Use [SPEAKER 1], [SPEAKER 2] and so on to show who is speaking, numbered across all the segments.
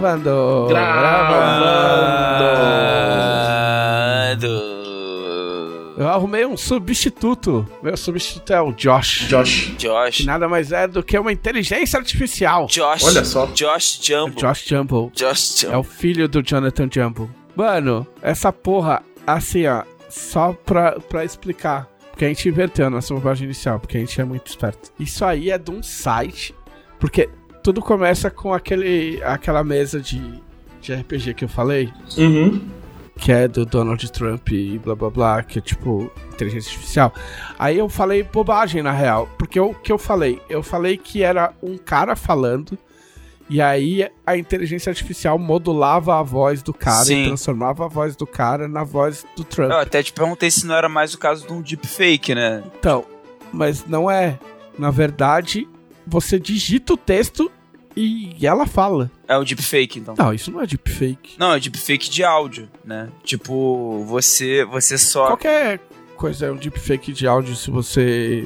[SPEAKER 1] Gravando.
[SPEAKER 2] Gravando.
[SPEAKER 1] Eu arrumei um substituto. Meu substituto é o Josh.
[SPEAKER 3] Josh.
[SPEAKER 2] Josh.
[SPEAKER 1] Que nada mais é do que uma inteligência artificial.
[SPEAKER 2] Josh.
[SPEAKER 3] Olha só.
[SPEAKER 2] Josh Jumbo.
[SPEAKER 1] Josh Jumble.
[SPEAKER 2] Josh
[SPEAKER 1] É
[SPEAKER 2] Jumbo.
[SPEAKER 1] o filho do Jonathan Jumble. Mano, essa porra, assim, ó, só pra, pra explicar. Porque a gente inverteu a nossa roupagem inicial, porque a gente é muito esperto. Isso aí é de um site, porque tudo começa com aquele, aquela mesa de, de RPG que eu falei,
[SPEAKER 3] Uhum.
[SPEAKER 1] que é do Donald Trump e blá blá blá, que é tipo inteligência artificial. Aí eu falei bobagem na real, porque o que eu falei? Eu falei que era um cara falando, e aí a inteligência artificial modulava a voz do cara
[SPEAKER 2] Sim.
[SPEAKER 1] e transformava a voz do cara na voz do Trump.
[SPEAKER 2] Eu até te perguntei se não era mais o caso de um deepfake, né?
[SPEAKER 1] Então, mas não é. Na verdade, você digita o texto e ela fala.
[SPEAKER 2] É o deepfake, então.
[SPEAKER 1] Não, isso não é deepfake.
[SPEAKER 2] Não, é deepfake de áudio, né? Tipo, você, você só.
[SPEAKER 1] Qualquer coisa é um deepfake de áudio se você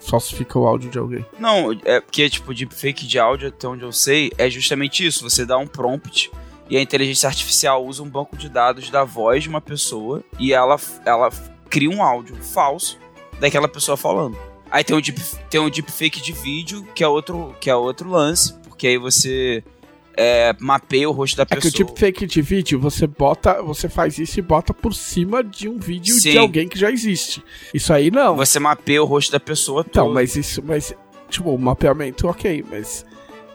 [SPEAKER 1] falsifica o áudio de alguém.
[SPEAKER 2] Não, é porque, tipo, deepfake de áudio, até onde eu sei, é justamente isso. Você dá um prompt e a inteligência artificial usa um banco de dados da voz de uma pessoa e ela, ela cria um áudio falso daquela pessoa falando. Aí tem um, deep, tem um deepfake de vídeo, que é outro, que é outro lance, porque aí você é, mapeia o rosto da
[SPEAKER 1] É que o
[SPEAKER 2] pessoa.
[SPEAKER 1] deepfake de vídeo, você bota, você faz isso e bota por cima de um vídeo
[SPEAKER 2] Sim.
[SPEAKER 1] de alguém que já existe. Isso aí não.
[SPEAKER 2] Você mapeia o rosto da pessoa
[SPEAKER 1] Então,
[SPEAKER 2] toda.
[SPEAKER 1] mas isso, mas tipo, o mapeamento, ok, mas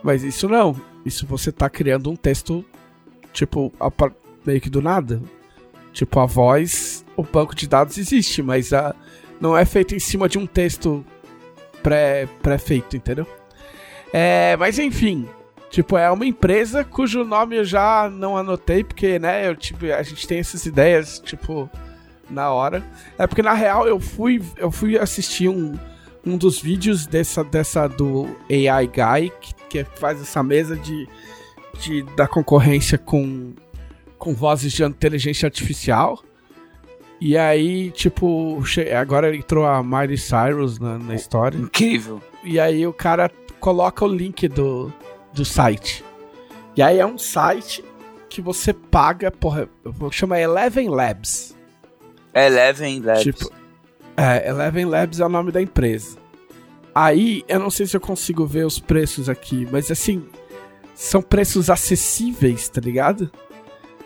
[SPEAKER 1] mas isso não. Isso você tá criando um texto tipo meio que do nada. Tipo, a voz, o banco de dados existe, mas a não é feito em cima de um texto pré pré-feito, entendeu? É, mas enfim, tipo, é uma empresa cujo nome eu já não anotei porque, né, eu tipo, a gente tem essas ideias, tipo, na hora. É porque na real eu fui eu fui assistir um um dos vídeos dessa, dessa do AI Guy, que, que faz essa mesa de, de da concorrência com, com vozes de inteligência artificial. E aí, tipo, agora entrou a Miley Cyrus na, na história.
[SPEAKER 2] Incrível.
[SPEAKER 1] E aí o cara coloca o link do, do site. E aí é um site que você paga, porra, eu vou chamar Eleven Labs.
[SPEAKER 2] Eleven Labs.
[SPEAKER 1] Tipo, é, Eleven Labs é o nome da empresa. Aí, eu não sei se eu consigo ver os preços aqui, mas assim, são preços acessíveis, tá ligado?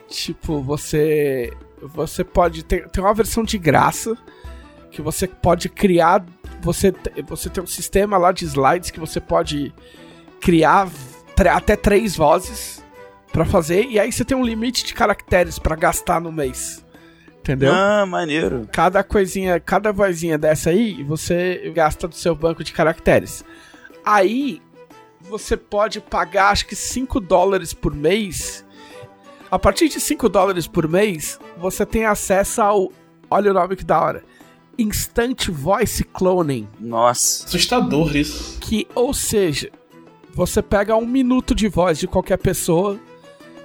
[SPEAKER 1] Tipo, você você pode ter tem uma versão de graça que você pode criar, você você tem um sistema lá de slides que você pode criar até três vozes pra fazer e aí você tem um limite de caracteres pra gastar no mês. Entendeu?
[SPEAKER 2] Ah, maneiro.
[SPEAKER 1] cada coisinha, cada vozinha dessa aí, você gasta do seu banco de caracteres. Aí, você pode pagar, acho que 5 dólares por mês. A partir de 5 dólares por mês, você tem acesso ao. Olha o nome que da hora. Instant Voice Cloning.
[SPEAKER 2] Nossa.
[SPEAKER 3] Assustador isso.
[SPEAKER 1] Que, ou seja, você pega um minuto de voz de qualquer pessoa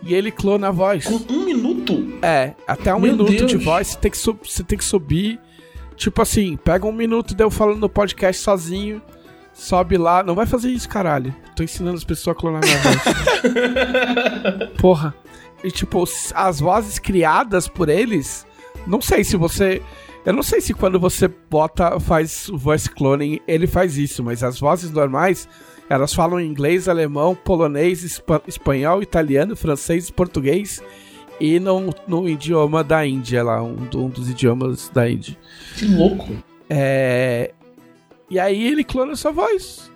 [SPEAKER 1] e ele clona a voz.
[SPEAKER 3] Com um minuto?
[SPEAKER 1] É, até um
[SPEAKER 3] Meu
[SPEAKER 1] minuto
[SPEAKER 3] Deus.
[SPEAKER 1] de voz você tem, que sub- você tem que subir. Tipo assim, pega um minuto de eu falando no podcast sozinho, sobe lá. Não vai fazer isso, caralho. Tô ensinando as pessoas a clonar minha voz. Porra. E tipo, as vozes criadas por eles, não sei se você. Eu não sei se quando você bota, faz o voice cloning, ele faz isso, mas as vozes normais, elas falam inglês, alemão, polonês, espa- espanhol, italiano, francês, português e no, no idioma da Índia lá, um, um dos idiomas da Índia.
[SPEAKER 3] Que louco.
[SPEAKER 1] É... E aí ele clona sua voz.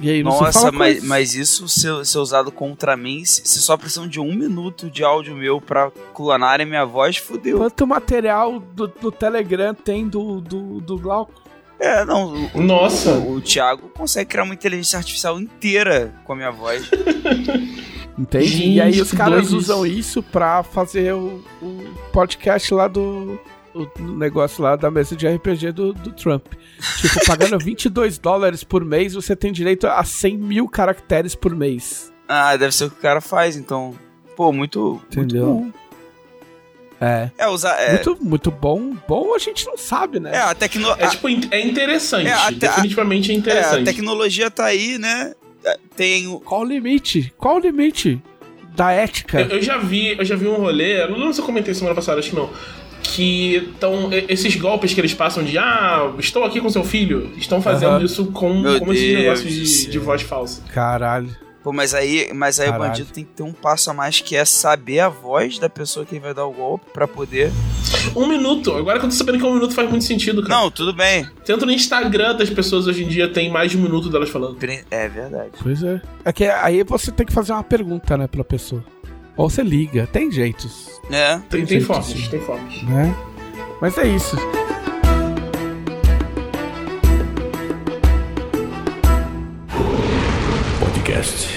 [SPEAKER 1] E aí você
[SPEAKER 2] Nossa,
[SPEAKER 1] fala
[SPEAKER 2] mas, mas isso ser, ser usado contra mim, se, se só precisam de um minuto de áudio meu pra clonarem minha voz, fudeu.
[SPEAKER 1] Quanto material do, do Telegram tem do, do, do Glauco?
[SPEAKER 2] É, não, o,
[SPEAKER 3] Nossa.
[SPEAKER 2] o, o Thiago consegue criar uma inteligência artificial inteira com a minha voz.
[SPEAKER 1] Entende?
[SPEAKER 3] Gente,
[SPEAKER 1] e aí os caras usam
[SPEAKER 3] isso.
[SPEAKER 1] isso pra fazer o, o podcast lá do. O negócio lá da mesa de RPG do, do Trump. Tipo, pagando 22 dólares por mês, você tem direito a 100 mil caracteres por mês.
[SPEAKER 2] Ah, deve ser o que o cara faz, então. Pô, muito.
[SPEAKER 1] Entendeu?
[SPEAKER 2] Muito bom.
[SPEAKER 1] É.
[SPEAKER 2] É, usar. É,
[SPEAKER 1] Muito, muito bom. Bom a gente não sabe, né?
[SPEAKER 2] é a, tecno,
[SPEAKER 3] É tipo, in- é interessante.
[SPEAKER 2] É, até-
[SPEAKER 3] Definitivamente é
[SPEAKER 2] é, a
[SPEAKER 3] interessante.
[SPEAKER 2] tecnologia tá aí, né? É, Tem o.
[SPEAKER 1] Qual o limite? Qual o limite da ética.
[SPEAKER 3] Eu, eu já vi, eu já vi um rolê, eu não lembro se eu comentei semana passada, acho que não. Que estão. Esses golpes que eles passam de ah, estou aqui com seu filho, estão fazendo
[SPEAKER 1] Aham.
[SPEAKER 3] isso com,
[SPEAKER 2] Meu
[SPEAKER 3] com esses negócios de, de voz falsa.
[SPEAKER 1] Caralho.
[SPEAKER 2] Pô, mas aí, mas aí o bandido tem que ter um passo a mais que é saber a voz da pessoa que vai dar o golpe pra poder.
[SPEAKER 3] Um minuto, agora que eu tô sabendo que um minuto faz muito sentido, cara.
[SPEAKER 2] Não, tudo bem.
[SPEAKER 3] Tanto no Instagram das pessoas hoje em dia tem mais de um minuto delas falando.
[SPEAKER 2] É verdade.
[SPEAKER 1] Pois é. É que aí você tem que fazer uma pergunta, né, pra pessoa. Ou você liga. Tem jeitos,
[SPEAKER 2] É.
[SPEAKER 3] Tem,
[SPEAKER 1] Tem
[SPEAKER 3] tem formas, tem formas.
[SPEAKER 1] né? Mas é isso.
[SPEAKER 4] Podcast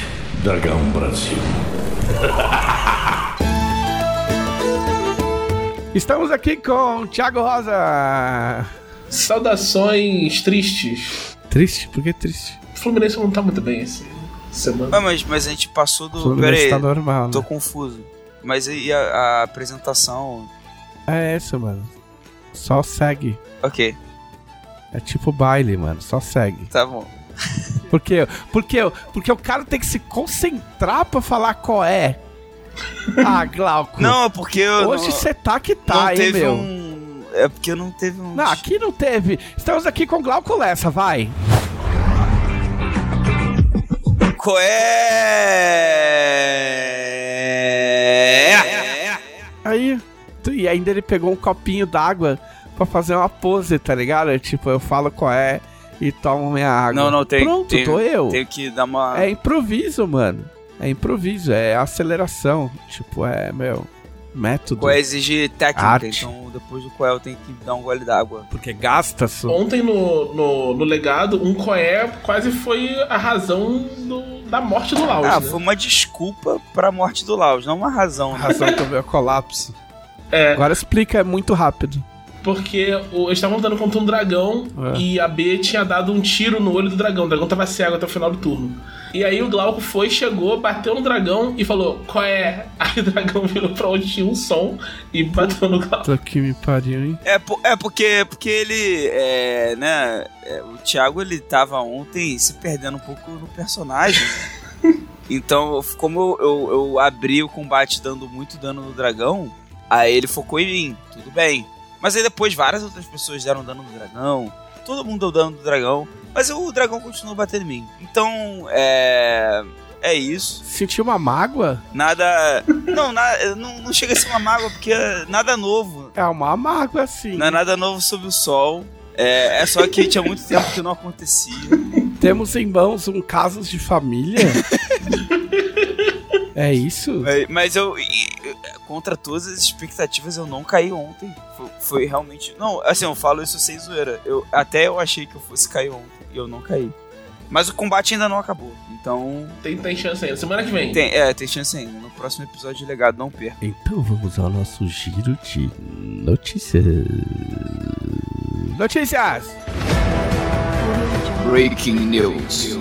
[SPEAKER 4] Dragão Brasil.
[SPEAKER 1] Estamos aqui com o Thiago Rosa.
[SPEAKER 3] Saudações tristes.
[SPEAKER 1] Triste? Por que triste?
[SPEAKER 3] O Fluminense não tá muito bem esse semana.
[SPEAKER 2] Ah, mas, mas a gente passou do. Pera
[SPEAKER 1] Fluminense
[SPEAKER 2] aí,
[SPEAKER 1] tá normal,
[SPEAKER 2] tô
[SPEAKER 1] né?
[SPEAKER 2] confuso. Mas e a, a apresentação?
[SPEAKER 1] É essa, mano. Só segue.
[SPEAKER 2] Ok,
[SPEAKER 1] É tipo baile, mano. Só segue.
[SPEAKER 2] tá bom.
[SPEAKER 1] Por quê? Porque, porque o cara tem que se concentrar pra falar qual é. Ah, Glauco.
[SPEAKER 2] Não, é porque eu.
[SPEAKER 1] Hoje
[SPEAKER 2] não,
[SPEAKER 1] você tá que
[SPEAKER 2] não
[SPEAKER 1] tá, hein,
[SPEAKER 2] teve
[SPEAKER 1] meu.
[SPEAKER 2] um. É porque não teve um.
[SPEAKER 1] Não, aqui não teve. Estamos aqui com Glauco Lessa, vai.
[SPEAKER 2] Qual é?
[SPEAKER 1] Aí, e ainda ele pegou um copinho d'água pra fazer uma pose, tá ligado? Tipo, eu falo qual é e tomo minha água.
[SPEAKER 2] Não, não, tem.
[SPEAKER 1] Pronto,
[SPEAKER 2] tem,
[SPEAKER 1] tô eu.
[SPEAKER 2] Tenho que dar uma.
[SPEAKER 1] É improviso, mano. É improviso, é aceleração. Tipo, é, meu, método.
[SPEAKER 2] Qual é exige técnica,
[SPEAKER 1] Arte.
[SPEAKER 2] então depois do eu tenho que dar um gole d'água.
[SPEAKER 1] Porque gasta só.
[SPEAKER 3] Ontem no, no, no legado, um coé quase foi a razão do- da morte do Laus.
[SPEAKER 2] Ah,
[SPEAKER 3] né?
[SPEAKER 2] foi uma desculpa pra morte do Laos, não uma razão.
[SPEAKER 1] A
[SPEAKER 2] né?
[SPEAKER 1] razão do meu colapso.
[SPEAKER 3] É,
[SPEAKER 1] Agora explica, é muito rápido.
[SPEAKER 3] Porque o- eles estavam lutando contra um dragão
[SPEAKER 1] É.
[SPEAKER 3] e a B tinha dado um tiro no olho do dragão. O dragão tava cego até o final do turno. E aí o Glauco foi, chegou, bateu no dragão e falou: Qual é? Aí o dragão virou pra onde tinha um som e bateu no Glauco.
[SPEAKER 1] Puta que me pariu, hein?
[SPEAKER 2] É, é porque, porque ele, é, né, é, o Thiago ele tava ontem se perdendo um pouco no personagem. então, como eu, eu, eu abri o combate dando muito dano no dragão, aí ele focou em mim, tudo bem. Mas aí depois várias outras pessoas deram dano no dragão, todo mundo deu dano no dragão, mas o dragão continuou batendo em mim. Então, é. É isso.
[SPEAKER 1] Sentiu uma mágoa?
[SPEAKER 2] Nada. Não, na- não, não chega a ser uma mágoa, porque é nada novo.
[SPEAKER 1] É uma mágoa, sim.
[SPEAKER 2] Não é nada novo sob o sol. É, é só que tinha muito tempo que não acontecia.
[SPEAKER 1] Temos em mãos um casos de família. é isso?
[SPEAKER 2] Mas, mas eu, contra todas as expectativas, eu não caí ontem. Foi, realmente. Não, assim, eu falo isso sem zoeira. Eu, até eu achei que eu fosse cair ontem e eu não caí. Mas o combate ainda não acabou. Então,
[SPEAKER 3] Tem, tem chance ainda. Semana que vem.
[SPEAKER 2] tem, é, tem chance ainda. No próximo episódio de legado, não perca.
[SPEAKER 1] Então vamos ao nosso giro de notícias. Notícias!
[SPEAKER 2] Breaking News.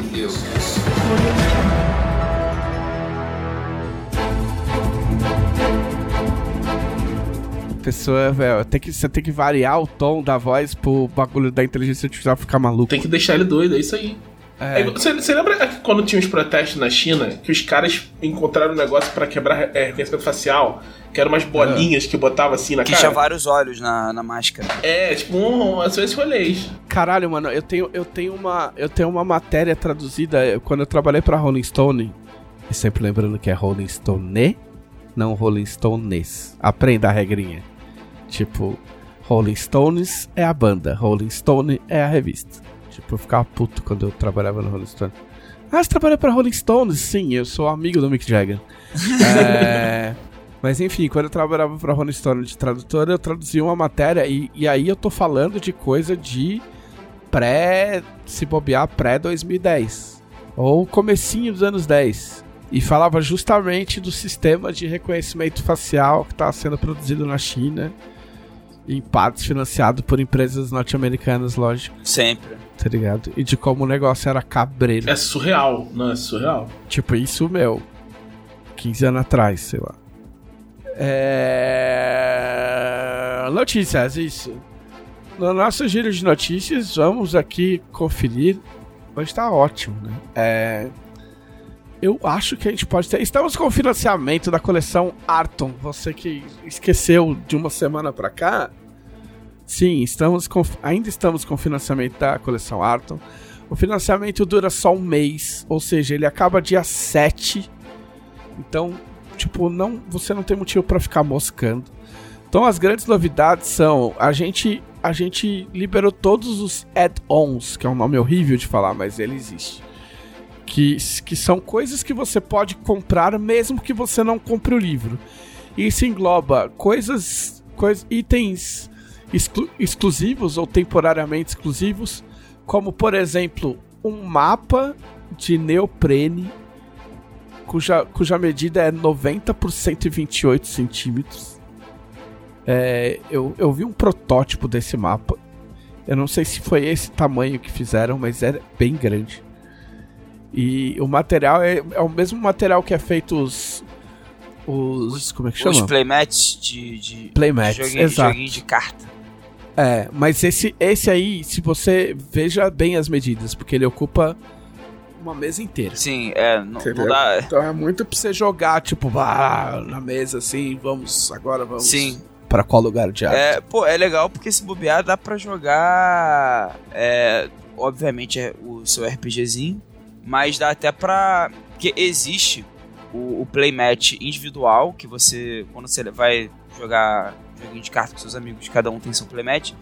[SPEAKER 1] Pessoa, velho, tem que, você tem que variar o tom da voz pro bagulho da inteligência artificial ficar maluco.
[SPEAKER 3] Tem que deixar ele doido, é isso aí.
[SPEAKER 1] É.
[SPEAKER 3] É, Você, você lembra quando tinha os protestos na China que os caras encontraram um negócio pra quebrar é, reconhecimento facial? Que eram umas bolinhas que botava assim na
[SPEAKER 2] Que
[SPEAKER 3] cara?
[SPEAKER 2] tinha vários olhos na, na máscara.
[SPEAKER 3] É, tipo, um, são esses rolês.
[SPEAKER 1] Caralho, mano, eu tenho, eu tenho uma, eu tenho uma matéria traduzida quando eu trabalhei pra Rolling Stone. E sempre lembrando que é Rolling Stone, não Rolling Stones. Aprenda a regrinha. Tipo, Rolling Stones é a banda, Rolling Stone é a revista. Tipo, eu ficava puto quando eu trabalhava no Rolling Stone. Ah, você trabalha pra Rolling Stones? Sim, eu sou amigo do Mick Jagger. é... Mas enfim, quando eu trabalhava pra Rolling Stone de tradutor, eu traduzia uma matéria e, e aí eu tô falando de coisa de pré, se bobear, pré-2010. Ou comecinho dos anos 10. E falava justamente do sistema de reconhecimento facial que estava sendo produzido na China. Em partes financiado por empresas norte-americanas, lógico,
[SPEAKER 2] Sempre.
[SPEAKER 1] tá ligado? E de como o negócio era cabreiro.
[SPEAKER 3] É surreal, não é surreal?
[SPEAKER 1] Tipo, isso, meu, 15 anos atrás, sei lá. É... Notícias, isso. No nosso giro de notícias, vamos aqui conferir. Hoje tá ótimo, né? É... eu acho que a gente pode ter. Estamos com o financiamento da coleção Arton. Você que esqueceu de uma semana pra cá. Sim, estamos com, ainda estamos com o financiamento da coleção Arton. O financiamento dura só um mês, ou seja, ele acaba dia 7. Então, tipo, não, você não tem motivo para ficar moscando. Então, as grandes novidades são: a gente, a gente liberou todos os add-ons, que é um nome horrível de falar, mas ele existe que, que são coisas que você pode comprar mesmo que você não compre o livro. Isso engloba coisas, coisas itens exclu exclusivos ou temporariamente exclusivos, como por exemplo um mapa de neoprene cuja, cuja medida é 90 por 128 centímetros. É, eu, eu vi um protótipo desse mapa. Eu não sei se foi esse tamanho que fizeram, mas é bem grande. E o material é, é o mesmo material que é feito os. Os. Como é que chama? Os
[SPEAKER 2] playmats de. de
[SPEAKER 1] playmats,
[SPEAKER 2] de joguinho,
[SPEAKER 1] exato.
[SPEAKER 2] joguinho de carta.
[SPEAKER 1] É, mas esse, esse aí, se você veja bem as medidas, porque ele ocupa uma mesa inteira.
[SPEAKER 2] Sim, é. Não, não dá...
[SPEAKER 1] Então é muito pra você jogar, tipo, vá na mesa assim, vamos, agora vamos.
[SPEAKER 2] Sim.
[SPEAKER 1] Pra qual lugar de arte?
[SPEAKER 2] É, pô, é legal porque se bobear dá pra jogar. É, obviamente é o seu RPGzinho mas dá até pra. que existe o, o playmatch individual, que você, quando você vai jogar joguinho de cartas com seus amigos, cada um tem seu playmatch,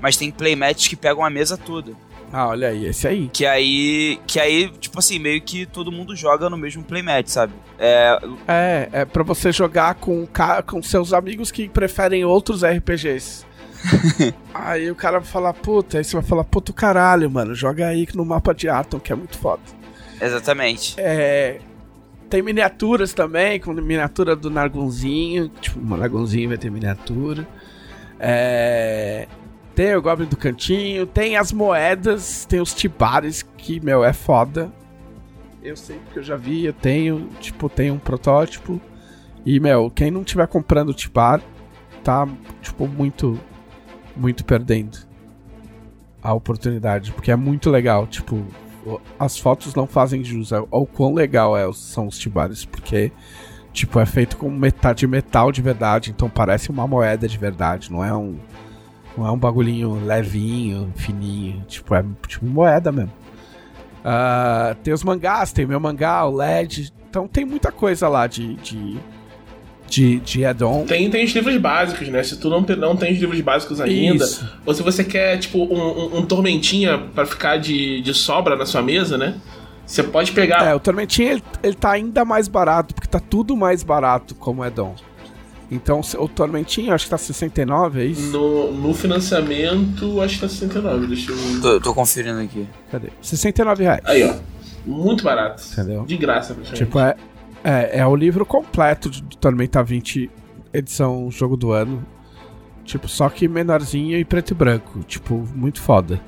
[SPEAKER 2] mas tem playmatches que pegam a mesa toda.
[SPEAKER 1] Ah, olha aí, esse aí.
[SPEAKER 2] Que aí, que aí, tipo assim, meio que todo mundo joga no mesmo playmatch, sabe? É,
[SPEAKER 1] é, é pra você jogar com, com seus amigos que preferem outros RPGs. aí o cara vai falar, puta, aí você vai falar, puta caralho, mano, joga aí no mapa de Atom, que é muito foda.
[SPEAKER 2] Exatamente.
[SPEAKER 1] É, tem miniaturas também, com miniatura do Nargonzinho. Tipo, o Nargonzinho vai ter miniatura. É, tem o Goblin do Cantinho. Tem as moedas. Tem os Tibares, que, meu, é foda. Eu sei porque eu já vi, eu tenho. Tipo, tem um protótipo. E, meu, quem não tiver comprando o Tibar, tá, tipo, muito, muito perdendo a oportunidade. Porque é muito legal, tipo, as fotos não fazem jus ao, ao quão legal é, são os tibares, porque tipo é feito com metade de metal de verdade, então parece uma moeda de verdade, não é um não é um bagulhinho levinho, fininho, tipo é tipo moeda mesmo. Uh, tem os mangás, tem meu mangá, o LED, então tem muita coisa lá de, de de, de add-on.
[SPEAKER 3] Tem, tem os livros básicos, né? Se tu não, tem, não tem os livros básicos ainda, Isso. ou se você quer, tipo, um, um, um tormentinha para ficar de, de sobra na sua mesa, né? Você pode pegar.
[SPEAKER 1] É, o Tormentinha ele, ele tá ainda mais barato, porque tá tudo mais barato como add-on. Então o Tormentinho acho que tá 69, é isso?
[SPEAKER 3] No, no financiamento, acho que tá 69, deixa eu.
[SPEAKER 2] Tô, tô conferindo aqui.
[SPEAKER 1] Cadê? 69 reais.
[SPEAKER 3] Aí, ó. Muito barato.
[SPEAKER 1] Entendeu?
[SPEAKER 3] De graça,
[SPEAKER 1] praticamente. Tipo, é, é, é o livro completo de Tormenta 20, edição Jogo do Ano. Tipo, só que menorzinho e preto e branco. Tipo, muito foda.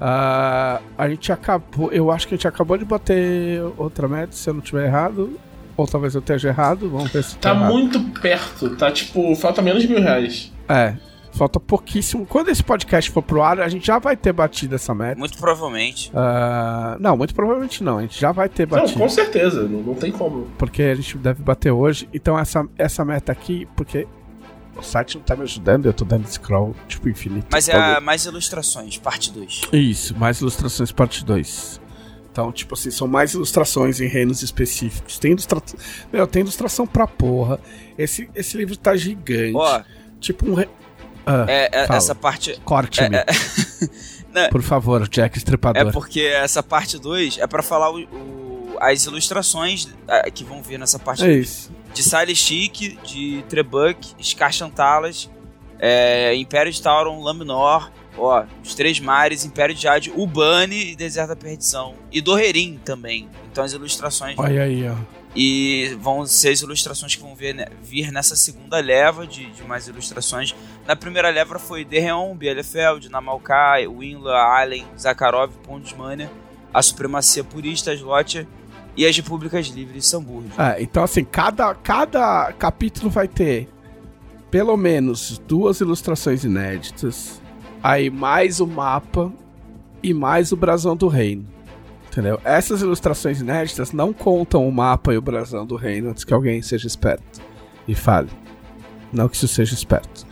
[SPEAKER 1] Uh, a gente acabou. Eu acho que a gente acabou de bater outra meta, se eu não tiver errado. Ou talvez eu esteja errado. Vamos ver se
[SPEAKER 3] tá.
[SPEAKER 1] Tá
[SPEAKER 3] muito perto, tá tipo, falta menos de mil reais.
[SPEAKER 1] É, Falta pouquíssimo. Quando esse podcast for pro ar, a gente já vai ter batido essa meta.
[SPEAKER 2] Muito provavelmente.
[SPEAKER 1] Uh, não, muito provavelmente não. A gente já vai ter batido.
[SPEAKER 3] Não, com certeza. Não, não tem como.
[SPEAKER 1] Porque a gente deve bater hoje. Então, essa, essa meta aqui, porque o site não tá me ajudando, eu tô dando scroll, tipo, infinito.
[SPEAKER 2] Mas é a mais ilustrações, parte 2.
[SPEAKER 1] Isso, mais ilustrações, parte 2. Então, tipo assim, são mais ilustrações em reinos específicos. Tem ilustração. Meu, tem ilustração pra porra. Esse, esse livro tá gigante. Ó. Tipo um. Re...
[SPEAKER 2] Ah, é, é essa parte.
[SPEAKER 1] Corte-me. É, é... Por favor, Jack Estripador.
[SPEAKER 2] É porque essa parte 2 é para falar o, o, as ilustrações é, que vão vir nessa parte.
[SPEAKER 1] É isso.
[SPEAKER 2] De Silent de Trebuck, Scar-Chantalas, é, Império de Tauron, Laminor, ó, Os Três Mares, Império de Jade, Ubani e Deserto da Perdição. E Dorrerim também. Então as ilustrações.
[SPEAKER 1] Olha aí, ó.
[SPEAKER 2] E vão ser as ilustrações que vão vir, né, vir nessa segunda leva de, de, mais ilustrações. Na primeira leva foi Derreon, Bielefeld, Namalkai, Winla, Allen, Zakharov, Pondesmania, a Supremacia Purista, Slotcher e as Repúblicas Livres de Samburgo.
[SPEAKER 1] É, então assim, cada, cada capítulo vai ter pelo menos duas ilustrações inéditas, aí mais o mapa e mais o brasão do reino. Entendeu? Essas ilustrações inéditas não contam o mapa e o brasão do reino antes que alguém seja esperto e fale. Não que isso seja esperto.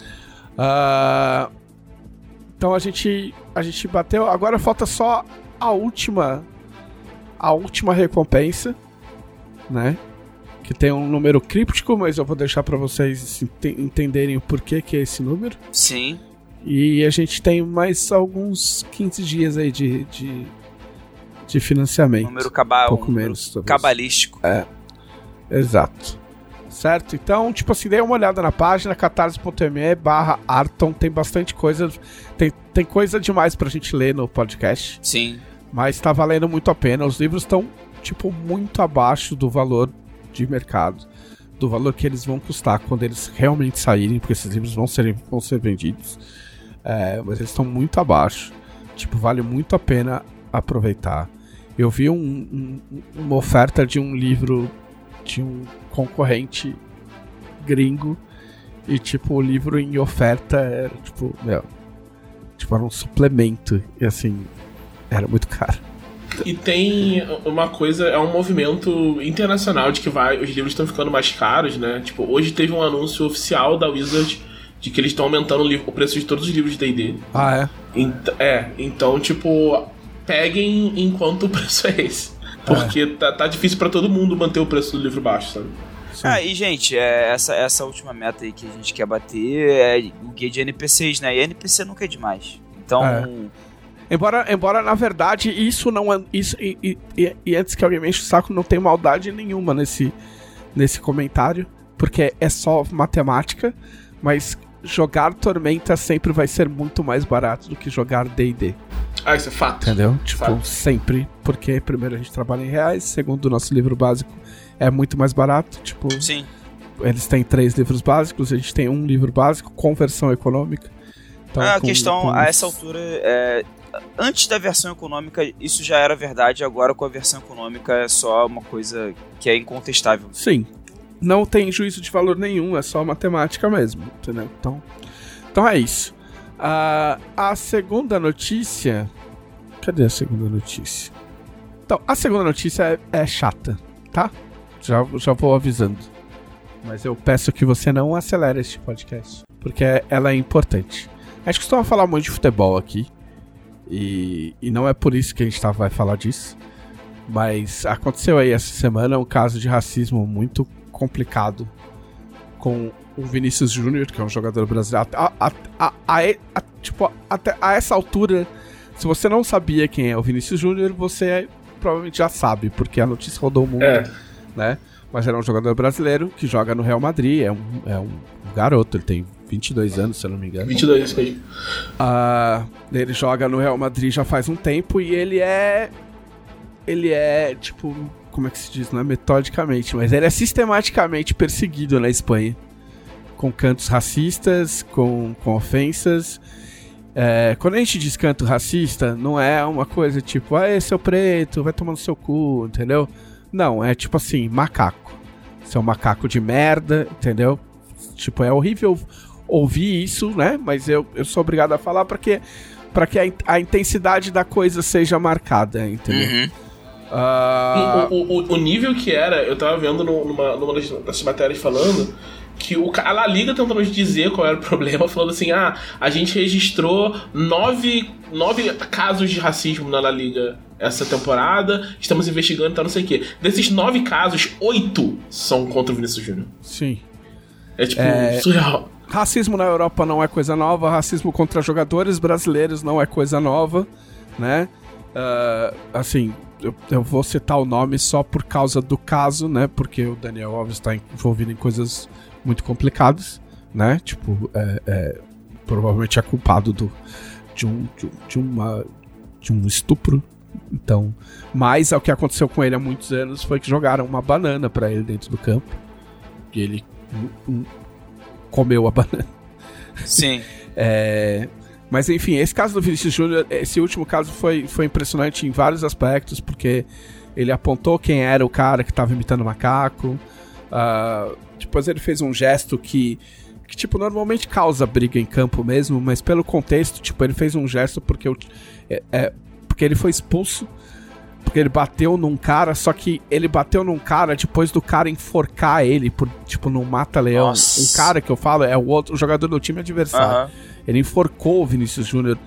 [SPEAKER 1] Uh, então a gente a gente bateu. Agora falta só a última a última recompensa, né? Que tem um número críptico, mas eu vou deixar para vocês entenderem o porquê que é esse número.
[SPEAKER 2] Sim.
[SPEAKER 1] E a gente tem mais alguns 15 dias aí de, de, de financiamento.
[SPEAKER 2] Número, caba
[SPEAKER 1] um pouco
[SPEAKER 2] um
[SPEAKER 1] menos,
[SPEAKER 2] cabalístico.
[SPEAKER 1] É. Exato. Certo? Então, tipo assim, dê uma olhada na página catarse.me barra Arton. Tem bastante coisa. Tem, tem coisa demais pra gente ler no podcast.
[SPEAKER 2] Sim.
[SPEAKER 1] Mas tá valendo muito a pena. Os livros estão, tipo, muito abaixo do valor de mercado. Do valor que eles vão custar quando eles realmente saírem, porque esses livros vão ser, vão ser vendidos. É, mas eles estão muito abaixo. Tipo, vale muito a pena aproveitar. Eu vi um, um, uma oferta de um livro de um concorrente gringo e tipo o livro em oferta era tipo, meu, tipo era um suplemento e assim, era muito caro.
[SPEAKER 3] E tem uma coisa, é um movimento internacional de que vai, os livros estão ficando mais caros, né? Tipo, hoje teve um anúncio oficial da Wizard de que eles estão aumentando o, preço de todos os livros de D&D.
[SPEAKER 1] Ah,
[SPEAKER 3] é? Ent é, então, tipo, peguem enquanto o preço é esse. Porque é. tá, tá difícil para todo mundo manter o preço do livro baixo, sabe?
[SPEAKER 2] Sim. Ah, e gente, é, essa, essa última meta aí que a gente quer bater é o guia de NPCs, né? E NPC nunca é demais. Então. É.
[SPEAKER 1] Embora, embora, na verdade, isso não é. Isso, e, e, e, antes que alguém me enche o saco, não tem maldade nenhuma nesse, nesse comentário. Porque é só matemática. Mas jogar Tormenta sempre vai ser muito mais barato do que jogar DD.
[SPEAKER 3] Ah, isso é fato.
[SPEAKER 1] Entendeu? Tipo, fato. sempre. Porque, primeiro, a gente trabalha em reais. Segundo, o nosso livro básico é muito mais barato. Tipo,
[SPEAKER 2] Sim.
[SPEAKER 1] Eles têm três livros básicos, a gente tem um livro básico com versão econômica.
[SPEAKER 2] Então, a com, questão, com a essa altura, é, antes da versão econômica, isso já era verdade, agora com a versão econômica é só uma coisa que é incontestável.
[SPEAKER 1] Sim, não tem juízo de valor nenhum, é só matemática mesmo, entendeu? Então, então é isso. Uh, a segunda notícia. Cadê a segunda notícia? Então, a segunda notícia é, é chata, tá? Já, já vou avisando. Mas eu peço que você não acelere este podcast, porque ela é importante. Acho que costuma falar muito de futebol aqui. E, e não é por isso que a gente tá, vai falar disso. Mas aconteceu aí essa semana um caso de racismo muito complicado com o Vinícius Júnior, que é um jogador brasileiro. A, a, a, tipo, até a essa altura, se você não sabia quem é o Vinícius Júnior, você provavelmente já sabe, porque a notícia rodou o mundo, é. né? Mas era um jogador brasileiro que joga no Real Madrid, é um, é um garoto, ele tem 22 anos, se eu não me engano.
[SPEAKER 3] 22, isso aí.
[SPEAKER 1] Uh, ele joga no Real Madrid já faz um tempo e ele é. Ele é, tipo, como é que se diz, não é metodicamente, mas ele é sistematicamente perseguido na Espanha. Com cantos racistas, com, com ofensas. É, quando a gente diz canto racista, não é uma coisa tipo, ah, seu preto, vai tomar no seu cu, entendeu? Não, é tipo assim, macaco. Seu macaco de merda, entendeu? Tipo, é horrível ouvir isso, né? Mas eu, eu sou obrigado a falar porque para que a, a, intensidade da coisa seja marcada, entendeu? Uhum.
[SPEAKER 3] Uh... O, o, o, nível que era, eu tava vendo numa, numa das matérias falando que o, a La Liga tentando dizer qual era o problema, falando assim: ah, a gente registrou nove, nove casos de racismo na La Liga essa temporada, estamos investigando e tá, não sei o quê. Desses nove casos, oito são contra o Vinícius Júnior.
[SPEAKER 1] Sim.
[SPEAKER 3] É tipo, é... surreal.
[SPEAKER 1] Racismo na Europa não é coisa nova, racismo contra jogadores brasileiros não é coisa nova, né? Uh, assim, eu, eu, vou citar o nome só por causa do caso, né? Porque o Daniel Alves está envolvido em coisas muito complicadas, né? Tipo, é, é, provavelmente é culpado do, de, um, de, de, uma, de um estupro. Então, mas o que aconteceu com ele há muitos anos foi que jogaram uma banana para ele dentro do campo. E ele um, um, comeu a banana.
[SPEAKER 2] Sim.
[SPEAKER 1] é, mas enfim, esse caso do Vinícius Júnior, esse último caso foi, foi impressionante em vários aspectos, porque ele apontou quem era o cara que estava imitando o macaco. Uh, depois ele fez um gesto que, que, tipo, normalmente causa briga em campo mesmo, mas pelo contexto, tipo, ele fez um gesto porque, eu, é, é, porque ele foi expulso Porque ele bateu num cara, só que ele bateu num cara depois do cara enforcar ele, por, tipo, num mata-leão. Um cara que eu falo é o outro o jogador do time adversário. Ele enforcou o Vinícius Júnior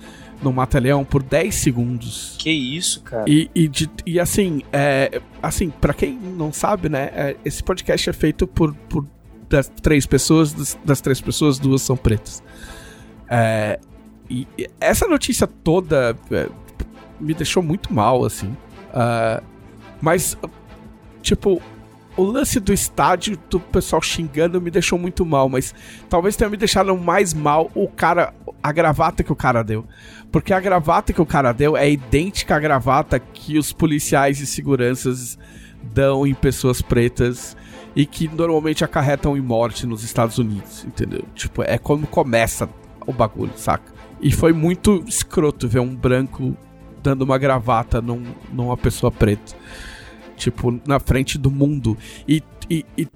[SPEAKER 1] no mata-leão por 10 segundos.
[SPEAKER 2] Que isso, cara.
[SPEAKER 1] E, e, de- e assim, é, assim, para quem não sabe, né, é, esse podcast é feito por, por das três pessoas, das, das três pessoas, duas são pretas. É, e, e essa notícia toda é, me deixou muito mal, assim. Ah, mas, tipo, o lance do estádio, do pessoal xingando, me deixou muito mal, mas talvez tenha me deixado mais mal o cara, a gravata que o cara deu. Porque a gravata que o cara deu é idêntica à gravata que os policiais e seguranças dão em pessoas pretas e que normalmente acarretam em morte nos Estados Unidos, entendeu? Tipo, é como começa o bagulho, saca? E foi muito escroto ver um branco dando uma gravata num, numa pessoa preta. Tipo, na frente do mundo. E, e, e,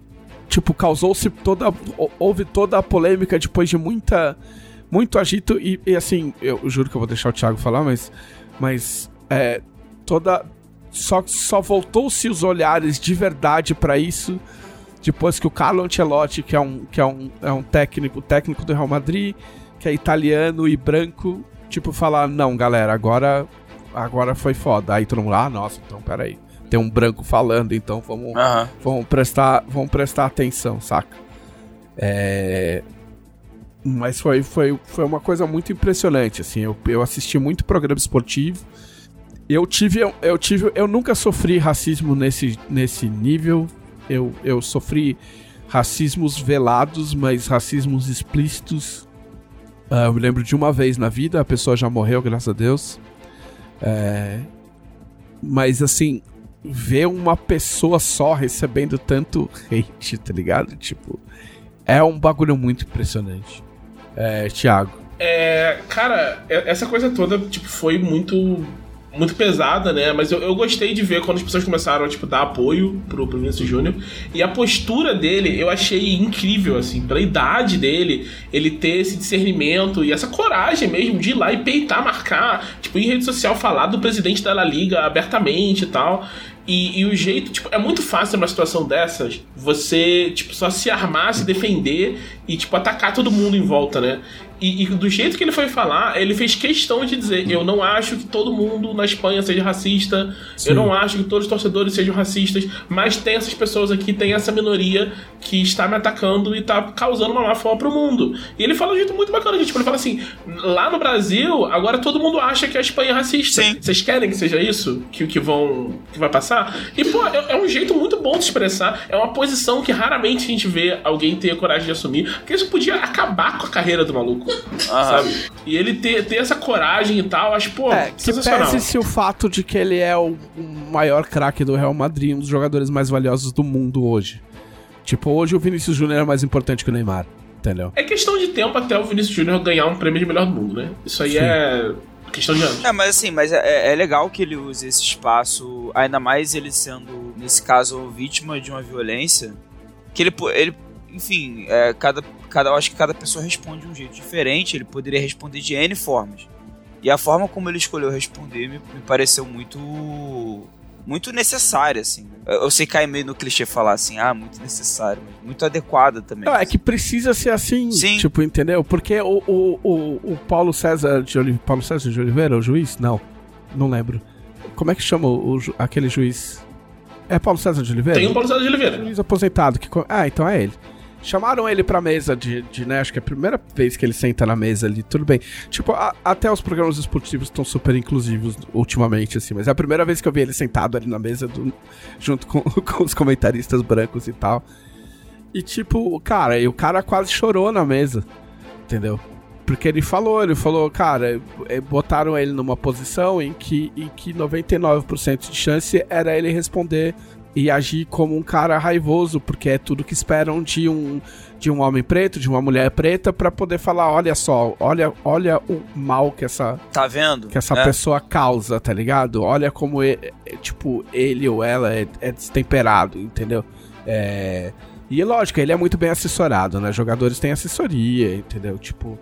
[SPEAKER 1] tipo, causou-se toda. hou- Houve toda a polêmica depois de muita. Muito agito. E, e, assim, eu juro que eu vou deixar o Thiago falar, mas. Mas. É. Toda. Só, só voltou-se os olhares de verdade pra isso depois que o Carlo Ancelotti, que é um, que é um, é um técnico, técnico do Real Madrid, que é italiano e branco, tipo, falar, não, galera, agora, agora foi foda. Aí todo mundo, ah, nossa, então peraí. Tem um branco falando, então vamos, vamos, prestar, vamos prestar atenção, saca? É... Mas foi, foi, foi uma coisa muito impressionante, assim, eu, eu assisti muito programa esportivo, eu tive, eu, eu tive, eu nunca sofri racismo nesse, nesse nível, eu, eu sofri racismos velados, mas racismos explícitos. Ah, eu me lembro de uma vez na vida, a pessoa já morreu, graças a Deus. É, mas assim, ver uma pessoa só recebendo tanto hate, tá ligado? Tipo, é um bagulho muito impressionante. É, Thiago.
[SPEAKER 3] É, cara, essa coisa toda, tipo, foi muito muito pesada, né? Mas eu, eu gostei de ver quando as pessoas começaram a, tipo, dar apoio pro, pro Vinícius Júnior. E a postura dele eu achei incrível, assim, pela idade dele, ele ter esse discernimento e essa coragem mesmo de ir lá e peitar, marcar, tipo, em rede social falar do presidente da La Liga abertamente e tal. E, e o jeito, tipo, é muito fácil numa situação dessas você, tipo, só se armar, se defender e, tipo, atacar todo mundo em volta, né? E, e do jeito que ele foi falar, ele fez questão de dizer: Eu não acho que todo mundo na Espanha seja racista,
[SPEAKER 1] Sim.
[SPEAKER 3] eu não acho que todos os torcedores sejam racistas, mas tem essas pessoas aqui, tem essa minoria que está me atacando e está causando uma má fama pro mundo. E ele fala de um jeito muito bacana, tipo, ele fala assim: lá no Brasil, agora todo mundo acha que a Espanha é racista.
[SPEAKER 2] Sim.
[SPEAKER 3] Vocês querem que seja isso? Que, que vão. que vai passar? E, pô, é, é um jeito muito bom de expressar. É uma posição que raramente a gente vê alguém ter a coragem de assumir. Porque isso podia acabar com a carreira do maluco. Sabe? E ele ter, ter essa coragem e tal, acho, pô,
[SPEAKER 1] É, que
[SPEAKER 3] sensacional.
[SPEAKER 1] pese-se o fato de que ele é o maior craque do Real Madrid, um dos jogadores mais valiosos do mundo hoje. Tipo, hoje o Vinícius Júnior é mais importante que o Neymar, entendeu?
[SPEAKER 3] É questão de tempo até o Vinícius Júnior ganhar um prêmio de melhor do mundo, né? Isso aí
[SPEAKER 1] Sim.
[SPEAKER 3] é questão de anos.
[SPEAKER 2] É, mas assim, mas é, é legal que ele use esse espaço, ainda mais ele sendo, nesse caso, vítima de uma violência, que ele, ele enfim, é, cada, cada, eu acho que cada pessoa responde de um jeito diferente, ele poderia responder de N formas. E a forma como ele escolheu responder me, me pareceu muito muito necessária, assim. Eu, eu sei cair meio no clichê falar assim, ah, muito necessário, mas muito adequada também.
[SPEAKER 1] Não, é que precisa ser assim,
[SPEAKER 2] Sim.
[SPEAKER 1] tipo, entendeu? Porque o, o, o, o Paulo César de Oliveira. Paulo César de Oliveira, o juiz? Não. Não lembro. Como é que chama o, aquele juiz? É Paulo César de Oliveira?
[SPEAKER 3] Tem o Paulo César de Oliveira.
[SPEAKER 1] juiz aposentado. Que... Ah, então é ele. Chamaram ele pra mesa de, de, né? Acho que é a primeira vez que ele senta na mesa ali, tudo bem. Tipo, a- até os programas esportivos estão super inclusivos ultimamente, assim, mas é a primeira vez que eu vi ele sentado ali na mesa do- junto com, com os comentaristas brancos e tal. E tipo, cara, e o cara quase chorou na mesa, entendeu? Porque ele falou, ele falou, cara, eh, botaram ele numa posição em que, em que 99% de chance era ele responder e agir como um cara raivoso, porque é tudo que esperam de um, de um homem preto, de uma mulher preta, pra poder falar, olha só, olha, olha o mal que essa,
[SPEAKER 2] Tá vendo?
[SPEAKER 1] que essa
[SPEAKER 2] É.
[SPEAKER 1] pessoa causa, tá ligado? Olha como, e- é, tipo, ele ou ela é, é destemperado, entendeu? É... E lógico, ele é muito bem assessorado, né? Jogadores têm assessoria, entendeu? Tipo,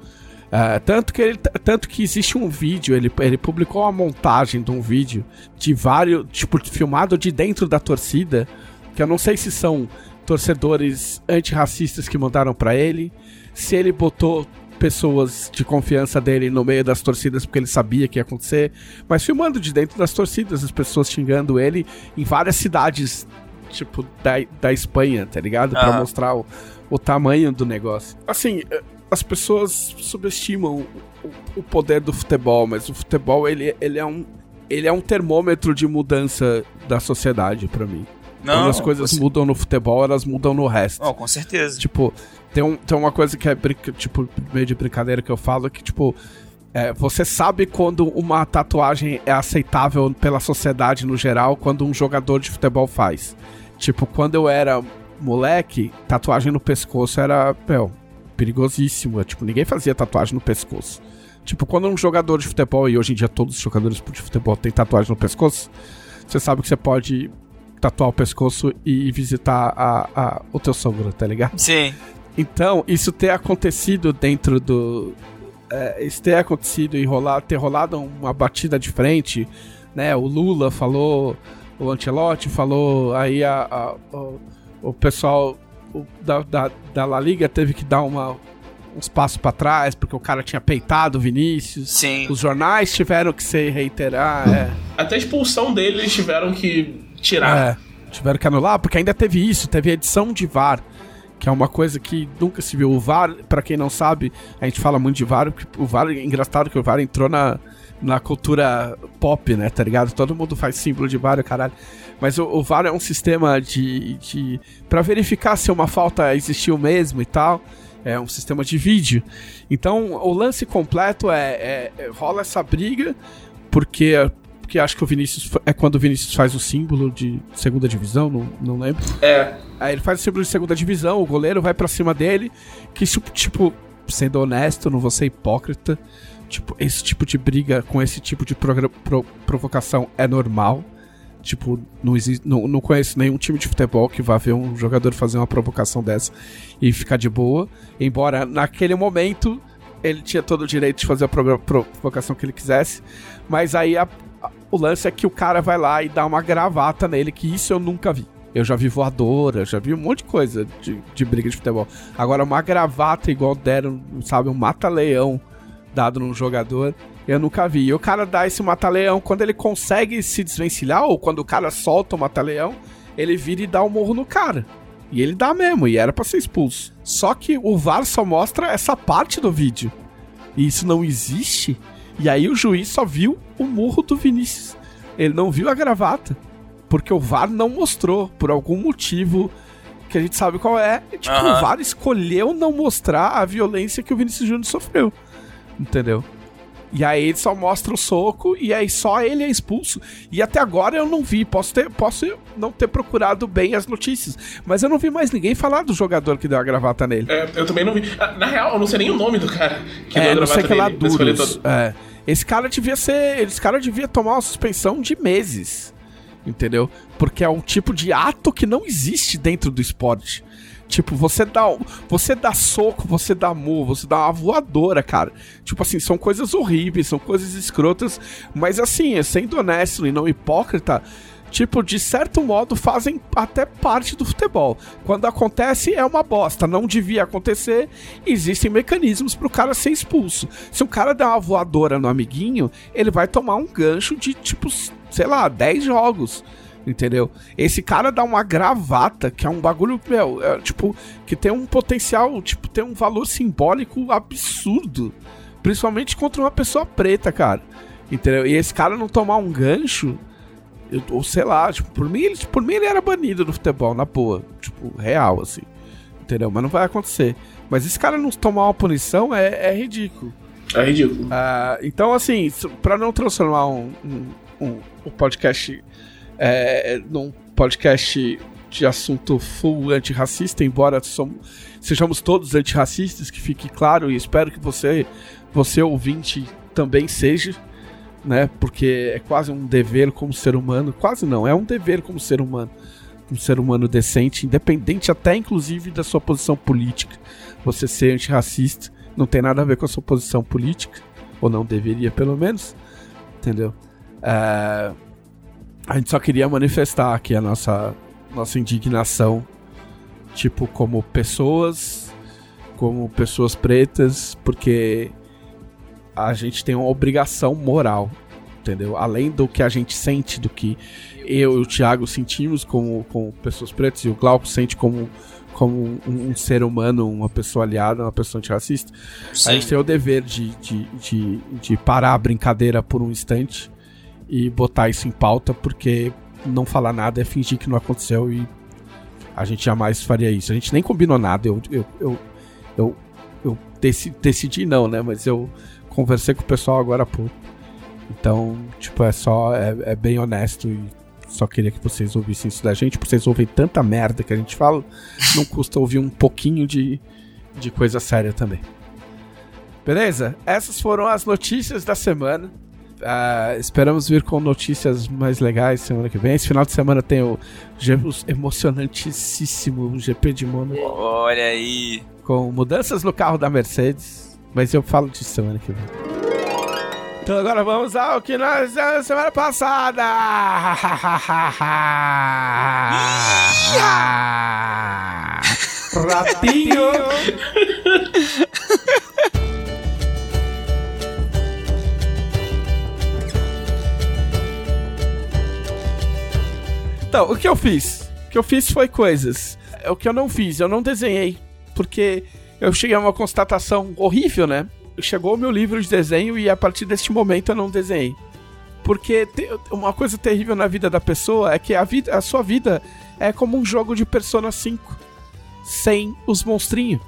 [SPEAKER 1] Uh, tanto, que ele, tanto que existe um vídeo, ele, ele publicou uma montagem de um vídeo de vários, tipo, filmado de dentro da torcida, que eu não sei se são torcedores antirracistas que mandaram para ele, se ele botou pessoas de confiança dele no meio das torcidas porque ele sabia que ia acontecer, mas filmando de dentro das torcidas, as pessoas xingando ele em várias cidades, tipo, da, da Espanha, tá ligado? Pra mostrar o, o tamanho do negócio. Assim, as pessoas subestimam o, o, poder do futebol, mas o futebol ele, ele é um ele é um termômetro de mudança da sociedade para mim. Não, Quando as coisas você... mudam no futebol, elas mudam no resto.
[SPEAKER 2] Oh, com certeza.
[SPEAKER 1] Tipo, tem, um, tem uma coisa que é tipo meio de brincadeira que eu falo que tipo é, você sabe quando uma tatuagem é aceitável pela sociedade no geral, quando um jogador de futebol faz. Tipo, quando eu era moleque, tatuagem no pescoço era, meu, perigosíssimo. Tipo, ninguém fazia tatuagem no pescoço. Tipo, quando um jogador de futebol, e hoje em dia todos os jogadores de futebol têm tatuagem no pescoço, você sabe que você pode tatuar o pescoço e visitar a, a, o teu sogro, tá ligado?
[SPEAKER 2] Sim.
[SPEAKER 1] Então, isso ter acontecido dentro do. É, isso ter acontecido e rolar, ter rolado uma batida de frente, né? O Lula falou, o Ancelotti falou, aí a, a o, o pessoal o, da, da, da La Liga teve que dar uma, uns passos para trás, porque o cara tinha peitado o Vinícius.
[SPEAKER 2] Sim.
[SPEAKER 1] Os jornais tiveram que se reiterar. É.
[SPEAKER 3] Até a expulsão dele eles tiveram que tirar.
[SPEAKER 1] É, tiveram que anular, porque ainda teve isso, teve edição de VAR. Que é uma coisa que nunca se viu. O VAR, para quem não sabe, a gente fala muito de VAR, porque o VAR é engraçado que o VAR entrou na, na cultura pop, né? Tá ligado? Todo mundo faz símbolo de VAR, caralho. Mas o, o VAR é um sistema de. de para verificar se uma falta existiu mesmo e tal. É um sistema de vídeo. Então, o lance completo é, é, é rola essa briga, porque porque acho que o Vinícius é quando o Vinícius faz o símbolo de segunda divisão, não, não lembro.
[SPEAKER 3] É.
[SPEAKER 1] Aí ele faz o símbolo de segunda divisão, o goleiro vai para cima dele, que tipo, sendo honesto, não vou ser hipócrita, tipo, esse tipo de briga com esse tipo de pro provocação é normal. Tipo, não, existe, não, não conheço nenhum time de futebol que vá ver um jogador fazer uma provocação dessa e ficar de boa. Embora naquele momento ele tinha todo o direito de fazer a provocação que ele quisesse. Mas aí a, a, o lance é que o cara vai lá e dá uma gravata nele, que isso eu nunca vi. Eu já vi voadora, já vi um monte de coisa de, de briga de futebol. Agora, uma gravata igual deram, sabe, um mata-leão dado num jogador, eu nunca vi. E o cara dá esse mata-leão, quando ele consegue se desvencilhar, ou quando o cara solta o mata-leão, ele vira e dá um morro no cara. E ele dá mesmo, e era para ser expulso. Só que o VAR só mostra essa parte do vídeo. E isso não existe. E aí o juiz só viu o murro do Vinícius. Ele não viu a gravata. Porque o VAR não mostrou, por algum motivo que a gente sabe qual é. Tipo, uhum. o VAR escolheu não mostrar a violência que o Vinícius Júnior sofreu. Entendeu? E aí ele só mostra o soco e aí só ele é expulso. E até agora eu não vi, posso ter, posso não ter procurado bem as notícias, mas eu não vi mais ninguém falar do jogador que deu a gravata nele.
[SPEAKER 3] É, eu também não vi. Ah, na real, eu não sei nem o nome do cara
[SPEAKER 1] que é, deu a não sei que lá duros. É. Esse cara devia ser, esse cara devia tomar uma suspensão de meses. Entendeu? Porque é um tipo de ato que não existe dentro do esporte. Tipo, você dá, você dá soco, você dá murro, você dá uma voadora, cara. Tipo assim, são coisas horríveis, são coisas escrotas, mas assim, sendo honesto e não hipócrita, tipo, de certo modo fazem até parte do futebol. Quando acontece é uma bosta, não devia acontecer, existem mecanismos pro cara ser expulso. Se um cara der uma voadora no amiguinho, ele vai tomar um gancho de tipo, sei lá, 10 jogos entendeu? Esse cara dá uma gravata, que é um bagulho, meu, é, tipo, que tem um potencial, tipo, tem um valor simbólico absurdo. Principalmente contra uma pessoa preta, cara. Entendeu? E esse cara não tomar um gancho, eu, ou sei lá, tipo, por mim, ele, por mim ele era banido do futebol, na boa. Tipo, real, assim. Entendeu? Mas não vai acontecer. Mas esse cara não tomar uma punição é, é ridículo.
[SPEAKER 3] É ridículo.
[SPEAKER 1] Uh, então, assim, para não transformar um, um, um, um podcast é, num podcast de assunto full antirracista, embora somos, sejamos todos antirracistas, que fique claro, e espero que você, você ouvinte, também seja, né? Porque é quase um dever como ser humano, quase não, é um dever como ser humano, um ser humano decente, independente até inclusive da sua posição política, você ser antirracista, Não tem nada a ver com a sua posição política, ou não deveria, pelo menos. Entendeu? É, a gente só queria manifestar aqui a nossa, nossa indignação, tipo, como pessoas, como pessoas pretas, porque a gente tem uma obrigação moral, entendeu? Além do que a gente sente, do que eu e o Thiago sentimos como, como pessoas pretas e o Glauco sente como como um, um, ser humano, uma pessoa aliada, uma pessoa antirracista, Sim. a gente tem o dever de, de, de, de, parar a brincadeira por um instante e botar isso em pauta, porque não falar nada é fingir que não aconteceu e a gente jamais faria isso. A gente nem combinou nada, eu, eu, eu, eu, eu decidi, decidi não, né? Mas eu conversei com o pessoal agora há pouco. Então, tipo, é só, é, é bem honesto e só queria que vocês ouvissem isso da gente, porque vocês ouvem tanta merda que a gente fala, não custa ouvir um pouquinho de, de coisa séria também. Beleza? Essas foram as notícias da semana. Uh, esperamos vir com notícias mais legais semana que vem. Esse final de semana tem o, o emocionantíssimo GP de Mônaco.
[SPEAKER 2] Olha aí.
[SPEAKER 1] Com mudanças no carro da Mercedes. Mas eu falo disso semana que vem. Então agora vamos ao que nós fizemos semana passada. Ratinho. então, o que eu fiz? O que eu fiz foi coisas. O que eu não fiz, eu não desenhei. Porque eu cheguei a uma constatação horrível, né? chegou o meu livro de desenho e a partir deste momento eu não desenhei. Porque uma coisa terrível na vida da pessoa é que a, vida, a sua vida é como um jogo de Persona 5 sem os monstrinhos.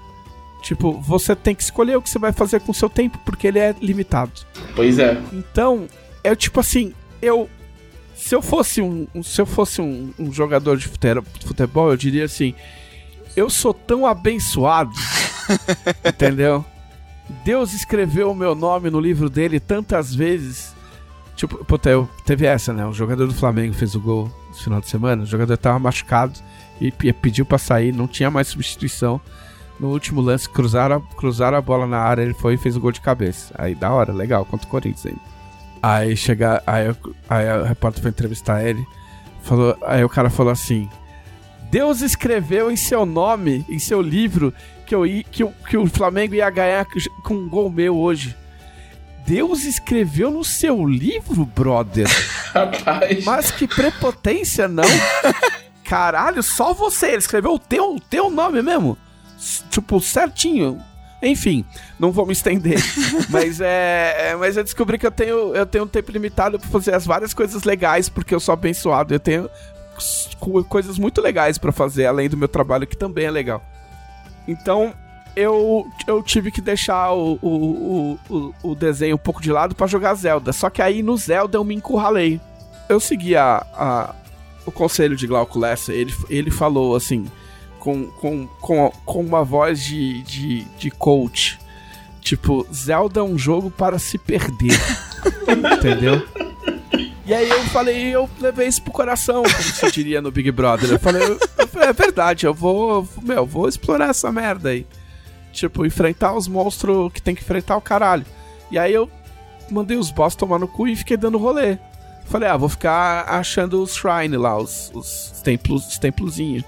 [SPEAKER 1] Tipo, você tem que escolher o que você vai fazer com o seu tempo, porque ele é limitado.
[SPEAKER 3] Pois é.
[SPEAKER 1] Então, é tipo assim, eu. Se eu fosse um. Se eu fosse um, um jogador de futebol, eu diria assim. Eu sou tão abençoado. entendeu? Deus escreveu o meu nome no livro dele tantas vezes. Tipo, puta, eu, teve essa, né? O jogador do Flamengo fez o gol no final de semana. O jogador tava machucado e pediu para sair, não tinha mais substituição. No último lance, cruzaram, cruzaram a bola na área, ele foi e fez o gol de cabeça. Aí, da hora, legal, contra o Corinthians ainda. Aí chega, aí, aí o repórter foi entrevistar ele. Falou, aí o cara falou assim: Deus escreveu em seu nome, em seu livro, que, eu, que, eu, que o Flamengo ia ganhar com um gol meu hoje. Deus escreveu no seu livro, brother.
[SPEAKER 3] Rapaz.
[SPEAKER 1] Mas que prepotência, não? Caralho, só você. Ele escreveu o teu, o teu nome mesmo. Tipo, certinho. Enfim, não vou me estender. mas é, é, Mas eu descobri que eu tenho, eu tenho um tempo limitado para fazer as várias coisas legais, porque eu sou abençoado. Eu tenho coisas muito legais para fazer, além do meu trabalho, que também é legal. Então, eu, eu tive que deixar o, o, o, o desenho um pouco de lado para jogar Zelda. Só que aí no Zelda eu me encurralei. Eu segui a, a o conselho de Glauco Lessa. Ele, ele falou assim, com, com, com, com uma voz de, de, de coach. Tipo, Zelda é um jogo para se perder. entendeu? E aí eu falei, eu levei isso pro coração, como se diria no Big Brother. Eu falei, eu, é verdade, eu vou, meu, vou explorar essa merda aí. Tipo, enfrentar os monstros que tem que enfrentar o caralho. E aí eu mandei os boss tomar no cu e fiquei dando rolê. Falei, ah, vou ficar achando os shrine lá, os, os templos, os templozinhos.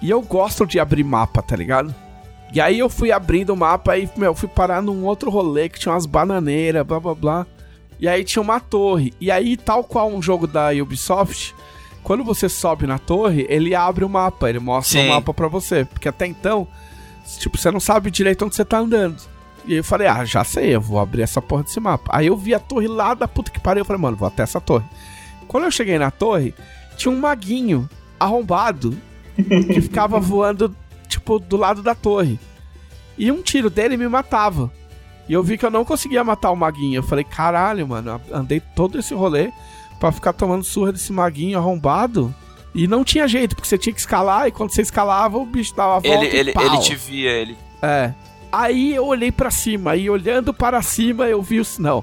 [SPEAKER 1] E eu gosto de abrir mapa, tá ligado? E aí eu fui abrindo o mapa e, meu, fui parar num outro rolê que tinha umas bananeiras, blá blá blá. E aí tinha uma torre. E aí, tal qual um jogo da Ubisoft, quando você sobe na torre, ele abre o mapa, ele mostra o um mapa para você. Porque até então, tipo, você não sabe direito onde você tá andando. E aí eu falei, ah, já sei, eu vou abrir essa porra desse mapa. Aí eu vi a torre lá da puta que pariu, eu falei, mano, vou até essa torre. Quando eu cheguei na torre, tinha um maguinho arrombado que ficava voando, tipo, do lado da torre. E um tiro dele me matava. E eu vi que eu não conseguia matar o maguinho. Eu falei, caralho, mano, andei todo esse rolê para ficar tomando surra desse maguinho arrombado. E não tinha jeito, porque você tinha que escalar e quando você escalava, o bicho dava a volta.
[SPEAKER 2] Ele, ele, ele te via, ele.
[SPEAKER 1] É. Aí eu olhei para cima, e olhando para cima eu vi o. Não.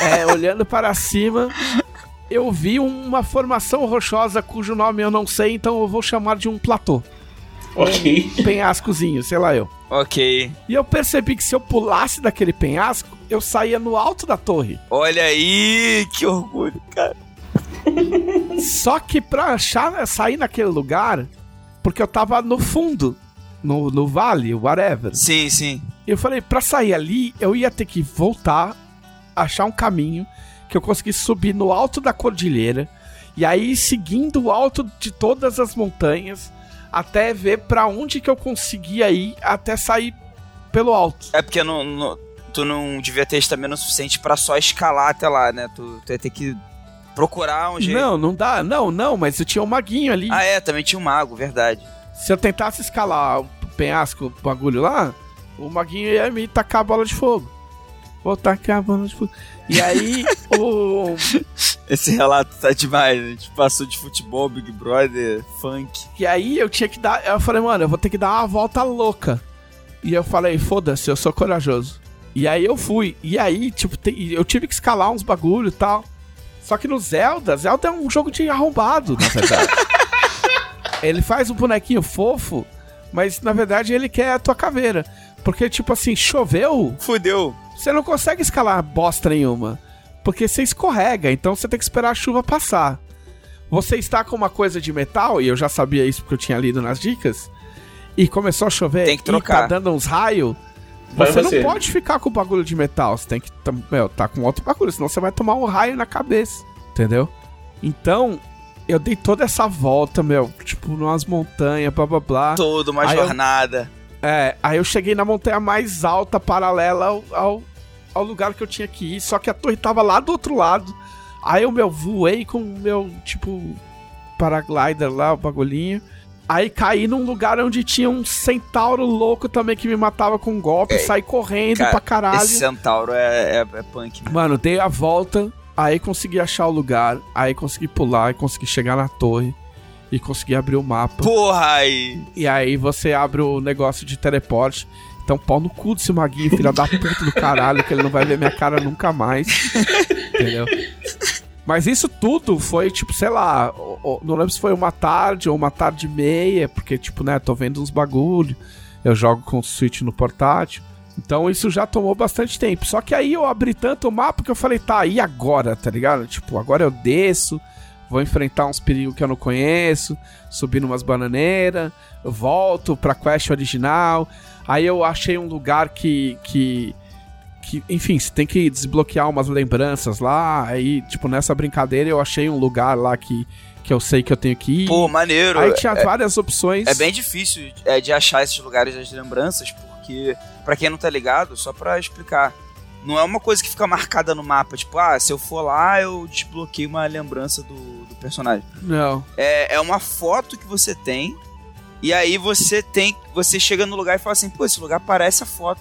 [SPEAKER 1] É, olhando para cima, eu vi uma formação rochosa cujo nome eu não sei, então eu vou chamar de um platô.
[SPEAKER 3] Ok.
[SPEAKER 1] Um penhascozinho, sei lá eu.
[SPEAKER 2] Ok.
[SPEAKER 1] E eu percebi que se eu pulasse daquele penhasco, eu saía no alto da torre.
[SPEAKER 2] Olha aí, que orgulho, cara.
[SPEAKER 1] Só que pra achar, sair naquele lugar, porque eu tava no fundo, no, no vale, whatever.
[SPEAKER 2] Sim, sim.
[SPEAKER 1] Eu falei, pra sair ali, eu ia ter que voltar, achar um caminho que eu conseguisse subir no alto da cordilheira e aí seguindo o alto de todas as montanhas até ver pra onde que eu conseguia ir até sair pelo alto.
[SPEAKER 2] É porque não, não- tu não devia ter estamina o suficiente pra só escalar até lá, né? Tu, tu ia ter que procurar um jeito.
[SPEAKER 1] Não, não dá, não, não, mas eu tinha um maguinho ali.
[SPEAKER 2] Ah, é, também tinha um mago, verdade.
[SPEAKER 1] Se eu tentasse escalar o penhasco, o bagulho lá, o maguinho ia me tacar a bola de fogo. Vou tacar a bola de fogo. E aí, o.
[SPEAKER 2] Esse relato tá demais. A gente passou de futebol, Big Brother, funk.
[SPEAKER 1] E aí eu tinha que dar. Eu falei, mano, eu vou ter que dar uma volta louca. E eu falei, foda-se, eu sou corajoso. E aí eu fui. E aí, tipo, te- eu tive que escalar uns bagulho e tal. Só que no Zelda, Zelda é um jogo de arrombado, na verdade. ele faz um bonequinho fofo, mas na verdade ele quer a tua caveira. Porque, tipo assim, choveu,
[SPEAKER 2] Fudeu.
[SPEAKER 1] Você não consegue escalar bosta nenhuma. Porque você escorrega, então você tem que esperar a chuva passar. Você está com uma coisa de metal, e eu já sabia isso porque eu tinha lido nas dicas, e começou a chover
[SPEAKER 2] Tem que
[SPEAKER 1] e
[SPEAKER 2] trocar.
[SPEAKER 1] tá dando uns raios, você,
[SPEAKER 3] você.
[SPEAKER 1] não pode ficar com o bagulho de metal. Você tem que meu, tá com outro bagulho, senão você vai tomar um raio na cabeça. Entendeu? Então, eu dei toda essa volta, meu, tipo, numas montanhas, blá blá blá.
[SPEAKER 2] Toda uma
[SPEAKER 1] Aí eu-
[SPEAKER 2] jornada.
[SPEAKER 1] É, aí eu cheguei na montanha mais alta, paralela ao, ao, ao lugar que eu tinha que ir, só que a torre tava lá do outro lado. Aí eu, meu, voei com o meu, tipo, paraglider lá, o bagulhinho. Aí caí num lugar onde tinha um centauro louco também que me matava com um golpe, saí correndo
[SPEAKER 2] cara,
[SPEAKER 1] pra caralho.
[SPEAKER 2] Esse centauro é, é, é punk, né?
[SPEAKER 1] Mano, dei a volta, aí consegui achar o lugar, aí consegui pular e consegui chegar na torre e consegui abrir o mapa.
[SPEAKER 2] Porra aí.
[SPEAKER 1] E aí você abre o negócio de teleporte. Então, pau no cu desse maguinho, filha da puta do caralho, que ele não vai ver minha cara nunca mais. Entendeu? Mas isso tudo foi, tipo, sei lá, não lembro se foi uma tarde ou uma tarde e meia, porque, tipo, né, tô vendo uns bagulho, eu jogo com o Switch no portátil. Então isso já tomou bastante tempo. Só que aí eu abri tanto o mapa que eu falei, tá, e agora, tá ligado? Tipo, agora eu desço, vou enfrentar uns perigos que eu não conheço, subir numas bananeiras, volto pra quest original. Aí eu achei um lugar que. que que, enfim, você tem que desbloquear umas lembranças lá. Aí, tipo, nessa brincadeira eu achei um lugar lá que, que eu sei que eu tenho que ir.
[SPEAKER 2] Pô, maneiro.
[SPEAKER 1] Aí tinha várias opções.
[SPEAKER 2] É bem difícil é, de achar esses lugares das lembranças, porque, pra quem não tá ligado, só pra explicar, não é uma coisa que fica marcada no mapa, tipo, ah, se eu for lá, eu desbloqueei uma lembrança do, do personagem.
[SPEAKER 1] Não.
[SPEAKER 2] É, é uma foto que você tem, e aí você tem. Você chega no lugar e fala assim, pô, esse lugar parece a foto.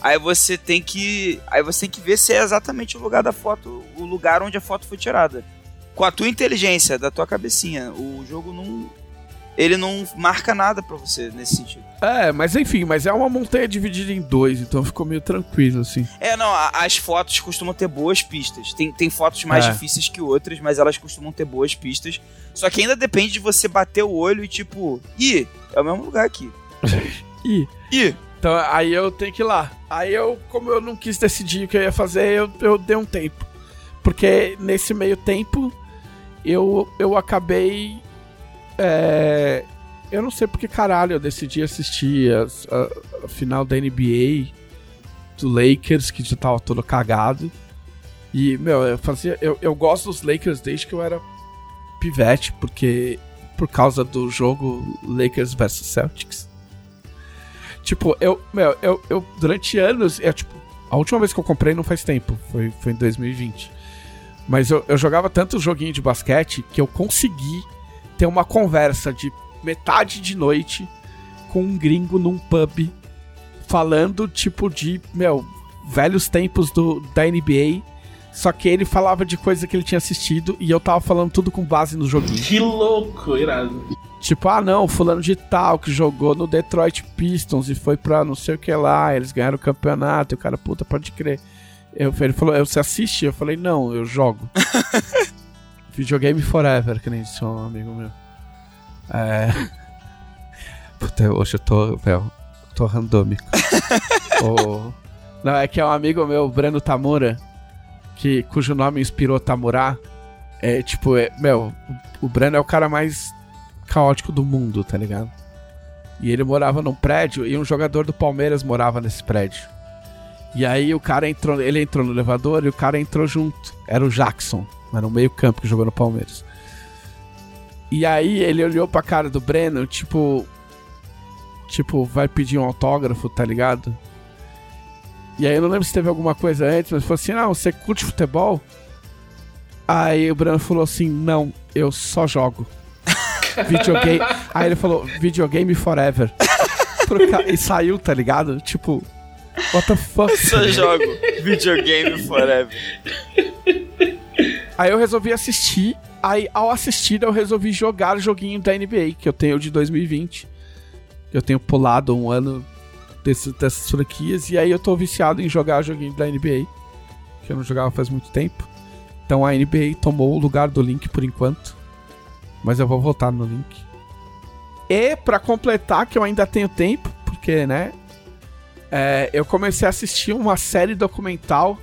[SPEAKER 2] Aí você tem que. Aí você tem que ver se é exatamente o lugar da foto, o lugar onde a foto foi tirada. Com a tua inteligência, da tua cabecinha. O jogo não. Ele não marca nada pra você nesse sentido.
[SPEAKER 1] É, mas enfim, mas é uma montanha dividida em dois, então ficou meio tranquilo, assim.
[SPEAKER 2] É, não, as fotos costumam ter boas pistas. Tem, tem fotos mais
[SPEAKER 1] É.
[SPEAKER 2] difíceis que outras, mas elas costumam ter boas pistas. Só que ainda depende de você bater o olho e tipo, ih, é o mesmo lugar aqui.
[SPEAKER 1] Ih.
[SPEAKER 2] Ih,
[SPEAKER 1] Então aí eu tenho que ir lá. Aí eu, como eu não quis decidir o que eu ia fazer, eu, eu dei um tempo. Porque nesse meio tempo eu, eu acabei. É, eu não sei porque caralho eu decidi assistir as- a, a final da NBA do Lakers, que já tava todo cagado. E, meu, eu fazia. Eu, eu gosto dos Lakers desde que eu era pivete, porque. Por causa do jogo Lakers vs Celtics. Tipo, eu, meu, eu, eu durante anos, é tipo, a última vez que eu comprei não faz tempo, foi, foi em 2020. Mas eu, eu jogava tanto joguinho de basquete que eu consegui ter uma conversa de metade de noite com um gringo num pub falando tipo de, meu, velhos tempos do, da NBA. Só que ele falava de coisa que ele tinha assistido e eu tava falando tudo com base no joguinho.
[SPEAKER 3] Que louco, irado.
[SPEAKER 1] Tipo, ah não, fulano de tal que jogou no Detroit Pistons e foi pra não sei o que lá, eles ganharam o campeonato, e o cara, puta, pode crer. Eu, ele falou, "Eu- você assiste? Eu falei, não, eu jogo. Videogame Forever, que nem disse um amigo meu. É. Puta, hoje eu tô, velho, tô randômico. Não, é que é um amigo meu, o Breno Tamura, que, cujo nome inspirou Tamura. É tipo, é, meu, o, o Breno é o cara mais caótico do mundo, tá ligado? E ele morava num prédio e um jogador do Palmeiras morava nesse prédio. E aí o cara entrou, ele entrou no elevador e o cara entrou junto. Era o Jackson, era o meio-campo que jogou no Palmeiras. E aí ele olhou pra cara do Breno, tipo. Tipo, vai pedir um autógrafo, tá ligado? E aí eu não lembro se teve alguma coisa antes, mas falou assim: não, você curte futebol? Aí o Breno falou assim: não, eu só jogo. videogame. Aí ele falou: videogame forever. e saiu, tá ligado? Tipo, what the fuck?
[SPEAKER 2] Só jogo videogame forever.
[SPEAKER 1] Aí eu resolvi assistir. Aí, ao assistir, eu resolvi jogar o joguinho da NBA, que eu tenho de 2020. Eu tenho pulado um ano desse, dessas franquias. E aí eu tô viciado em jogar joguinho da NBA, que eu não jogava faz muito tempo. Então a NBA tomou o lugar do Link por enquanto. Mas eu vou voltar no Link. E para completar, que eu ainda tenho tempo, porque, né? É, eu comecei a assistir uma série documental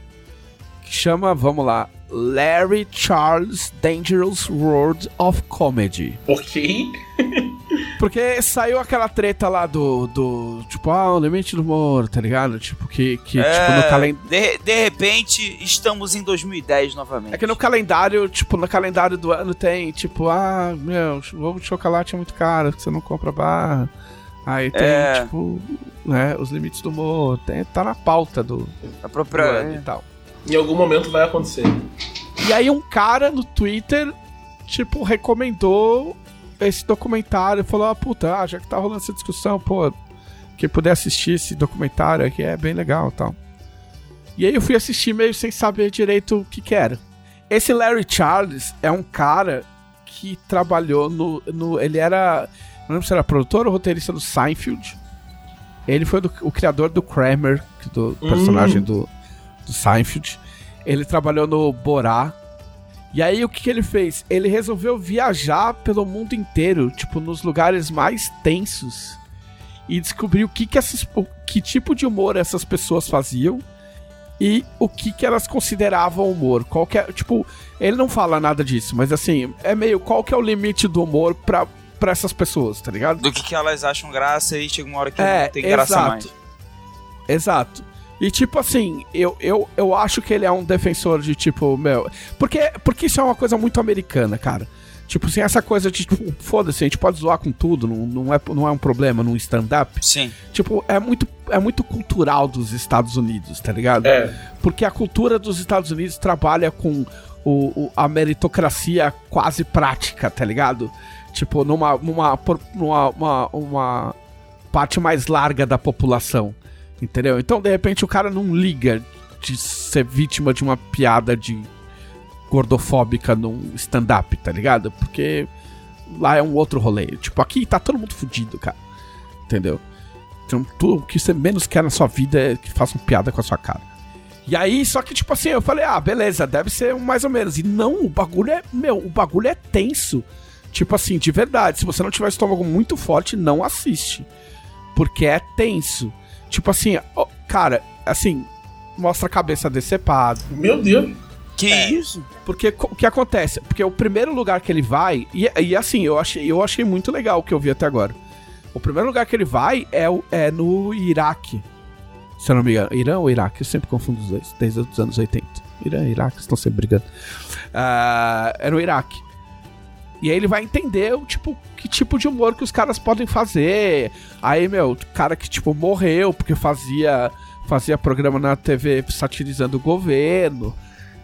[SPEAKER 1] que chama, vamos lá, Larry Charles Dangerous World of Comedy.
[SPEAKER 3] Ok.
[SPEAKER 1] Porque saiu aquela treta lá do. do tipo, ah, o limite do humor, tá ligado? Tipo, que, que
[SPEAKER 2] É,
[SPEAKER 1] tipo, no calendário.
[SPEAKER 2] de, de repente, estamos em 2010 novamente.
[SPEAKER 1] É que no calendário, tipo, no calendário do ano tem, tipo, ah, meu, o ovo de chocolate é muito caro, você não compra barra. Aí tem,
[SPEAKER 2] É.
[SPEAKER 1] tipo, né, os limites do humor, tem, tá na pauta do,
[SPEAKER 2] A
[SPEAKER 1] do
[SPEAKER 2] própria.
[SPEAKER 1] ano e tal.
[SPEAKER 3] Em algum momento vai acontecer.
[SPEAKER 1] E aí um cara no Twitter, tipo, recomendou esse documentário, falou, ah, puta, ah, já que tá rolando essa discussão, pô, quem puder assistir esse documentário aqui é bem legal e tal. E aí eu fui assistir meio sem saber direito o que que era. Esse Larry Charles é um cara que trabalhou no... no ele era... Não lembro se era produtor ou roteirista do Seinfeld. Ele foi do- o criador do Kramer, que do personagem do, do Seinfeld. Ele trabalhou no Borá. E aí o que, que ele fez? Ele resolveu viajar pelo mundo inteiro, tipo, nos lugares mais tensos. E descobrir o que, que, essas, o- que tipo de humor essas pessoas faziam. E o que, que elas consideravam humor. Qual que é, tipo, ele não fala nada disso, mas assim, é meio qual que é o limite do humor pra, pra essas pessoas, tá ligado?
[SPEAKER 2] Do que, que elas acham graça e chega uma hora que
[SPEAKER 1] É,
[SPEAKER 2] não tem graça
[SPEAKER 1] exato.
[SPEAKER 2] mais.
[SPEAKER 1] Exato. E tipo assim, eu, eu, eu acho que ele é um defensor de tipo, meu. Porque, porque isso é uma coisa muito americana, cara. Tipo assim, essa coisa de, tipo, foda-se, a gente pode zoar com tudo, não, não, é, não é um problema num stand-up.
[SPEAKER 2] Sim.
[SPEAKER 1] Tipo, é muito, é muito cultural dos Estados Unidos, tá ligado?
[SPEAKER 3] É.
[SPEAKER 1] Porque a cultura dos Estados Unidos trabalha com o, o- a meritocracia quase prática, tá ligado? Tipo, numa, numa, numa uma, uma parte mais larga da população, entendeu? Então, de repente, o cara não liga de ser vítima de uma piada de gordofóbica num stand-up, tá ligado? Porque lá é um outro rolê. Tipo, aqui tá todo mundo fudido, cara. Entendeu? Então, tudo o que você menos quer na sua vida é que façam piada com a sua cara. E aí, só que, tipo assim, eu falei, ah, beleza, deve ser um mais ou menos. E não, o bagulho é, meu, o bagulho é tenso. Tipo assim, de verdade, se você não tiver estômago muito forte, não assiste. Porque é tenso. Tipo assim, ó, cara, assim, mostra a cabeça decepada.
[SPEAKER 3] Meu Deus.
[SPEAKER 2] Que isso?
[SPEAKER 1] Porque o que acontece? Porque o primeiro lugar que ele vai, e, e assim, eu achei, eu achei muito legal o que eu vi até agora. O primeiro lugar que ele vai é, é no Iraque. Se eu não me engano. Irã ou Iraque? Eu sempre confundo os dois, desde os anos 80. Irã e Iraque estão sempre brigando. Ah, é no Iraque. E aí ele vai entender o tipo, que tipo de humor que os caras podem fazer. Aí, meu, cara que tipo morreu porque fazia fazia programa na TV satirizando o governo.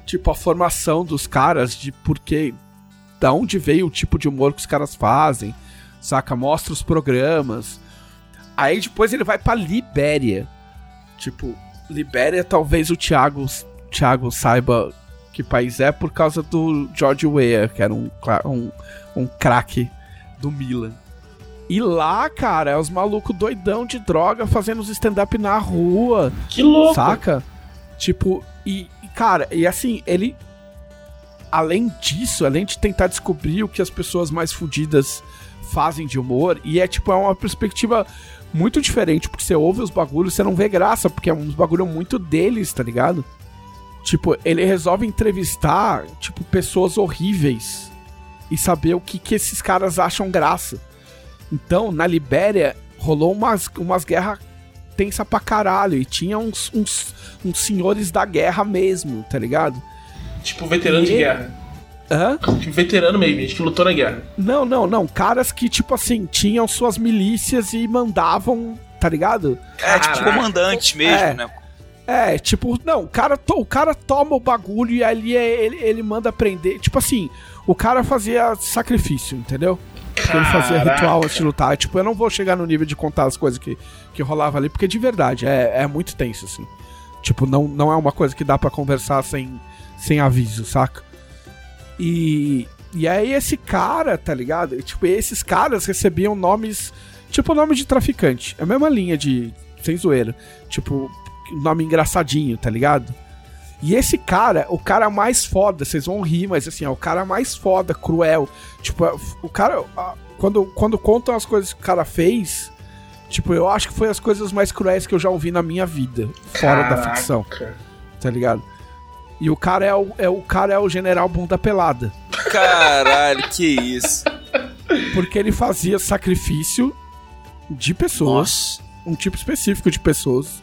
[SPEAKER 1] Tipo a formação dos caras de porquê da onde veio o tipo de humor que os caras fazem. Saca? Mostra os programas. Aí depois ele vai pra Libéria. Tipo, Libéria talvez o Thiago, Thiago saiba que país é por causa do George Weah, que era um, um, um craque do Milan. E lá, cara, é os malucos doidão de droga fazendo os stand-up na rua,
[SPEAKER 3] Que louco.
[SPEAKER 1] saca? Tipo, e, cara, e assim, ele. Além disso, além de tentar descobrir o que as pessoas mais fodidas fazem de humor. E é tipo, é uma perspectiva muito diferente, porque você ouve os bagulhos, você não vê graça, porque é uns bagulho muito deles, tá ligado? Tipo, ele resolve entrevistar, tipo, pessoas horríveis e saber o que, que esses caras acham graça. Então, na Libéria, rolou umas, umas guerras tensa pra caralho. E tinha uns, uns, uns senhores da guerra mesmo, tá ligado?
[SPEAKER 3] Tipo, veterano
[SPEAKER 1] E
[SPEAKER 3] de guerra.
[SPEAKER 1] Hã?
[SPEAKER 3] Tipo, veterano mesmo, gente que lutou na guerra.
[SPEAKER 1] Não, não, não. Caras que, tipo assim, tinham suas milícias e mandavam, tá ligado?
[SPEAKER 2] É, tipo, comandante mesmo,
[SPEAKER 1] É.
[SPEAKER 2] né?
[SPEAKER 1] É, tipo, não, o cara, to- o cara toma o bagulho e ali é- ele, ele manda prender. Tipo assim, o cara fazia sacrifício, entendeu? Ele fazia
[SPEAKER 3] Caraca.
[SPEAKER 1] ritual antes de lutar. Tipo, eu não vou chegar no nível de contar as coisas que, que rolava ali, porque de verdade é, é muito tenso, assim. Tipo, não, não é uma coisa que dá pra conversar sem, sem aviso, saca? E, e aí esse cara, tá ligado? E, Tipo, esses caras recebiam nomes, tipo nome de traficante. É a mesma linha de, sem zoeira. Tipo, nome engraçadinho, tá ligado? E esse cara, o cara mais foda, vocês vão rir, mas assim, é o cara mais foda, cruel. Tipo, é- o cara, quando, quando contam as coisas que o cara fez, tipo, eu acho que foi as coisas mais cruéis que eu já ouvi na minha vida, fora da
[SPEAKER 3] Caraca.
[SPEAKER 1] ficção, tá ligado? E o cara é o, é o cara é o general bunda pelada.
[SPEAKER 2] Caralho, que isso.
[SPEAKER 1] Porque ele fazia sacrifício de pessoas,
[SPEAKER 2] Nossa.
[SPEAKER 1] um tipo específico de pessoas.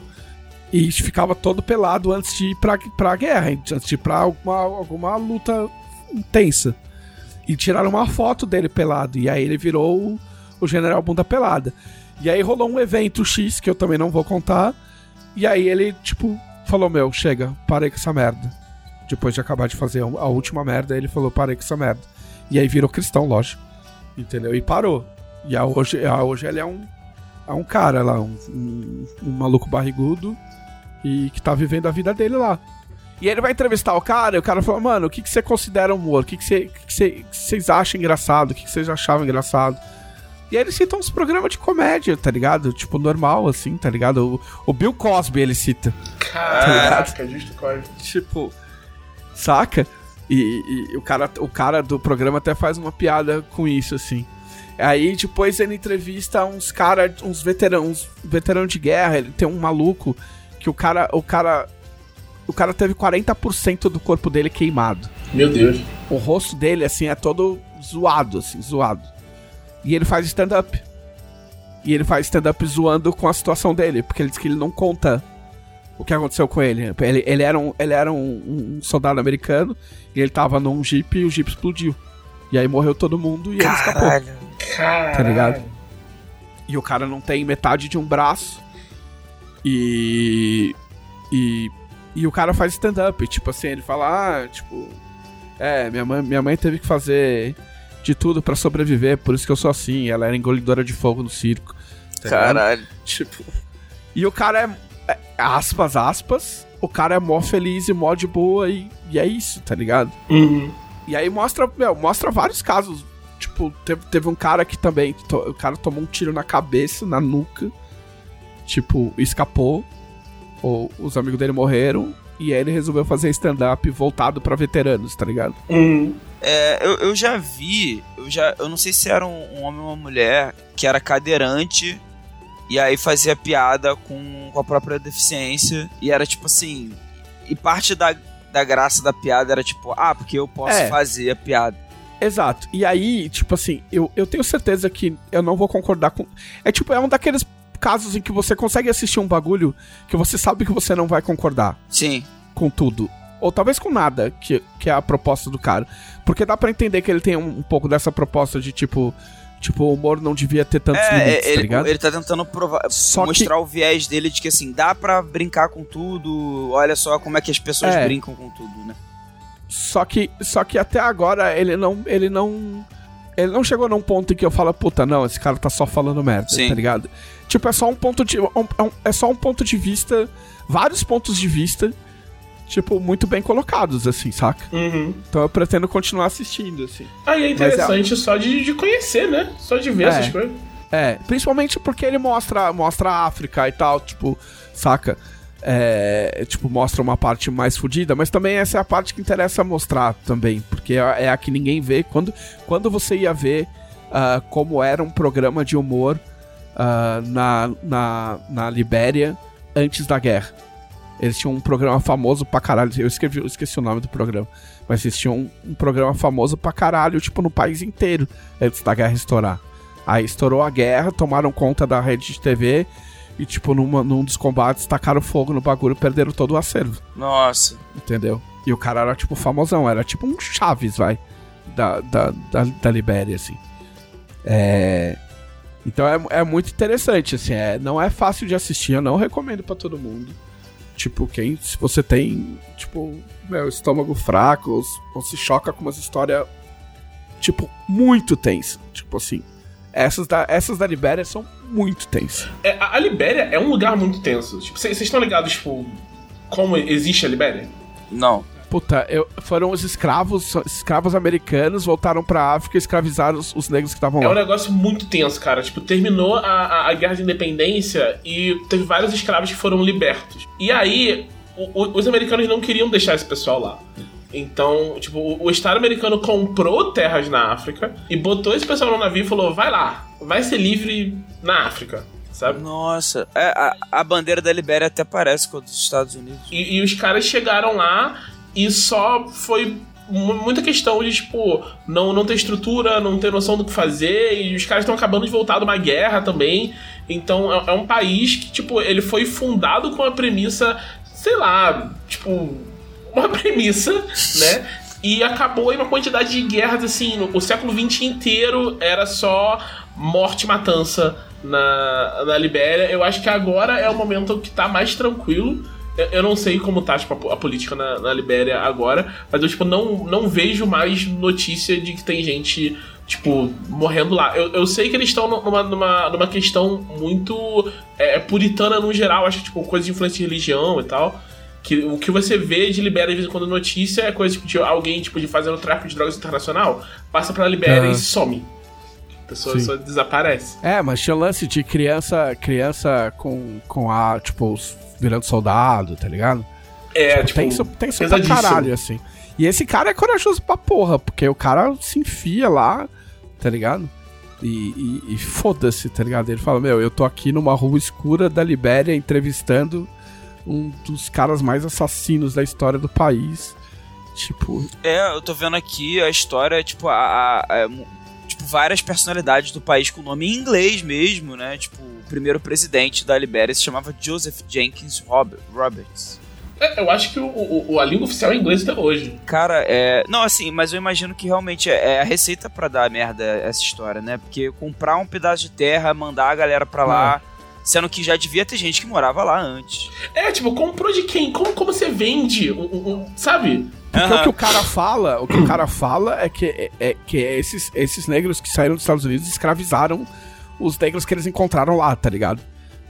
[SPEAKER 1] E ficava todo pelado antes de ir pra, pra guerra, antes de ir pra alguma, alguma luta intensa. E tiraram uma foto dele pelado. E aí ele virou o, o general bunda pelada. E aí rolou um evento X, que eu também não vou contar. E aí ele, tipo, falou: Meu, chega, parei com essa merda. Depois de acabar de fazer a última merda, ele falou: Parei com essa merda. E aí virou cristão, lógico. Entendeu? E parou. E a hoje, a hoje ele é um, é um cara lá, um, um, um maluco barrigudo e que tá vivendo a vida dele lá. E ele vai entrevistar o cara e o cara fala, mano, o que, que você considera humor? O que, que, você, que, que, você, que vocês acham engraçado? O que, que vocês achavam engraçado? E aí ele cita uns programas de comédia, tá ligado? Tipo, normal, assim, tá ligado? O, o Bill Cosby ele cita.
[SPEAKER 3] Caraca, justo corte.
[SPEAKER 1] Tipo, saca? E, e- e o, cara, o cara do programa até faz uma piada com isso, assim. Aí depois ele entrevista uns cara, uns veteranos, veteranos de guerra, ele tem um maluco que o cara, o cara, o cara teve 40% do corpo dele queimado.
[SPEAKER 3] Meu Deus.
[SPEAKER 1] O rosto dele assim é todo zoado, assim, zoado. E ele faz stand up. E ele faz stand up zoando com a situação dele, porque ele diz que ele não conta o que aconteceu com ele. Ele, ele era, um, ele era um, um soldado americano e ele tava num jeep e o jeep explodiu. E aí morreu todo mundo e ele escapou.
[SPEAKER 2] Caralho.
[SPEAKER 3] Caralho.
[SPEAKER 1] Tá ligado? E o cara não tem metade de um braço. E. E. E o cara faz stand-up. Tipo assim, ele fala, ah, tipo. É, minha mãe, minha mãe teve que fazer de tudo pra sobreviver, por isso que eu sou assim. Ela era engolidora de fogo no circo. tá?
[SPEAKER 2] Caralho.
[SPEAKER 1] Tipo. E o cara é, é. Aspas, aspas. O cara é mó feliz e mó de boa e, e é isso, tá ligado?
[SPEAKER 3] Uhum.
[SPEAKER 1] E aí mostra, meu, mostra vários casos. Tipo, teve, teve um cara que também. to- o cara tomou um tiro na cabeça, na nuca. Tipo, escapou. Ou os amigos dele morreram. E aí ele resolveu fazer stand-up voltado pra veteranos, tá ligado?
[SPEAKER 3] Uhum.
[SPEAKER 2] É, eu, eu já vi, eu já, eu não sei se era um, um homem ou uma mulher que era cadeirante e aí fazia piada com, com a própria deficiência e era tipo assim, e parte da, da graça da piada era tipo, ah, porque eu posso
[SPEAKER 1] É.
[SPEAKER 2] fazer a piada.
[SPEAKER 1] Exato. E aí, tipo assim, eu, eu tenho certeza que eu não vou concordar com. É tipo, é um daqueles casos em que você consegue assistir um bagulho que você sabe que você não vai concordar.
[SPEAKER 2] Sim.
[SPEAKER 1] com tudo. Ou talvez com nada, que, que é a proposta do cara. Porque dá pra entender que ele tem um, um pouco dessa proposta de tipo. Tipo, o humor não devia ter tantos
[SPEAKER 2] É,
[SPEAKER 1] limites, tá
[SPEAKER 2] ele,
[SPEAKER 1] ligado?
[SPEAKER 2] ele tá tentando provar,
[SPEAKER 1] Só
[SPEAKER 2] mostrar o viés dele de que assim, dá pra brincar com tudo, olha só como é que as pessoas
[SPEAKER 1] É.
[SPEAKER 2] brincam com tudo, né?
[SPEAKER 1] Só que, só que até agora ele não. Ele não. Ele não chegou num ponto em que eu falo, puta, não, esse cara tá só falando merda,
[SPEAKER 2] Sim.
[SPEAKER 1] tá ligado? Tipo, é só um ponto de. um- um- é só um ponto de vista. Vários pontos de vista, tipo, muito bem colocados, assim, saca?
[SPEAKER 3] Uhum.
[SPEAKER 1] Então eu pretendo continuar assistindo, assim.
[SPEAKER 3] Aí é
[SPEAKER 1] Mas é-
[SPEAKER 3] interessante só de, de conhecer, né? Só de ver
[SPEAKER 1] É.
[SPEAKER 3] essas coisas.
[SPEAKER 1] É, principalmente porque ele mostra, mostra a África e tal, tipo, saca? É, tipo, mostra uma parte mais fodida, mas também essa é a parte que interessa mostrar também, porque é é a que ninguém vê. Quando, quando você ia ver uh, como era um programa de humor uh, na, na, na Libéria antes da guerra. Eles tinham um programa famoso pra caralho. Eu esqueci, eu esqueci o nome do programa. Mas eles tinham um, um, programa famoso pra caralho, tipo, no país inteiro, antes da guerra estourar. Aí estourou a guerra, tomaram conta da rede de TV e, tipo, numa, num dos combates, tacaram fogo no bagulho e perderam todo o acervo.
[SPEAKER 2] Nossa.
[SPEAKER 1] Entendeu? E o cara era, tipo, famosão. Era tipo um Chaves, vai. Da, da, da, da Libéria, assim. É. Então é, é muito interessante, assim. É, não é fácil de assistir, eu não recomendo para todo mundo. Tipo, quem. Se você tem, tipo, meu, estômago fraco, ou, ou se choca com umas histórias, tipo, muito tensa. Tipo assim. Essas da, essas da Libéria são muito tensas.
[SPEAKER 3] É, a Libéria é um lugar muito tenso. Tipo, vocês estão ligados, tipo, como existe a Libéria?
[SPEAKER 2] Não.
[SPEAKER 1] Puta, eu, foram os escravos, escravos americanos, voltaram pra África e escravizaram os, os negros que estavam
[SPEAKER 3] lá.
[SPEAKER 1] É
[SPEAKER 3] um negócio muito tenso, cara. Tipo, terminou a, a, a, Guerra de Independência e teve vários escravos que foram libertos. E aí, o, o, os americanos não queriam deixar esse pessoal lá. Então, tipo, o, o Estado americano comprou terras na África e botou esse pessoal no navio e falou: vai lá, vai ser livre na África. Sabe?
[SPEAKER 2] Nossa, é, a, a bandeira da Libéria até parece com a dos Estados Unidos.
[SPEAKER 3] E, e os caras chegaram lá e só foi muita questão de, tipo, não, não ter estrutura, não ter noção do que fazer, e os caras estão acabando de voltar de uma guerra também. Então é, é, um país que, tipo, ele foi fundado com a premissa, sei lá, tipo, uma premissa, né? E acabou em uma quantidade de guerras, assim, o século XX inteiro era só morte e matança na, na Libéria. Eu acho que agora é o momento que tá mais tranquilo eu não sei como tá tipo, a, política na, na Libéria agora, mas eu tipo, não, não vejo mais notícia de que tem gente tipo, morrendo lá. Eu, eu sei que eles estão numa, numa, numa questão muito é, puritana no geral, acho que, tipo, coisa de influência de religião e tal. Que o que você vê de Libéria de vez em quando notícia é coisa tipo, de alguém, tipo, de fazendo tráfico de drogas internacional, passa pra Libéria uhum. e some. A pessoa Sim. só desaparece.
[SPEAKER 1] É, mas tinha lance de criança, criança com, com a, tipo, virando soldado, tá ligado?
[SPEAKER 3] É, tipo,
[SPEAKER 1] tem isso, tem isso pra caralho, assim. E esse cara é corajoso pra porra, porque o cara se enfia lá, tá ligado? E, e, e foda-se, tá ligado? Ele fala: Meu, eu tô aqui numa rua escura da Libéria entrevistando um dos caras mais assassinos da história do país. Tipo.
[SPEAKER 2] É, eu tô vendo aqui a história, tipo, a, a, a tipo, várias personalidades do país com nome em inglês mesmo, né? Tipo, primeiro presidente da Libéria se chamava Joseph Jenkins Roberts.
[SPEAKER 3] É, eu acho que o, o, a língua oficial é inglês até hoje.
[SPEAKER 2] Cara, é. Não, assim, mas eu imagino que realmente é, é a receita para dar merda essa história, né? Porque comprar um pedaço de terra, mandar a galera pra lá. É. Sendo que já devia ter gente que morava lá antes.
[SPEAKER 3] É, tipo, comprou de quem? Como, como você vende? Um, um, sabe?
[SPEAKER 1] Porque o que o cara fala, o que o cara fala é que, é, é, que esses, esses negros que saíram dos Estados Unidos escravizaram os negros que eles encontraram lá, tá ligado?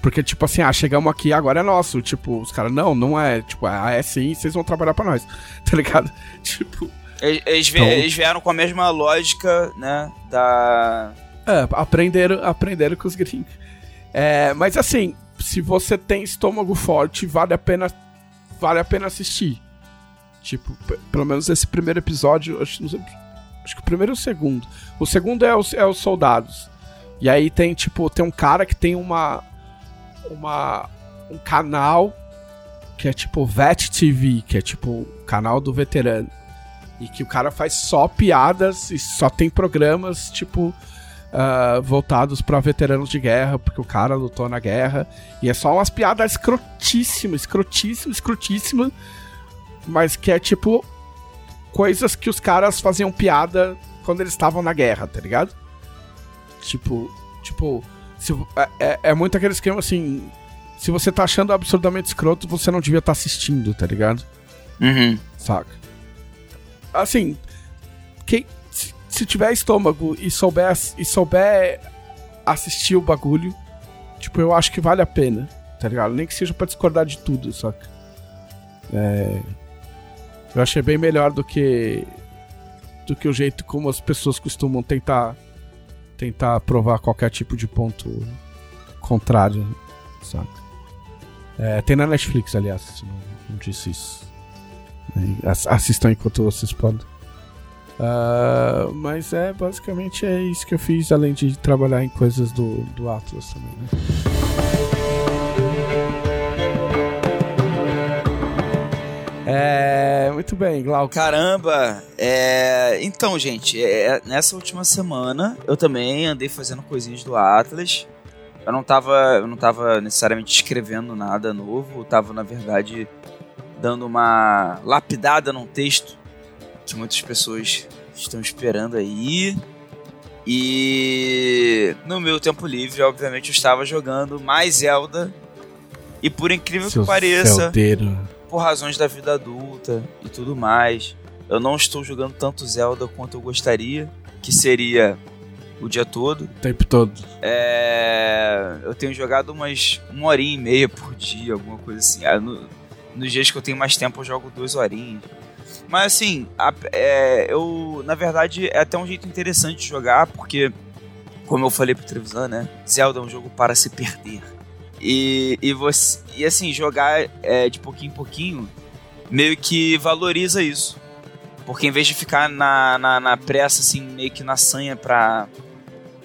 [SPEAKER 1] Porque, tipo assim, ah, chegamos aqui, agora é nosso. Tipo, os caras, não, não é. Tipo, ah, é sim, vocês vão trabalhar pra nós, tá ligado? Tipo.
[SPEAKER 2] Eles, então... eles vieram com a mesma lógica, né? Da.
[SPEAKER 1] É, aprenderam, aprenderam com os gringos. É, mas assim, se você tem estômago forte, vale a pena, vale a pena assistir. Tipo, pelo menos esse primeiro episódio, acho, sei, acho que o primeiro e o segundo. O segundo é os, é os soldados. E aí tem, tipo, tem um cara que tem uma. uma um canal que é tipo Vet TV, que é tipo o canal do veterano. E que o cara faz só piadas e só tem programas, tipo, uh, voltados para veteranos de guerra, porque o cara lutou na guerra. E é só umas piadas escrotíssimas, escrotíssimas, escrotíssimas. Mas que é tipo coisas que os caras faziam piada quando eles estavam na guerra, tá ligado? Tipo, tipo, se, é, é, é muito aquele esquema assim. Se você tá achando absurdamente escroto, você não devia estar tá assistindo, tá ligado?
[SPEAKER 2] Uhum.
[SPEAKER 1] Saca? Assim, quem, se, se tiver estômago e souber, e souber assistir o bagulho, tipo, eu acho que vale a pena, tá ligado? Nem que seja pra discordar de tudo, saca? É. Eu achei bem melhor do que. do que o jeito como as pessoas costumam tentar tentar provar qualquer tipo de ponto contrário, saca? É, tem na Netflix, aliás, não, não disse isso. Assistam enquanto vocês podem. Uh, mas é basicamente é isso que eu fiz, além de trabalhar em coisas do, do Atlas também, né? É, muito bem, Glauco.
[SPEAKER 2] Caramba! É, então, gente, é, nessa última semana eu também andei fazendo coisinhas do Atlas. Eu não tava, eu não tava necessariamente escrevendo nada novo, eu tava, na verdade, dando uma lapidada num texto que muitas pessoas estão esperando aí. E no meu tempo livre, obviamente, eu estava jogando mais Zelda. E por incrível Seu que pareça,
[SPEAKER 1] Zeldeiro.
[SPEAKER 2] Por razões da vida adulta e tudo mais, eu não estou jogando tanto Zelda quanto eu gostaria, que seria o dia todo. O
[SPEAKER 1] tempo todo.
[SPEAKER 2] É... Eu tenho jogado umas uma horinha e meia por dia, alguma coisa assim. Ah, no... Nos dias que eu tenho mais tempo, eu jogo duas horinhas. Mas assim, a, é, eu, na verdade, é até um jeito interessante de jogar, porque, como eu falei pro Trevisan, né? Zelda é um jogo para se perder. E, e, você, e assim, jogar é, de pouquinho em pouquinho meio que valoriza isso. Porque em vez de ficar na, na, na pressa, assim, meio que na sanha pra,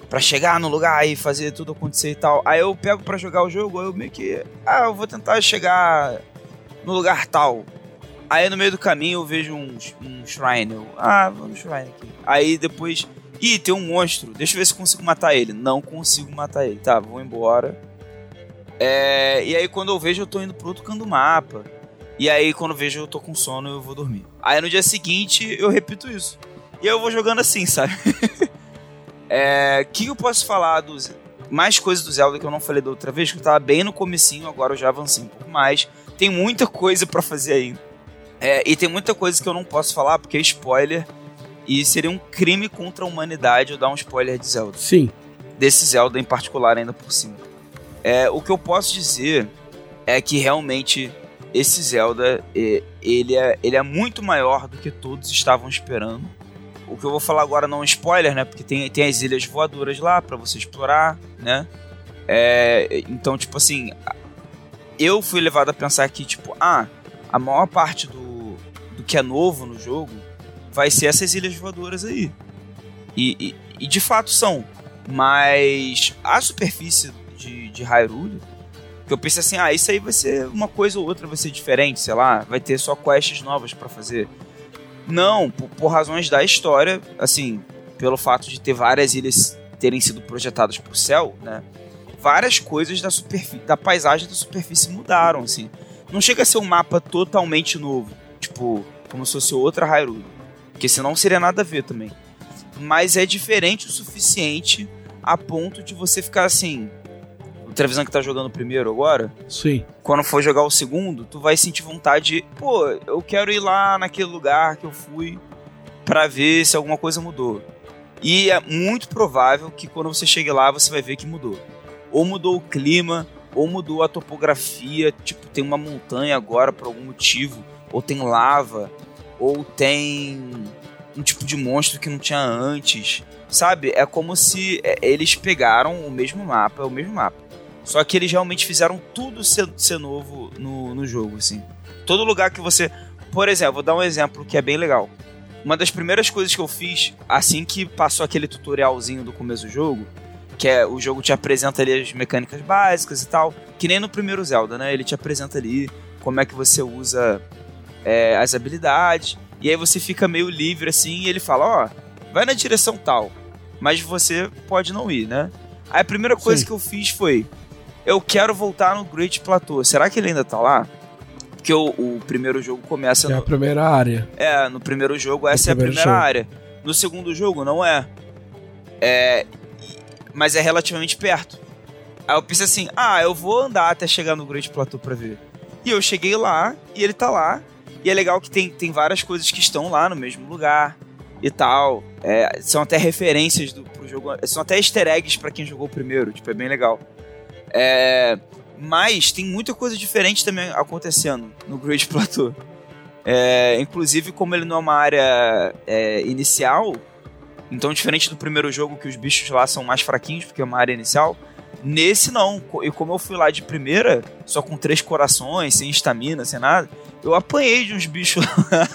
[SPEAKER 2] pra chegar no lugar e fazer tudo acontecer e tal, aí eu pego para jogar o jogo, eu meio que. Ah, eu vou tentar chegar no lugar tal. Aí no meio do caminho eu vejo um, um shrine. Eu, ah, vou no shrine aqui. Aí depois. Ih, tem um monstro. Deixa eu ver se consigo matar ele. Não consigo matar ele. Tá, vou embora. É, e aí quando eu vejo eu tô indo pro outro canto do mapa. E aí quando eu vejo eu tô com sono eu vou dormir. Aí no dia seguinte eu repito isso. E eu vou jogando assim, sabe? é, que eu posso falar dos mais coisas do Zelda que eu não falei da outra vez, que eu tava bem no comecinho, agora eu já avancei um pouco mais. Tem muita coisa para fazer ainda. É, e tem muita coisa que eu não posso falar porque é spoiler. E seria um crime contra a humanidade eu dar um spoiler de Zelda.
[SPEAKER 1] Sim.
[SPEAKER 2] Desse Zelda em particular, ainda por cima. É, o que eu posso dizer é que realmente esse Zelda ele é, ele é muito maior do que todos estavam esperando. O que eu vou falar agora não é spoiler, né? Porque tem, tem as ilhas voadoras lá para você explorar, né? É, então, tipo assim, eu fui levado a pensar que, tipo, ah, a maior parte do, que é novo no jogo vai ser essas ilhas voadoras aí. E, e, e de fato são. Mas a superfície de, de Hyrule, que eu pensei assim, ah, isso aí vai ser uma coisa ou outra, vai ser diferente, sei lá, vai ter só quests novas para fazer. Não, por, por, razões da história, assim, pelo fato de ter várias ilhas terem sido projetadas por céu, né? Várias coisas da da paisagem da superfície mudaram, assim. Não chega a ser um mapa totalmente novo, tipo, como se fosse outra Hyrule. Porque senão seria nada a ver também. Mas é diferente o suficiente a ponto de você ficar assim. Trevisan que tá jogando o primeiro agora.
[SPEAKER 1] Sim.
[SPEAKER 2] Quando for jogar o segundo, tu vai sentir vontade. Pô, eu quero ir lá naquele lugar que eu fui para ver se alguma coisa mudou. E é muito provável que quando você chegue lá, você vai ver que mudou. Ou mudou o clima, ou mudou a topografia. Tipo, tem uma montanha agora por algum motivo. Ou tem lava ou tem um tipo de monstro que não tinha antes. Sabe? É como se é, eles pegaram o mesmo mapa, é o mesmo mapa. Só que eles realmente fizeram tudo ser, ser novo no, no jogo, assim. Todo lugar que você. Por exemplo, vou dar um exemplo que é bem legal. Uma das primeiras coisas que eu fiz, assim que passou aquele tutorialzinho do começo do jogo, que é o jogo te apresenta ali as mecânicas básicas e tal, que nem no primeiro Zelda, né? Ele te apresenta ali como é que você usa é, as habilidades. E aí você fica meio livre assim e ele fala, ó, oh, vai na direção tal. Mas você pode não ir, né? Aí a primeira coisa Sim. que eu fiz foi, eu quero voltar no Great Plateau. Será que ele ainda tá lá? Porque o, o primeiro jogo começa.
[SPEAKER 1] É no... a primeira área.
[SPEAKER 2] É, no primeiro jogo essa é a primeira jogo. área. No segundo jogo não é. É. Mas é relativamente perto. Aí eu pensei assim: ah, eu vou andar até chegar no Great Plateau pra ver. E eu cheguei lá e ele tá lá. E é legal que tem, tem várias coisas que estão lá no mesmo lugar e tal. É, são até referências do, pro jogo. São até easter eggs pra quem jogou primeiro. Tipo, é bem legal. É, mas tem muita coisa diferente também acontecendo no Great Plateau. É, inclusive, como ele não é uma área é, inicial, então diferente do primeiro jogo que os bichos lá são mais fraquinhos, porque é uma área inicial, nesse não. E como eu fui lá de primeira, só com três corações, sem estamina, sem nada, eu apanhei de uns bichos lá.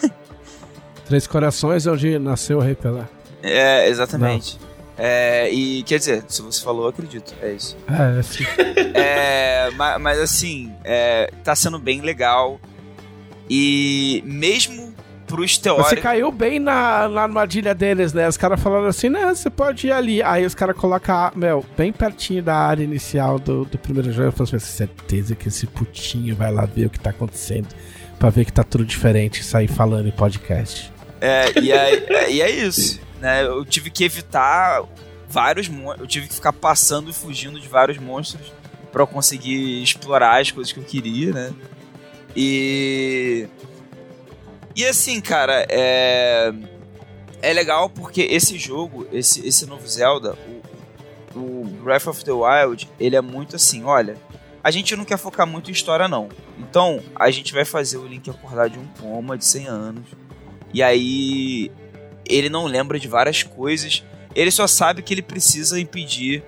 [SPEAKER 1] Três Corações é onde nasceu o Rei Pelé.
[SPEAKER 2] É, exatamente. É, e quer dizer, se você falou, eu acredito. É isso.
[SPEAKER 1] É, sim.
[SPEAKER 2] É, mas, mas assim, é, tá sendo bem legal. E mesmo pros
[SPEAKER 1] Você
[SPEAKER 2] teóricos.
[SPEAKER 1] caiu bem na, na armadilha deles, né? Os caras falaram assim, não, você pode ir ali. Aí os caras colocam, meu, bem pertinho da área inicial do, do primeiro jogo. Eu falei assim, certeza que esse putinho vai lá ver o que tá acontecendo. Pra ver que tá tudo diferente e sair falando em podcast.
[SPEAKER 2] É, e, é, e é isso. Né? Eu tive que evitar vários monstros. Eu tive que ficar passando e fugindo de vários monstros eu conseguir explorar as coisas que eu queria, né? E. E assim, cara, é. É legal porque esse jogo, esse, esse novo Zelda, o, o Breath of the Wild, ele é muito assim, olha. A gente não quer focar muito em história, não. Então, a gente vai fazer o Link acordar de um coma de 100 anos. E aí ele não lembra de várias coisas. Ele só sabe que ele precisa impedir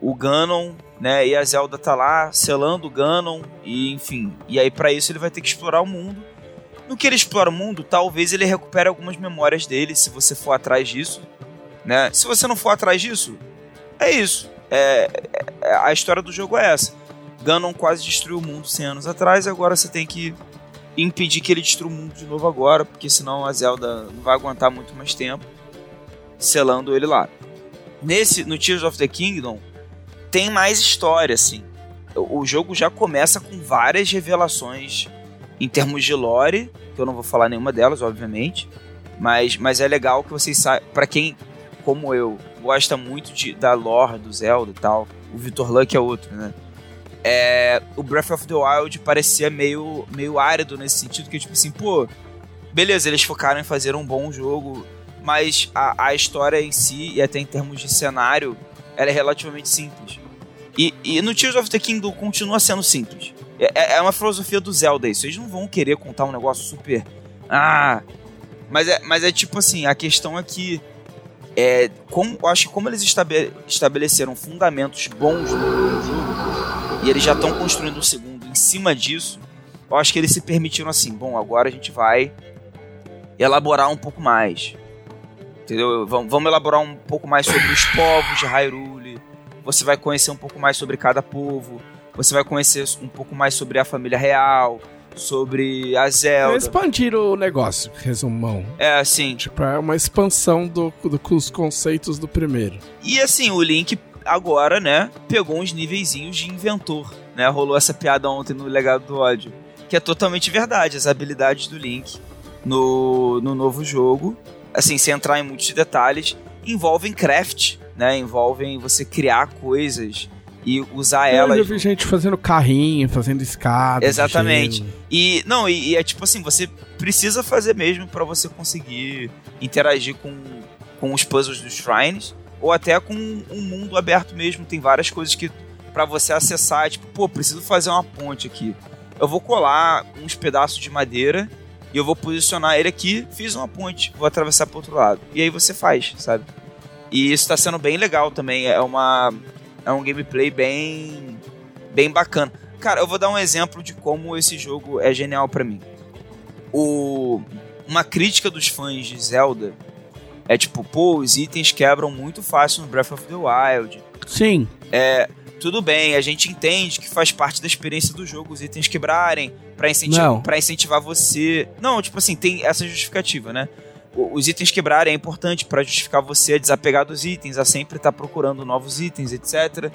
[SPEAKER 2] o Ganon, né? E a Zelda tá lá selando o Ganon e enfim. E aí pra isso ele vai ter que explorar o mundo. No que ele explora o mundo, talvez ele recupere algumas memórias dele, se você for atrás disso, né? Se você não for atrás disso, é isso. É, é- a história do jogo é essa. Ganon quase destruiu o mundo 100 anos atrás, e agora você tem que impedir que ele destrua o mundo de novo agora, porque senão a Zelda não vai aguentar muito mais tempo selando ele lá. Nesse, no Tears of the Kingdom, tem mais história, assim. O, jogo já começa com várias revelações em termos de lore, que eu não vou falar nenhuma delas, obviamente, mas, mas é legal que vocês saibam, pra quem, como eu, gosta muito de, da lore do Zelda e tal, o Victor Luck é outro, né? É, o Breath of the Wild parecia meio, meio árido nesse sentido, que tipo assim, pô, beleza, eles focaram em fazer um bom jogo, mas a, a história em si, e até em termos de cenário, ela é relativamente simples. E, e no Tears of the Kingdom continua sendo simples. É, é uma filosofia do Zelda isso. Eles não vão querer contar um negócio super. Ah! Mas é, mas é tipo assim, a questão é que. É, como, acho que como eles estabe- estabeleceram fundamentos bons no jogo, e eles já estão construindo o segundo em cima disso, eu acho que eles se permitiram assim, bom, agora a gente vai elaborar um pouco mais. Entendeu? Vamos, vamos elaborar um pouco mais sobre os povos de Hyrule. Você vai conhecer um pouco mais sobre cada povo. Você vai conhecer um pouco mais sobre a família real, sobre a Zelda.
[SPEAKER 1] Expandiram o negócio, resumão.
[SPEAKER 2] É assim.
[SPEAKER 1] Tipo, é uma expansão do, do- dos conceitos do primeiro.
[SPEAKER 2] E assim, o Link agora, né, pegou uns níveiszinhos de inventor, né? Rolou essa piada ontem no Legado do Ódio. Que é totalmente verdade. As habilidades do Link no, no novo jogo, assim, sem entrar em muitos detalhes, envolvem craft, né? Envolvem você criar coisas e usar
[SPEAKER 1] Eu
[SPEAKER 2] elas.
[SPEAKER 1] já vi gente fazendo carrinho, fazendo escada.
[SPEAKER 2] Exatamente. E não, e, e é tipo assim, você precisa fazer mesmo pra você conseguir interagir com, com os puzzles dos shrines ou até com um mundo aberto mesmo. Tem várias coisas que pra você acessar, tipo, pô, preciso fazer uma ponte aqui. Eu vou colar uns pedaços de madeira e eu vou posicionar ele aqui, fiz uma ponte, vou atravessar pro outro lado. E aí você faz, sabe? E isso tá sendo bem legal também, é uma é um gameplay bem bem bacana. Cara, eu vou dar um exemplo de como esse jogo é genial pra mim. O uma crítica dos fãs de Zelda é tipo, pô, os itens quebram muito fácil no Breath of the Wild.
[SPEAKER 1] Sim.
[SPEAKER 2] É, tudo bem, a gente entende que faz parte da experiência do jogo os itens quebrarem pra incentivar, pra incentivar você. Não, tipo assim, tem essa justificativa, né? Os itens quebrarem é importante pra justificar você a desapegar dos itens, a sempre estar procurando novos itens, etc.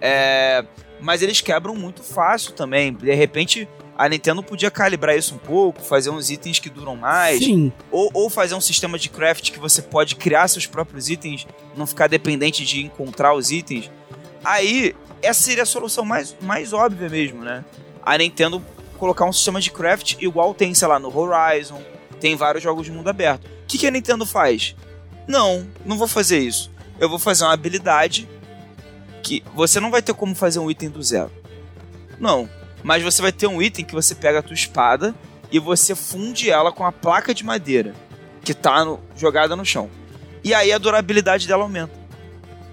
[SPEAKER 2] É, mas eles quebram muito fácil também. De repente, a Nintendo podia calibrar isso um pouco, fazer uns itens que duram mais.
[SPEAKER 1] Sim.
[SPEAKER 2] Ou, ou fazer um sistema de craft que você pode criar seus próprios itens, não ficar dependente de encontrar os itens. Aí, essa seria a solução mais, mais óbvia mesmo, né? A Nintendo colocar um sistema de craft igual tem, sei lá, no Horizon, tem vários jogos de mundo aberto. O que, que a Nintendo faz? Não, não vou fazer isso. Eu vou fazer uma habilidade que você não vai ter como fazer um item do zero. Não. Mas você vai ter um item que você pega a tua espada e você funde ela com a placa de madeira que tá no- jogada no chão. E aí a durabilidade dela aumenta.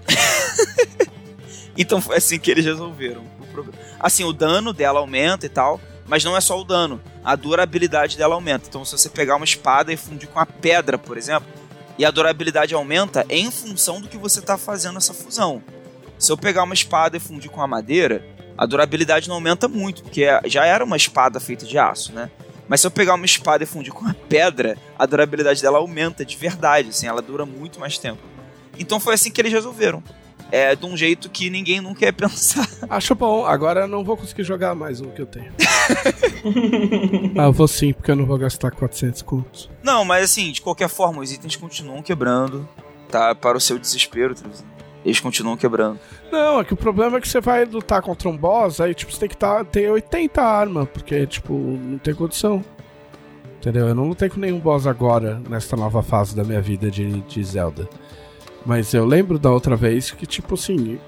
[SPEAKER 2] então foi assim que eles resolveram o problema. Assim, o dano dela aumenta e tal, Mas não é só o dano, a durabilidade dela aumenta. Então, se você pegar uma espada e fundir com a pedra, por exemplo, e a durabilidade aumenta em função do que você está fazendo essa fusão. Se eu pegar uma espada e fundir com a madeira, a durabilidade não aumenta muito, porque já era uma espada feita de aço, né? Mas se eu pegar uma espada e fundir com a pedra, a durabilidade dela aumenta de verdade, assim, ela dura muito mais tempo. Então foi assim que eles resolveram. É de um jeito que ninguém nunca ia pensar.
[SPEAKER 1] Acho bom, agora eu não vou conseguir jogar mais um que eu tenho. ah, eu vou sim, porque eu não vou gastar 400 contos.
[SPEAKER 2] Não, mas assim, de qualquer forma, os itens continuam quebrando, tá? Para o seu desespero, eles continuam quebrando.
[SPEAKER 1] Não, é que o problema é que você vai lutar contra um boss, aí tipo, você tem que tá, ter 80 armas, porque tipo, não tem condição. Entendeu? Eu não lutei com nenhum boss agora, nesta nova fase da minha vida de, de Zelda. Mas eu lembro da outra vez que, tipo assim.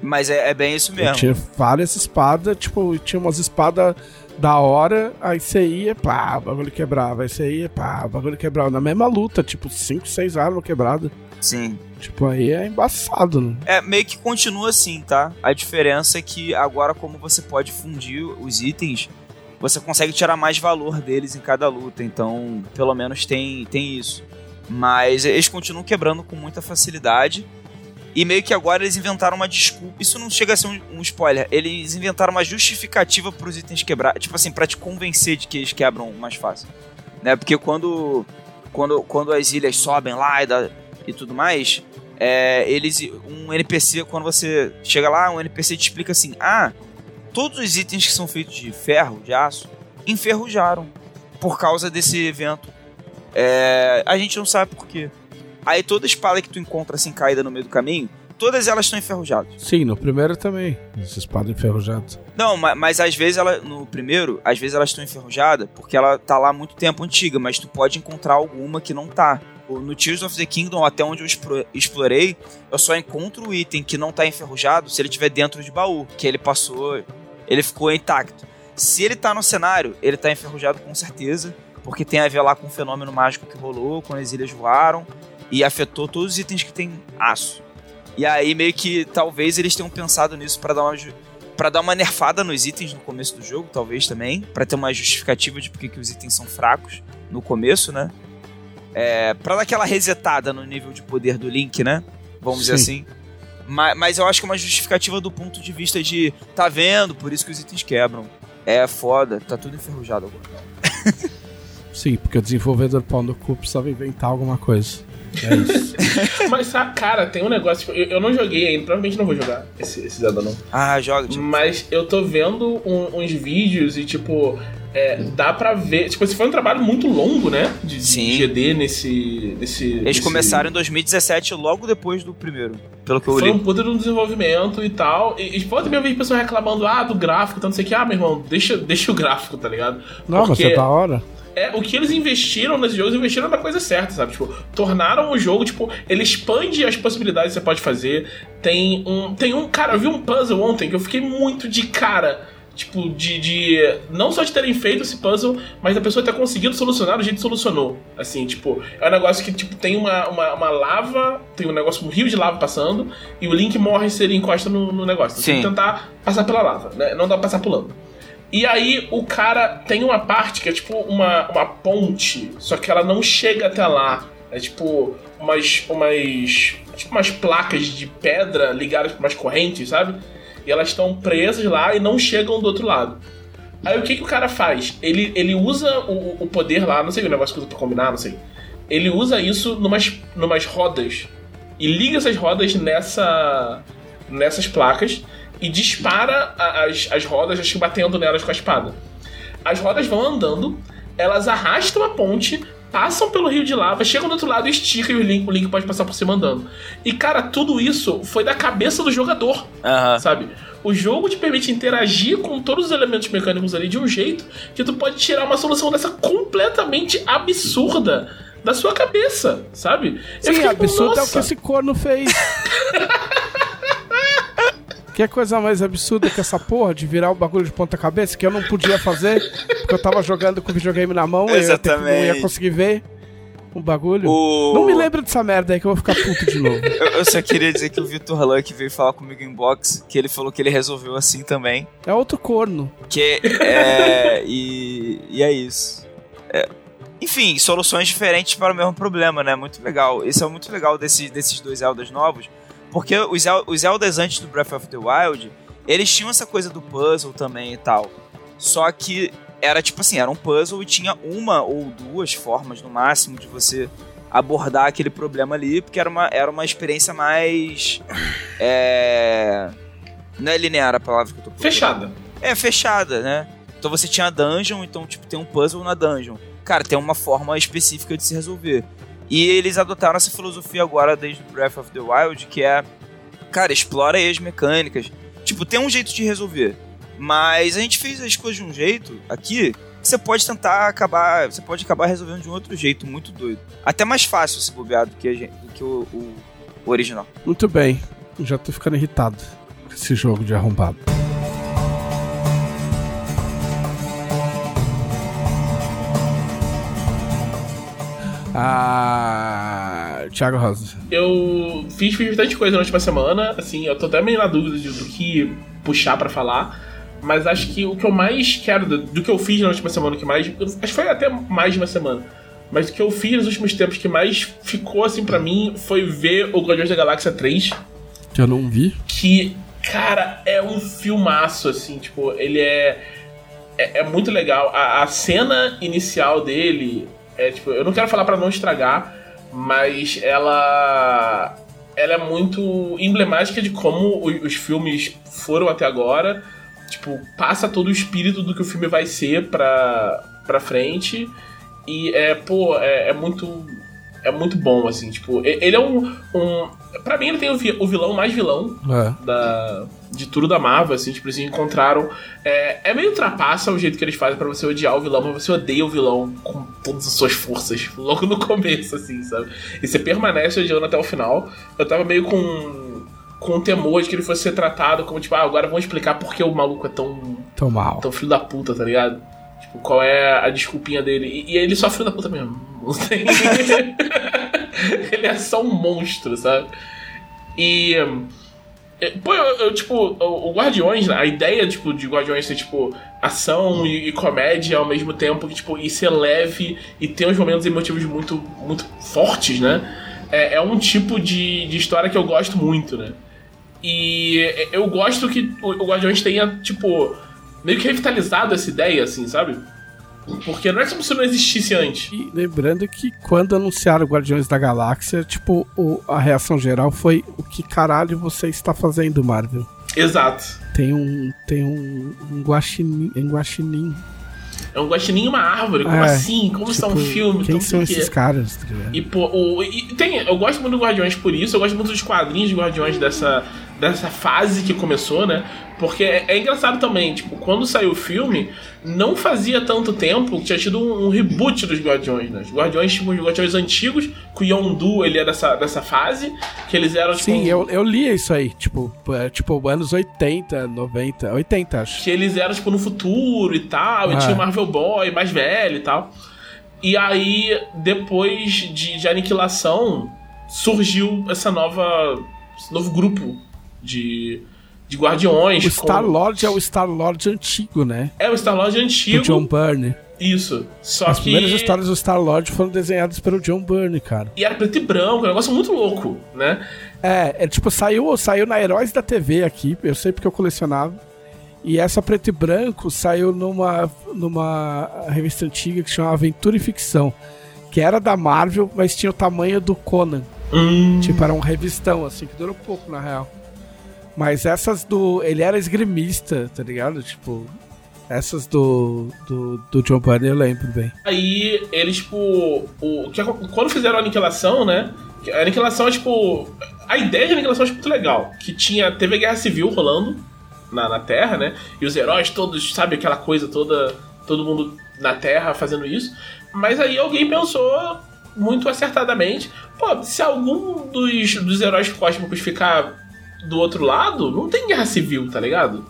[SPEAKER 2] Mas é, é bem isso mesmo.
[SPEAKER 1] Tinha várias espadas, tipo, tinha umas espadas da hora, aí você ia, pá, o bagulho quebrava, aí você ia, pá, o bagulho quebrava. Na mesma luta, tipo, 5, 6 armas quebradas.
[SPEAKER 2] Sim.
[SPEAKER 1] Tipo, aí é embaçado, né?
[SPEAKER 2] É, meio que continua assim, tá? A diferença é que agora, como você pode fundir os itens, você consegue tirar mais valor deles em cada luta. Então, pelo menos tem, tem isso. Mas eles continuam quebrando com muita facilidade. E meio que agora eles inventaram uma desculpa. Isso não chega a ser um, um spoiler. Eles inventaram uma justificativa para os itens quebrar. Tipo assim, para te convencer de que eles quebram mais fácil. Né? Porque quando, quando, quando as ilhas sobem lá e, da, e tudo mais, é, eles. Um NPC, quando você chega lá, um NPC te explica assim: ah, todos os itens que são feitos de ferro, de aço, enferrujaram por causa desse evento. É, a gente não sabe por quê. Aí toda espada que tu encontra assim caída no meio do caminho, todas elas estão enferrujadas.
[SPEAKER 1] Sim, no primeiro também. As espadas enferrujadas.
[SPEAKER 2] Não, mas, mas, às vezes ela. No primeiro, às vezes elas estão enferrujadas porque ela tá lá há muito tempo antiga, mas tu pode encontrar alguma que não tá. No Tears of the Kingdom, até onde eu explorei, eu só encontro o item que não tá enferrujado se ele estiver dentro de baú, que ele passou, ele ficou intacto. Se ele tá no cenário, ele tá enferrujado com certeza porque tem a ver lá com o fenômeno mágico que rolou quando as ilhas voaram e afetou todos os itens que tem aço. E aí meio que talvez eles tenham pensado nisso para dar uma para dar uma nerfada nos itens no começo do jogo, talvez também, para ter uma justificativa de porque que os itens são fracos no começo, né? É, para dar aquela resetada no nível de poder do Link, né? Vamos Sim. dizer assim. Mas, mas eu acho que é uma justificativa do ponto de vista de tá vendo, por isso que os itens quebram. É foda, tá tudo enferrujado agora.
[SPEAKER 1] Sim, porque o desenvolvedor pau no cu precisava inventar alguma coisa. É isso.
[SPEAKER 3] Mas, cara, tem um negócio. Tipo, eu, eu, não joguei ainda, provavelmente não vou jogar esse, esse Zelda não.
[SPEAKER 2] Ah, joga.
[SPEAKER 3] Tipo. Mas eu tô vendo um, uns vídeos e, tipo, é, dá pra ver. Tipo, esse foi um trabalho muito longo, né? De, Sim. de GD nesse, nesse.
[SPEAKER 2] Eles
[SPEAKER 3] nesse...
[SPEAKER 2] começaram em 2017, logo depois do primeiro. Pelo que eu
[SPEAKER 3] foi
[SPEAKER 2] li.
[SPEAKER 3] Foi um puta de um desenvolvimento e tal. E, e pode também ouvir pessoas reclamando, ah, do gráfico, então não sei o que. Ah, meu irmão, deixa, deixa o gráfico, tá ligado?
[SPEAKER 1] Não, Porque... mas é da hora
[SPEAKER 3] é, o que eles investiram nesse jogo, eles investiram na coisa certa, sabe? Tipo, tornaram o jogo, tipo, ele expande as possibilidades que você pode fazer. Tem um. Tem um. Cara, eu vi um puzzle ontem que eu fiquei muito de cara. Tipo, de, de. Não só de terem feito esse puzzle, mas a pessoa ter conseguido solucionar jeito que solucionou. Assim, tipo, é um negócio que, tipo, tem uma, uma, uma lava, tem um negócio, um rio de lava passando, e o Link morre se ele encosta no, no negócio. Você tem que tentar passar pela lava, né? Não dá pra passar pulando. E aí o cara tem uma parte que é tipo uma, uma ponte, só que ela não chega até lá. É tipo umas, umas, tipo umas placas de pedra ligadas com umas correntes, sabe? E elas estão presas lá e não chegam do outro lado. Aí o que, que o cara faz? Ele, ele usa o, o poder lá, não sei o negócio que usa pra combinar, não sei. Ele usa isso numas, numas rodas. E liga essas rodas nessa, nessas placas e dispara as, as rodas, acho que batendo nelas com a espada. As rodas vão andando, elas arrastam a ponte, passam pelo rio de lava, chegam do outro lado, estica e o Link, o Link pode passar por cima andando. E cara, tudo isso foi da cabeça do jogador,
[SPEAKER 2] uhum.
[SPEAKER 3] sabe? O jogo te permite interagir com todos os elementos mecânicos ali de um jeito que tu pode tirar uma solução dessa completamente absurda da sua cabeça, sabe?
[SPEAKER 1] Sim, absurdo é o que esse corno fez. Que coisa mais absurda que essa porra de virar o bagulho de ponta cabeça que eu não podia fazer porque eu tava jogando com o videogame na mão
[SPEAKER 2] Exatamente.
[SPEAKER 1] e eu não ia conseguir ver. um bagulho.
[SPEAKER 2] O...
[SPEAKER 1] Não me lembra dessa merda aí que eu vou ficar puto de novo.
[SPEAKER 2] Eu, eu só queria dizer que o Vitor Luck veio falar comigo em box, que ele falou que ele resolveu assim também.
[SPEAKER 1] É outro corno.
[SPEAKER 2] Que é. e, e é isso. É, enfim, soluções diferentes para o mesmo problema, né? Muito legal. Isso é muito legal desse, desses dois Zeldas novos. Porque os, os Zeldas antes do Breath of the Wild, eles tinham essa coisa do puzzle também e tal. Só que era tipo assim, era um puzzle e tinha uma ou duas formas no máximo de você abordar aquele problema ali, porque era uma, era uma experiência mais. É. Não é linear a palavra que eu tô procurando.
[SPEAKER 3] Fechada.
[SPEAKER 2] É, fechada, né? Então você tinha a dungeon, então tipo, tem um puzzle na dungeon. Cara, tem uma forma específica de se resolver. E eles adotaram essa filosofia agora desde Breath of the Wild, que é. Cara, explora aí as mecânicas. Tipo, tem um jeito de resolver. Mas a gente fez as coisas de um jeito aqui você pode tentar acabar. Você pode acabar resolvendo de um outro jeito, muito doido. Até mais fácil se bobear do que, gente, do que o, o, o original.
[SPEAKER 1] Muito bem. Já tô ficando irritado com esse jogo de arrombado. Ah, Thiago Rosa.
[SPEAKER 3] Eu fiz, fiz bastante coisa na última semana, assim, eu tô até meio na dúvida de, do que puxar para falar. Mas acho que o que eu mais quero, do, do que eu fiz na última semana, que mais. Acho que foi até mais de uma semana. Mas o que eu fiz nos últimos tempos que mais ficou assim para mim foi ver o Guardiões da Galáxia 3.
[SPEAKER 1] Que eu não vi.
[SPEAKER 3] Que, cara, é um filmaço, assim, tipo, ele é. É, é muito legal. A, a, cena inicial dele é, tipo, eu não quero falar para não estragar, mas ela. Ela é muito emblemática de como os, os filmes foram até agora tipo, passa todo o espírito do que o filme vai ser pra, pra frente. E é, pô, é, é muito. É muito bom, assim, tipo, ele é um. um pra mim, ele tem o vilão mais vilão é. da, de tudo da Marvel, assim, tipo, eles encontraram. É, é meio trapaça o jeito que eles fazem para você odiar o vilão, mas você odeia o vilão com todas as suas forças, logo no começo, assim, sabe? E você permanece odiando até o final. Eu tava meio com com temor de que ele fosse ser tratado como, tipo, ah, agora vamos explicar por que o maluco é tão.
[SPEAKER 1] Tão mal.
[SPEAKER 3] Tão filho da puta, tá ligado? Tipo, qual é a desculpinha dele. E, e ele só é filho da puta mesmo. Não tem. ele é só um monstro, sabe? E. É, pô, eu, eu, tipo, o, Guardiões, a ideia, tipo, de Guardiões ser, tipo, ação e, e, comédia ao mesmo tempo, que, tipo, e ser leve e ter uns momentos emotivos muito, muito fortes, né? É, é um tipo de, de história que eu gosto muito, né? E eu gosto que o Guardiões tenha, tipo, meio que revitalizado essa ideia, assim, sabe? Porque não é como se não existisse antes.
[SPEAKER 1] E lembrando que quando anunciaram Guardiões da Galáxia, tipo, o, a reação geral foi: o que caralho você está fazendo, Marvel?
[SPEAKER 3] Exato.
[SPEAKER 1] Tem um. Tem um. Um guaxinim. Um guaxinim
[SPEAKER 3] é um guaxinim e uma árvore. Como é, assim? Como tipo, é um filme?
[SPEAKER 1] Quem são esses caras?
[SPEAKER 3] Tá e, pô, o, e tem, eu gosto muito do Guardiões por isso. Eu gosto muito dos quadrinhos de Guardiões dessa, dessa fase que começou, né? Porque é, é, engraçado também, tipo, quando saiu o filme, não fazia tanto tempo que tinha tido um, um reboot dos Guardiões, né? Os Guardiões, tipo, os Guardiões antigos, que o Yondu, ele é dessa, dessa fase, que eles eram, tipo...
[SPEAKER 1] Sim, eu, eu li isso aí, tipo, é, tipo, anos 80, 90, 80, acho.
[SPEAKER 3] Que eles eram, tipo, no futuro e tal, ah. e tinha o Marvel Boy mais velho e tal. E aí, depois de, de Aniquilação, surgiu essa nova... esse novo grupo de de Guardiões.
[SPEAKER 1] O Star-Lord é o Star-Lord antigo, né?
[SPEAKER 3] É o Star-Lord antigo.
[SPEAKER 1] Do John Byrne.
[SPEAKER 3] Isso. Só
[SPEAKER 1] As
[SPEAKER 3] que...
[SPEAKER 1] primeiras histórias do Star-Lord foram desenhadas pelo John Byrne, cara.
[SPEAKER 3] E era preto e branco, um negócio muito louco, né?
[SPEAKER 1] É, é tipo, saiu, saiu na Heróis da TV aqui, eu sei porque eu colecionava. E essa preto e branco saiu numa, numa revista antiga que chamava Aventura e Ficção. Que era da Marvel, mas tinha o tamanho do Conan.
[SPEAKER 3] Hum.
[SPEAKER 1] Tipo, era um revistão, assim, que durou pouco, na real. Mas essas do. Ele era esgrimista, tá ligado? Tipo. Essas do, do, do John Byrne eu lembro bem.
[SPEAKER 3] Aí eles, tipo. O, que, quando fizeram a aniquilação, né? A aniquilação é tipo. A ideia de aniquilação é muito legal. Que tinha. Teve a guerra civil rolando na, na Terra, né? E os heróis todos, sabe, aquela coisa toda. Todo mundo na Terra fazendo isso. Mas aí alguém pensou muito acertadamente. Pô, se algum dos, dos heróis cósmicos ficar do outro lado, não tem guerra civil, tá ligado?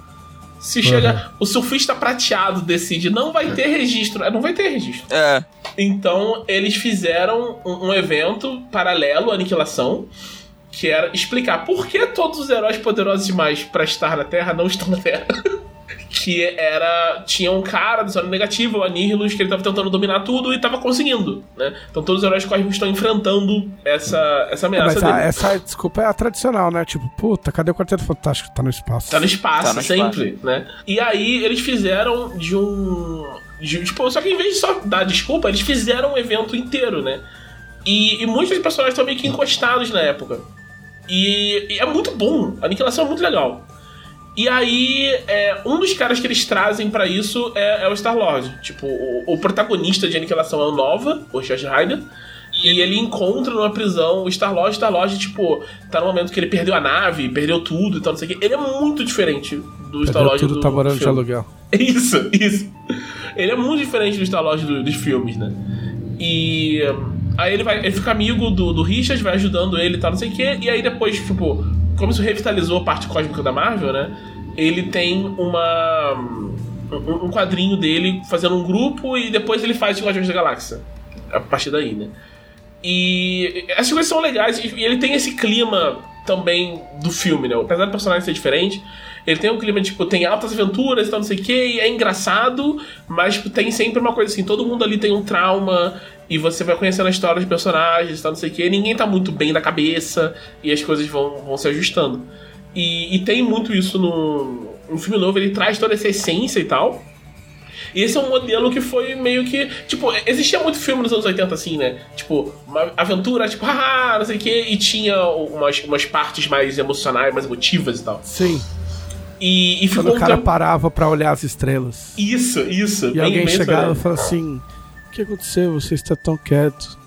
[SPEAKER 3] Se chega. Uhum. O surfista prateado decide, não vai ter registro. É, não vai ter registro.
[SPEAKER 2] É.
[SPEAKER 3] Então, eles fizeram um, um evento paralelo à Aniquilação, que era explicar por que todos os heróis poderosos demais para estar na Terra não estão na Terra. que era. Tinha um cara do zona negativa, o Anihilus, que ele tava tentando dominar tudo e tava conseguindo, né? Então todos os heróis cósmicos estão enfrentando essa, essa ameaça
[SPEAKER 1] Mas a-
[SPEAKER 3] dele.
[SPEAKER 1] essa desculpa é a tradicional, né? Tipo, puta, cadê o Quarteto Fantástico? Tá no espaço.
[SPEAKER 3] Tá no espaço,
[SPEAKER 2] Tá no
[SPEAKER 3] sempre, né? E aí eles fizeram de um. de- tipo, só que em vez de só dar desculpa, eles fizeram um evento inteiro, né? E, e muitos personagens estão meio que encostados na época. E, e é muito bom, a aniquilação é muito legal. E aí, é, um dos caras que eles trazem pra isso é, é o Star-Lord. Tipo, o, o protagonista de Aniquilação é o Nova, o Josh Ryder. E ele encontra numa prisão o Star-Lord. Star-Lord, tipo, tá no momento que ele perdeu a nave, perdeu tudo e tal, não sei o quê. Ele é muito diferente do Star-Lord do
[SPEAKER 1] tá morando de aluguel.
[SPEAKER 3] Isso, isso. Ele é muito diferente do Star-Lord do- dos filmes, né? E hum, aí ele vai, ele fica amigo do, do Richard, vai ajudando ele e tal, não sei o quê. E aí depois, tipo, como isso revitalizou a parte cósmica da Marvel, né? Ele tem uma. Um, quadrinho dele fazendo um grupo e depois ele faz o Guardiões da Galáxia. A partir daí, né? E essas coisas são legais. E ele tem esse clima também do filme, né? Apesar do personagem ser diferente, ele tem um clima, tipo, tem altas aventuras e tal, não sei o quê, e é engraçado, mas tipo, tem sempre uma coisa assim, todo mundo ali tem um trauma, e você vai conhecendo a história dos personagens e tal, não sei o quê, ninguém tá muito bem da cabeça, e as coisas vão, vão se ajustando. E, e tem muito isso no, no filme novo, ele traz toda essa essência e tal. E esse é um modelo que foi meio que. Tipo, existia muito filme nos anos 80 assim, né? Tipo, uma aventura, tipo, haha, não sei o quê, e tinha umas, umas partes mais emocionais, mais emotivas e tal.
[SPEAKER 1] Sim.
[SPEAKER 3] E, e ficou
[SPEAKER 1] Quando o cara
[SPEAKER 3] tempo-
[SPEAKER 1] parava pra olhar as estrelas.
[SPEAKER 3] Isso, isso.
[SPEAKER 1] E alguém chegava e
[SPEAKER 3] isso,
[SPEAKER 1] falava assim: O que aconteceu? Você está tão quieto.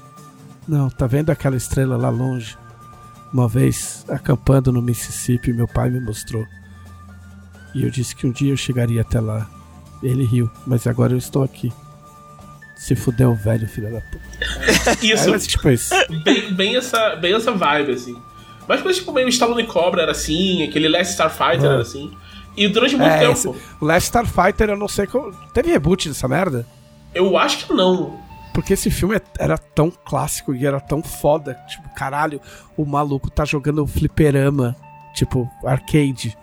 [SPEAKER 1] Não, tá vendo aquela estrela lá longe? Uma vez, acampando no Mississippi, meu pai me mostrou. E eu disse que um dia eu chegaria até lá. Ele riu, mas agora eu estou aqui. Se fudeu, velho, filho da puta.
[SPEAKER 3] Isso,
[SPEAKER 1] Aí, mas, tipo isso.
[SPEAKER 3] bem, bem, essa, bem essa vibe, assim. Mas coisa tipo meio Stallone Cobra era assim, aquele Last Starfighter
[SPEAKER 1] Ah.
[SPEAKER 3] era assim. E durante muito
[SPEAKER 1] É,
[SPEAKER 3] tempo.
[SPEAKER 1] esse- o Last Starfighter, eu não sei como. Teve reboot dessa merda?
[SPEAKER 3] Eu acho que não.
[SPEAKER 1] Porque esse filme é- era tão clássico e era tão foda. Tipo, caralho, o maluco tá jogando fliperama, tipo, arcade.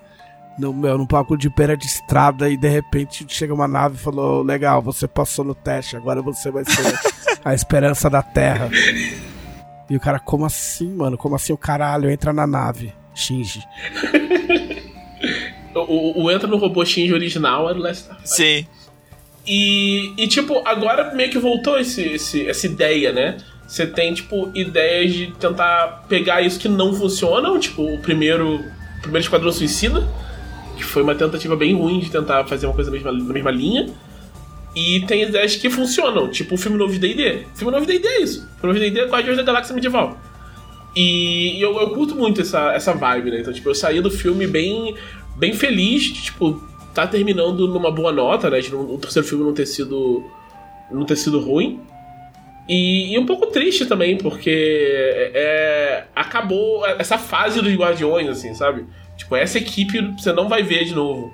[SPEAKER 1] No, meu, num bagulho de beira de estrada e de repente chega uma nave e falou: Legal, você passou no teste, agora você vai ser a esperança da Terra. E o cara, como assim, mano? Como assim o caralho entra na nave? Shinji.
[SPEAKER 3] O, o, o Entra no Robô Shinji original era o Last Starfighter.
[SPEAKER 2] Sim.
[SPEAKER 3] E, e, tipo, agora meio que voltou esse, esse- essa ideia, né? Você tem, tipo, ideias de tentar pegar isso que não funcionam, tipo, o primeiro, o primeiro Esquadrão Suicida, que foi uma tentativa bem ruim de tentar fazer uma coisa na mesma, na mesma linha. E tem ideias que funcionam, tipo o filme novo de D&D. Filme novo de D&D é isso. O filme novo D&D é Guardiões da Galáxia Medieval. E eu, eu curto muito essa, essa vibe, né? Então, tipo, eu saí do filme bem, bem feliz, tipo, tá terminando numa boa nota, né? De não- o terceiro filme não ter sido. não ter sido ruim. E, e um pouco triste também, porque é, acabou essa fase dos Guardiões, assim, sabe? Tipo, essa equipe você não vai ver de novo.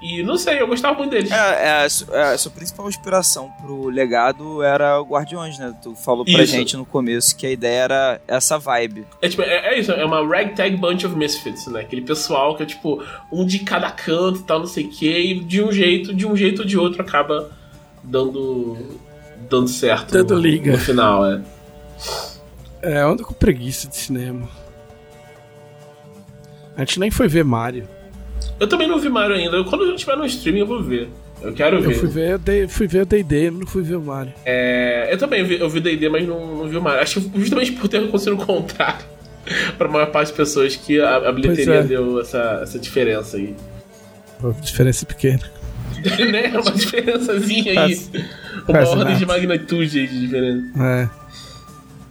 [SPEAKER 3] E não sei, eu gostava muito deles.
[SPEAKER 2] É, é, é, a sua principal inspiração pro legado era o Guardiões, né? Tu falou pra
[SPEAKER 3] Isso.
[SPEAKER 2] gente no começo que a ideia era essa vibe.
[SPEAKER 3] É, tipo, é, é isso, é uma ragtag bunch of misfits, né? Aquele pessoal que é tipo um de cada canto e tal, não sei o quê, e de um jeito, de um jeito ou de outro acaba dando dando certo
[SPEAKER 1] Dando
[SPEAKER 3] no,
[SPEAKER 1] liga.
[SPEAKER 3] no final, é.
[SPEAKER 1] É, eu ando com preguiça de cinema. A gente nem foi ver Mario.
[SPEAKER 3] Eu também não vi Mario ainda. Eu- Quando eu estiver no streaming eu vou ver. Eu quero
[SPEAKER 1] Eu
[SPEAKER 3] ver.
[SPEAKER 1] fui ver, D- fui ver o D&D, não fui ver o Mario.
[SPEAKER 3] É, eu também vi, eu vi D&D, mas não, não vi o Mario. Acho que justamente por ter acontecido o contrário pra maior parte das pessoas que a, a bilheteria
[SPEAKER 1] é.
[SPEAKER 3] deu essa, essa diferença aí.
[SPEAKER 1] Pô, Diferença pequena.
[SPEAKER 3] né? Uma diferençazinha aí.
[SPEAKER 1] Faz-
[SPEAKER 3] Uma
[SPEAKER 1] faz
[SPEAKER 3] ordem
[SPEAKER 1] nada.
[SPEAKER 3] de magnitude aí de diferença.
[SPEAKER 1] É.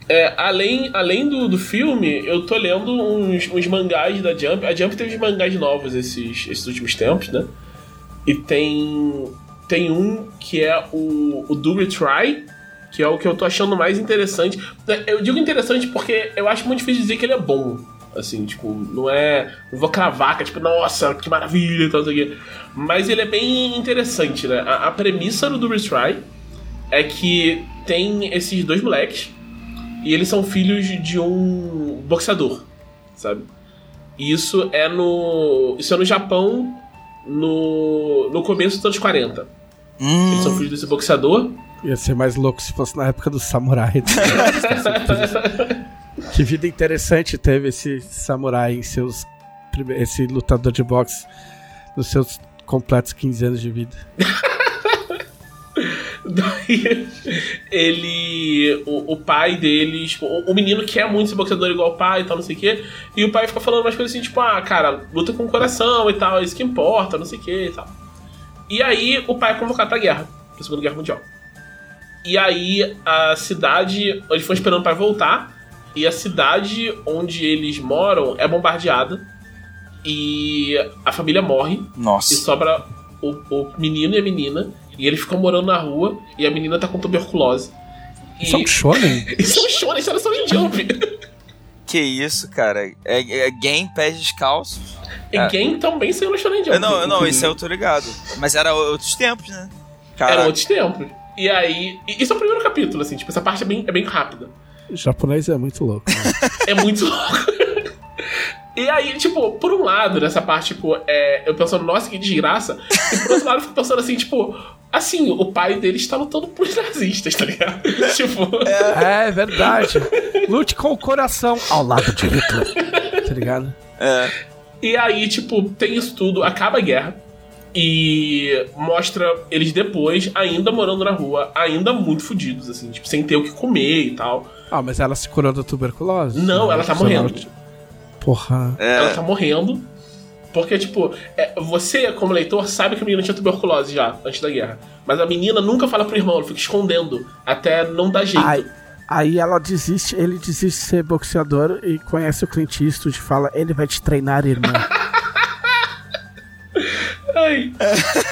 [SPEAKER 3] É, além além do, do filme, eu tô lendo uns, uns mangás da Jump. A Jump teve uns mangás novos esses, esses últimos tempos, né? E tem, tem um que é o, o Do Retry, que é o que eu tô achando mais interessante. Eu digo interessante porque eu acho muito difícil dizer que ele é bom. Assim, tipo, não é. Não vou cravar, que é tipo, nossa, que maravilha e tal, não sei o quê. Mas ele é bem interessante, né? A, a premissa do Do Retry é que tem esses dois moleques e eles são filhos de um boxeador, sabe? E isso é no. Isso é no Japão no, no começo dos anos 40.
[SPEAKER 2] Hum.
[SPEAKER 3] Eles são filhos desse boxeador.
[SPEAKER 1] Ia ser mais louco se fosse na época do samurai. que vida interessante teve esse samurai em seus. Esse lutador de boxe nos seus completos 15 anos de vida.
[SPEAKER 3] Daí ele. O, o pai deles. tipo, O, o menino quer muito ser boxeador igual o pai e tal, não sei o quê. E o pai fica falando umas coisas assim, tipo, ah, cara, luta com o coração e tal, é isso que importa, não sei o quê e tal. E aí o pai é convocado pra guerra, pra Segunda Guerra Mundial. E aí a cidade. Eles foram esperando o pai voltar. E a cidade onde eles moram é bombardeada. E a família morre. E
[SPEAKER 2] Nossa.
[SPEAKER 3] sobra o, o menino e a menina. E eles ficam morando na rua. E a menina tá com tuberculose. E...
[SPEAKER 1] Isso é um shonen?
[SPEAKER 3] Isso é um show, isso era só em Jump.
[SPEAKER 2] Que isso, cara? É, é game pés descalços?
[SPEAKER 3] E
[SPEAKER 2] É.
[SPEAKER 3] Game também saiu no Shonen Jump.
[SPEAKER 2] Não, não, isso eu tô ligado. Mas era outros tempos, né? Cara,
[SPEAKER 3] Eram outros tempos. E aí. e Isso é o primeiro capítulo, assim. Tipo, essa parte é bem, é bem rápida.
[SPEAKER 1] O japonês é muito louco. né?
[SPEAKER 3] É muito louco. E aí, tipo, por um lado, nessa parte, tipo, é, eu pensando, nossa, que desgraça. E por outro lado, eu fico pensando assim, tipo, assim, o pai dele está lutando por nazistas, tá ligado? tipo.
[SPEAKER 1] É verdade. Lute com o coração ao lado de Hitler. Tá ligado?
[SPEAKER 2] é.
[SPEAKER 3] E aí, tipo, tem isso tudo, acaba a guerra. E mostra eles depois, ainda morando na rua, ainda muito fodidos, assim, tipo, sem ter o que comer e tal.
[SPEAKER 1] Ah, mas ela se curou da tuberculose?
[SPEAKER 3] Não, ela tá morrendo.
[SPEAKER 1] Porra.
[SPEAKER 3] Ela
[SPEAKER 2] É.
[SPEAKER 3] tá morrendo. Porque, tipo, é, você, como leitor, sabe que a menina tinha tuberculose já, antes da guerra. Mas a menina nunca fala pro irmão, ela fica escondendo, até não dar jeito.
[SPEAKER 1] Aí, aí ela desiste, ele desiste de ser boxeador e conhece o Clint Eastwood e fala, ele vai te treinar, irmã.
[SPEAKER 3] Ai.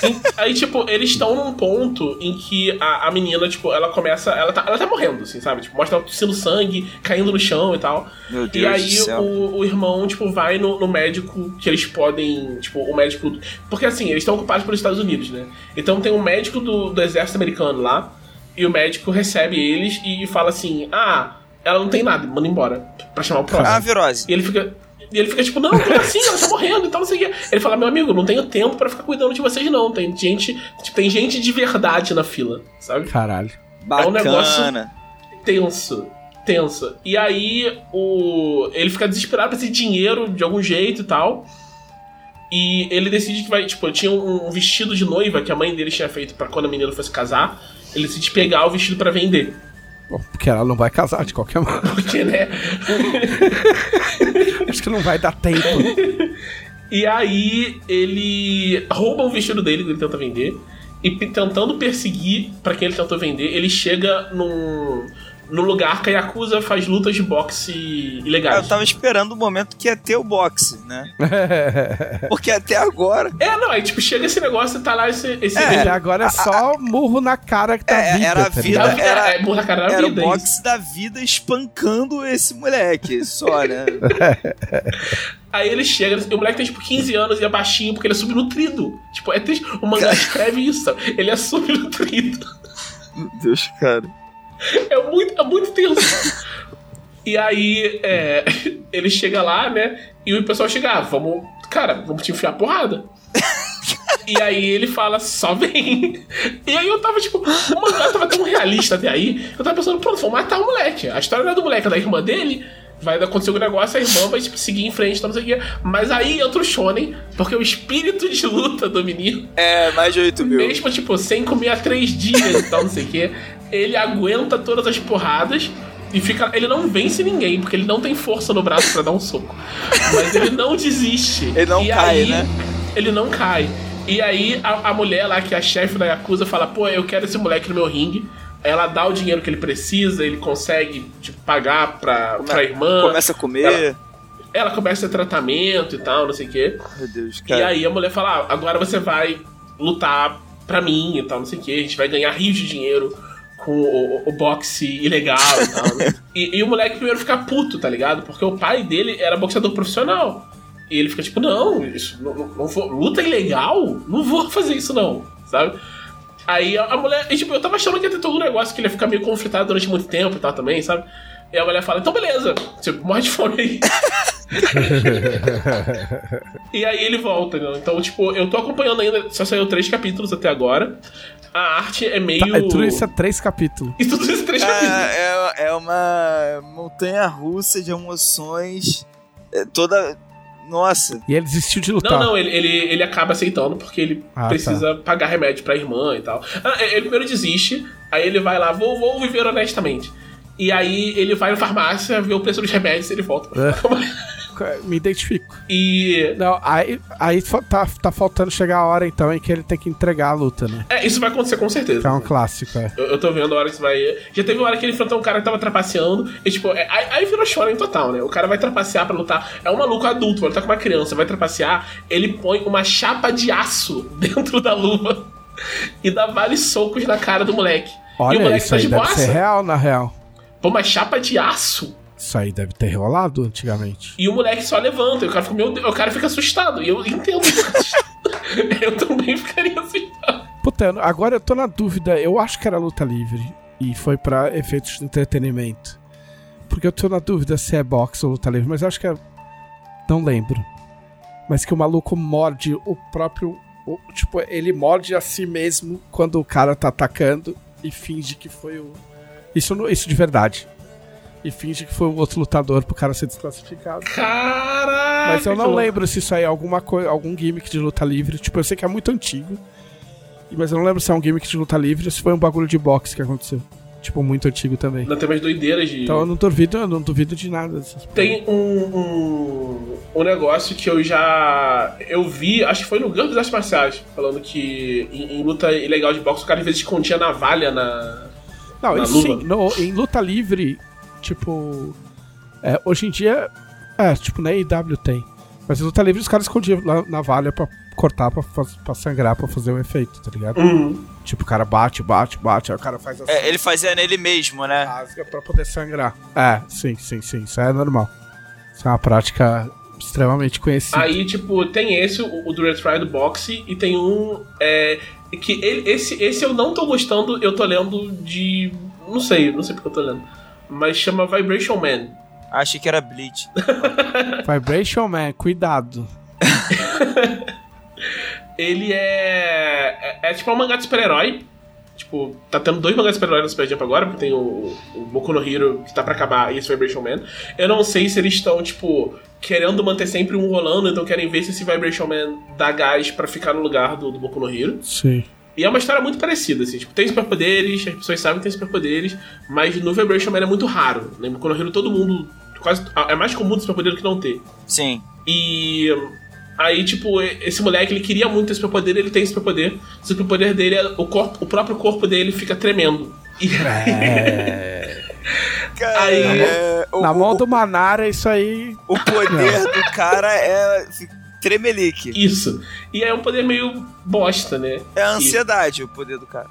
[SPEAKER 3] E- aí, tipo, eles estão num ponto em que a, a menina, tipo, ela começa. Ela tá, ela tá morrendo, assim, sabe? Tipo, mostra ela tossindo sangue, caindo no chão e tal.
[SPEAKER 2] Meu
[SPEAKER 3] E
[SPEAKER 2] Deus
[SPEAKER 3] aí
[SPEAKER 2] do céu.
[SPEAKER 3] o, o irmão, tipo, vai no, no médico que eles podem. Tipo, o médico. Porque assim, eles estão ocupados pelos Estados Unidos, né? Então tem um médico do, do exército americano lá. E o médico recebe eles e fala assim: Ah, ela não tem nada, manda embora. Pra chamar o próximo.
[SPEAKER 2] Ah, virose.
[SPEAKER 3] E ele fica. E ele fica tipo, não, como assim? Ela tá morrendo e tal, não sei o quê. Ele fala, meu amigo, não tenho tempo pra ficar cuidando de vocês, não. Tem gente. Tipo, tem gente de verdade na fila, sabe?
[SPEAKER 1] Caralho.
[SPEAKER 3] É um negócio-
[SPEAKER 2] Bacana.
[SPEAKER 3] Tenso. Tenso. E aí o. Ele fica desesperado pra esse dinheiro de algum jeito e tal. E ele decide que vai. Tipo, tinha um um vestido de noiva que a mãe dele tinha feito pra quando a menina fosse casar. Ele decide pegar o vestido pra vender.
[SPEAKER 1] Bom, porque ela não vai casar de qualquer maneira.
[SPEAKER 3] Porque, né?
[SPEAKER 1] Acho que não vai dar tempo.
[SPEAKER 3] E aí ele rouba o vestido dele que ele tenta vender. E tentando perseguir pra quem ele tentou vender, ele chega num, num lugar que a Yakuza faz lutas de boxe ilegais.
[SPEAKER 2] Eu tava esperando o momento que ia ter o boxe, né? Porque até agora.
[SPEAKER 3] É, não, aí tipo, chega esse negócio e tá lá esse. esse
[SPEAKER 1] Até agora é só murro na cara da
[SPEAKER 2] É,
[SPEAKER 1] vida,
[SPEAKER 2] era a
[SPEAKER 1] tá
[SPEAKER 2] vida-
[SPEAKER 3] vida,
[SPEAKER 2] era-
[SPEAKER 3] é, burra cara da
[SPEAKER 2] Era o
[SPEAKER 3] vida. isso.
[SPEAKER 2] boxe da vida espancando esse moleque, só, né?
[SPEAKER 3] Aí ele chega, o moleque tem tipo 15 anos e é baixinho porque ele é subnutrido. Tipo, é triste. O mangá escreve isso, ele é subnutrido.
[SPEAKER 2] Meu Deus, cara.
[SPEAKER 3] É muito, é muito tenso. e aí, é, ele chega lá, né? E o pessoal chega, ah, vamos. Cara, vamos te enfiar porrada. e aí ele fala, só vem. E aí eu tava tipo, o mangá tava tão realista até aí. Eu tava pensando, pronto, vamos matar o moleque. A história não é do moleque, é da irmã dele. Vai acontecer um negócio, a irmã vai tipo, seguir em frente, tá, não sei o quê. Mas aí entra o Shonen, porque o espírito de luta do menino
[SPEAKER 2] É, mais de 8 mil.
[SPEAKER 3] mesmo, tipo, sem comer há três dias e tal, não sei o quê, ele aguenta todas as porradas e fica. Ele não vence ninguém, porque ele não tem força no braço pra dar um soco. Mas ele não desiste.
[SPEAKER 2] Ele não
[SPEAKER 3] E
[SPEAKER 2] cai,
[SPEAKER 3] aí,
[SPEAKER 2] né?
[SPEAKER 3] Ele não cai. E aí a, a mulher lá, que é a chefe da Yakuza, fala: pô, eu quero esse moleque no meu ringue. Ela dá o dinheiro que ele precisa, ele consegue tipo, pagar pra, pra irmã.
[SPEAKER 2] Começa a comer.
[SPEAKER 3] Ela- Ela começa a ter tratamento e tal, não sei o quê.
[SPEAKER 2] Meu Deus,
[SPEAKER 3] E
[SPEAKER 2] cara.
[SPEAKER 3] aí a mulher fala: ah, agora você vai lutar pra mim e tal, não sei o que, a gente vai ganhar rios de dinheiro com o, o- o boxe ilegal e tal. né? e, e o moleque primeiro fica puto, tá ligado? Porque o pai dele era boxeador profissional. E ele fica tipo, não, isso não, não- não vou, luta ilegal? Não vou fazer isso não, sabe? Aí a, a mulher, e, tipo, eu tava achando que ia ter todo um negócio que ele ia ficar meio conflitado durante muito tempo e tal também, sabe? E a mulher fala, então beleza, tipo, morre de fome aí. e aí ele volta, né? Então, tipo, eu tô acompanhando ainda, só saiu três capítulos até agora. A arte é meio.
[SPEAKER 1] Tá, tudo isso é três capítulos.
[SPEAKER 3] E tudo isso é três capítulos.
[SPEAKER 2] É, é, é uma montanha russa de emoções. É toda. Nossa.
[SPEAKER 1] E ele desistiu de lutar.
[SPEAKER 3] Não, não, ele, ele, ele acaba aceitando porque ele
[SPEAKER 1] Ah,
[SPEAKER 3] precisa pagar remédio pra irmã e tal. Ah, ele primeiro desiste, aí ele vai lá, vou, vou viver honestamente. E aí ele vai na farmácia, vê o preço dos remédios e ele volta pra
[SPEAKER 1] É.
[SPEAKER 3] farmácia.
[SPEAKER 1] Me identifico.
[SPEAKER 3] E.
[SPEAKER 1] Não, aí, aí tá, tá faltando chegar a hora então em que ele tem que entregar a luta, né?
[SPEAKER 3] É, isso vai acontecer com
[SPEAKER 1] Que
[SPEAKER 3] certeza.
[SPEAKER 1] é um clássico, é.
[SPEAKER 3] Eu, eu tô vendo a hora que isso vai. Já teve uma hora que ele enfrentou um cara que tava trapaceando. E tipo, é- aí, aí virou shonen total, né? O cara vai trapacear pra lutar. É um maluco adulto, ele tá com uma criança, vai trapacear. Ele põe uma chapa de aço dentro da luva e dá vários socos na cara do moleque. e o
[SPEAKER 1] Olha,
[SPEAKER 3] moleque
[SPEAKER 1] isso
[SPEAKER 3] tá
[SPEAKER 1] aí
[SPEAKER 3] de
[SPEAKER 1] deve
[SPEAKER 3] boaça.
[SPEAKER 1] ser real, na real.
[SPEAKER 3] Põe uma chapa de aço.
[SPEAKER 1] Isso aí deve ter rolado antigamente.
[SPEAKER 3] E o moleque só levanta. E o cara fica, meu Deus, o cara fica assustado. E eu entendo. eu também ficaria assustado.
[SPEAKER 1] Puta, agora eu tô na dúvida. Eu acho que era luta livre. E foi pra efeitos de entretenimento. Porque eu tô na dúvida se é boxe ou luta livre. Mas eu acho que é. Não lembro. Mas que o maluco morde o próprio. o- tipo, ele morde a si mesmo quando o cara tá atacando e finge que foi o. Isso, isso de verdade. E finge que foi um outro lutador pro cara ser desclassificado.
[SPEAKER 3] Caraca!
[SPEAKER 1] Mas eu não lembro se isso aí é alguma coisa, algum gimmick de luta livre. Tipo, eu sei que é muito antigo. Mas eu não lembro se é um gimmick de luta livre ou se foi um bagulho de boxe que aconteceu. Tipo, muito antigo também.
[SPEAKER 3] Ainda tem umas doideiras de.
[SPEAKER 1] Então eu não duvido, eu não duvido de nada dessas
[SPEAKER 3] Tem um, um, um negócio que eu já. Eu vi, acho que foi no Gun das Artes Marciais, falando que em, em luta ilegal de boxe o cara às vezes escondia navalha na.
[SPEAKER 1] Não,
[SPEAKER 3] na
[SPEAKER 1] isso sim, no- em luta livre, tipo. é, hoje em dia. É, tipo, na AEW tem. Mas em luta livre os caras escondiam na, na valha pra cortar, pra, pra sangrar, pra fazer o efeito, tá ligado?
[SPEAKER 3] Uhum.
[SPEAKER 1] Tipo, o cara bate, bate, bate, aí o cara faz assim.
[SPEAKER 2] É, ele fazia nele mesmo, né?
[SPEAKER 1] rasga pra poder sangrar. É, sim, sim, sim. Isso é normal. Isso é uma prática extremamente conhecida.
[SPEAKER 3] Aí, tipo, tem esse, o, o do Retry do boxe, e tem um. É, que ele, esse, esse eu não tô gostando, eu tô lendo de. Não sei, não sei porque eu tô lendo. Mas chama Vibration Man.
[SPEAKER 2] Achei que era Bleach.
[SPEAKER 1] Vibration Man, cuidado.
[SPEAKER 3] Ele é, é. É tipo um mangá de super-herói. Tipo, tá tendo dois mangás de super-herói no Super Jump agora, porque tem o, o Boku no Hero que tá pra acabar e esse Vibration Man. Eu não sei se eles estão, tipo, querendo manter sempre um rolando, então querem ver se esse Vibration Man dá gás pra ficar no lugar do, do Boku no Hero.
[SPEAKER 1] Sim.
[SPEAKER 3] E é uma história muito parecida, assim, tipo, tem superpoderes, as pessoas sabem que tem superpoderes, mas no Vibration Man é muito raro. Né? No Boku no Hero todo mundo. Quase, é mais comum ter superpoder do que não ter.
[SPEAKER 2] Sim.
[SPEAKER 3] E aí, tipo, esse moleque ele queria muito esse superpoder, ele tem esse superpoder. O superpoder dele é o, corpo, o próprio corpo dele fica tremendo. E
[SPEAKER 2] Cara,
[SPEAKER 3] Aí-
[SPEAKER 2] é, o,
[SPEAKER 1] Na
[SPEAKER 2] o-
[SPEAKER 1] mão do Manara, isso aí.
[SPEAKER 2] o poder do cara é tremelique.
[SPEAKER 3] isso. E é um poder meio bosta, né?
[SPEAKER 2] É a ansiedade o poder do cara.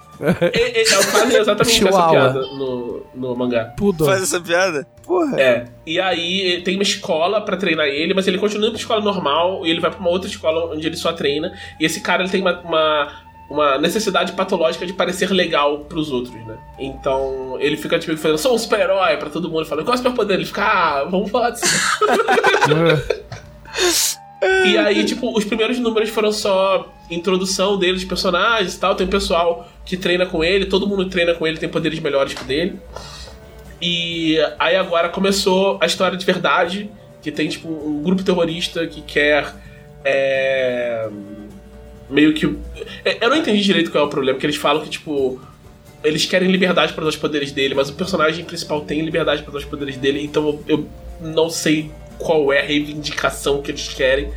[SPEAKER 3] E, e, eu fazem exatamente essa piada no, no mangá.
[SPEAKER 1] Pudo.
[SPEAKER 2] Faz essa piada? Porra.
[SPEAKER 3] É. E aí tem uma escola pra treinar ele, mas ele continua indo pra escola normal e ele vai pra uma outra escola onde ele só treina. E esse cara ele tem uma, uma, uma necessidade patológica de parecer legal pros outros, né? Então ele fica tipo fazendo, sou um super-herói pra todo mundo. Fala, qual é o superpoder? Ele fica, ah, vamos falar disso. E aí, tipo, os primeiros números foram só introdução dele, de personagens e tal. Tem pessoal que treina com ele, todo mundo treina com ele, tem poderes melhores que o dele. E aí agora começou a história de verdade, que tem, tipo, um grupo terrorista que quer. É, meio que. é, Eu não entendi direito qual é o problema, porque eles falam que, tipo. Eles querem liberdade para usar os poderes dele, mas o personagem principal tem liberdade para usar os poderes dele, então eu não sei qual é a reivindicação que eles querem.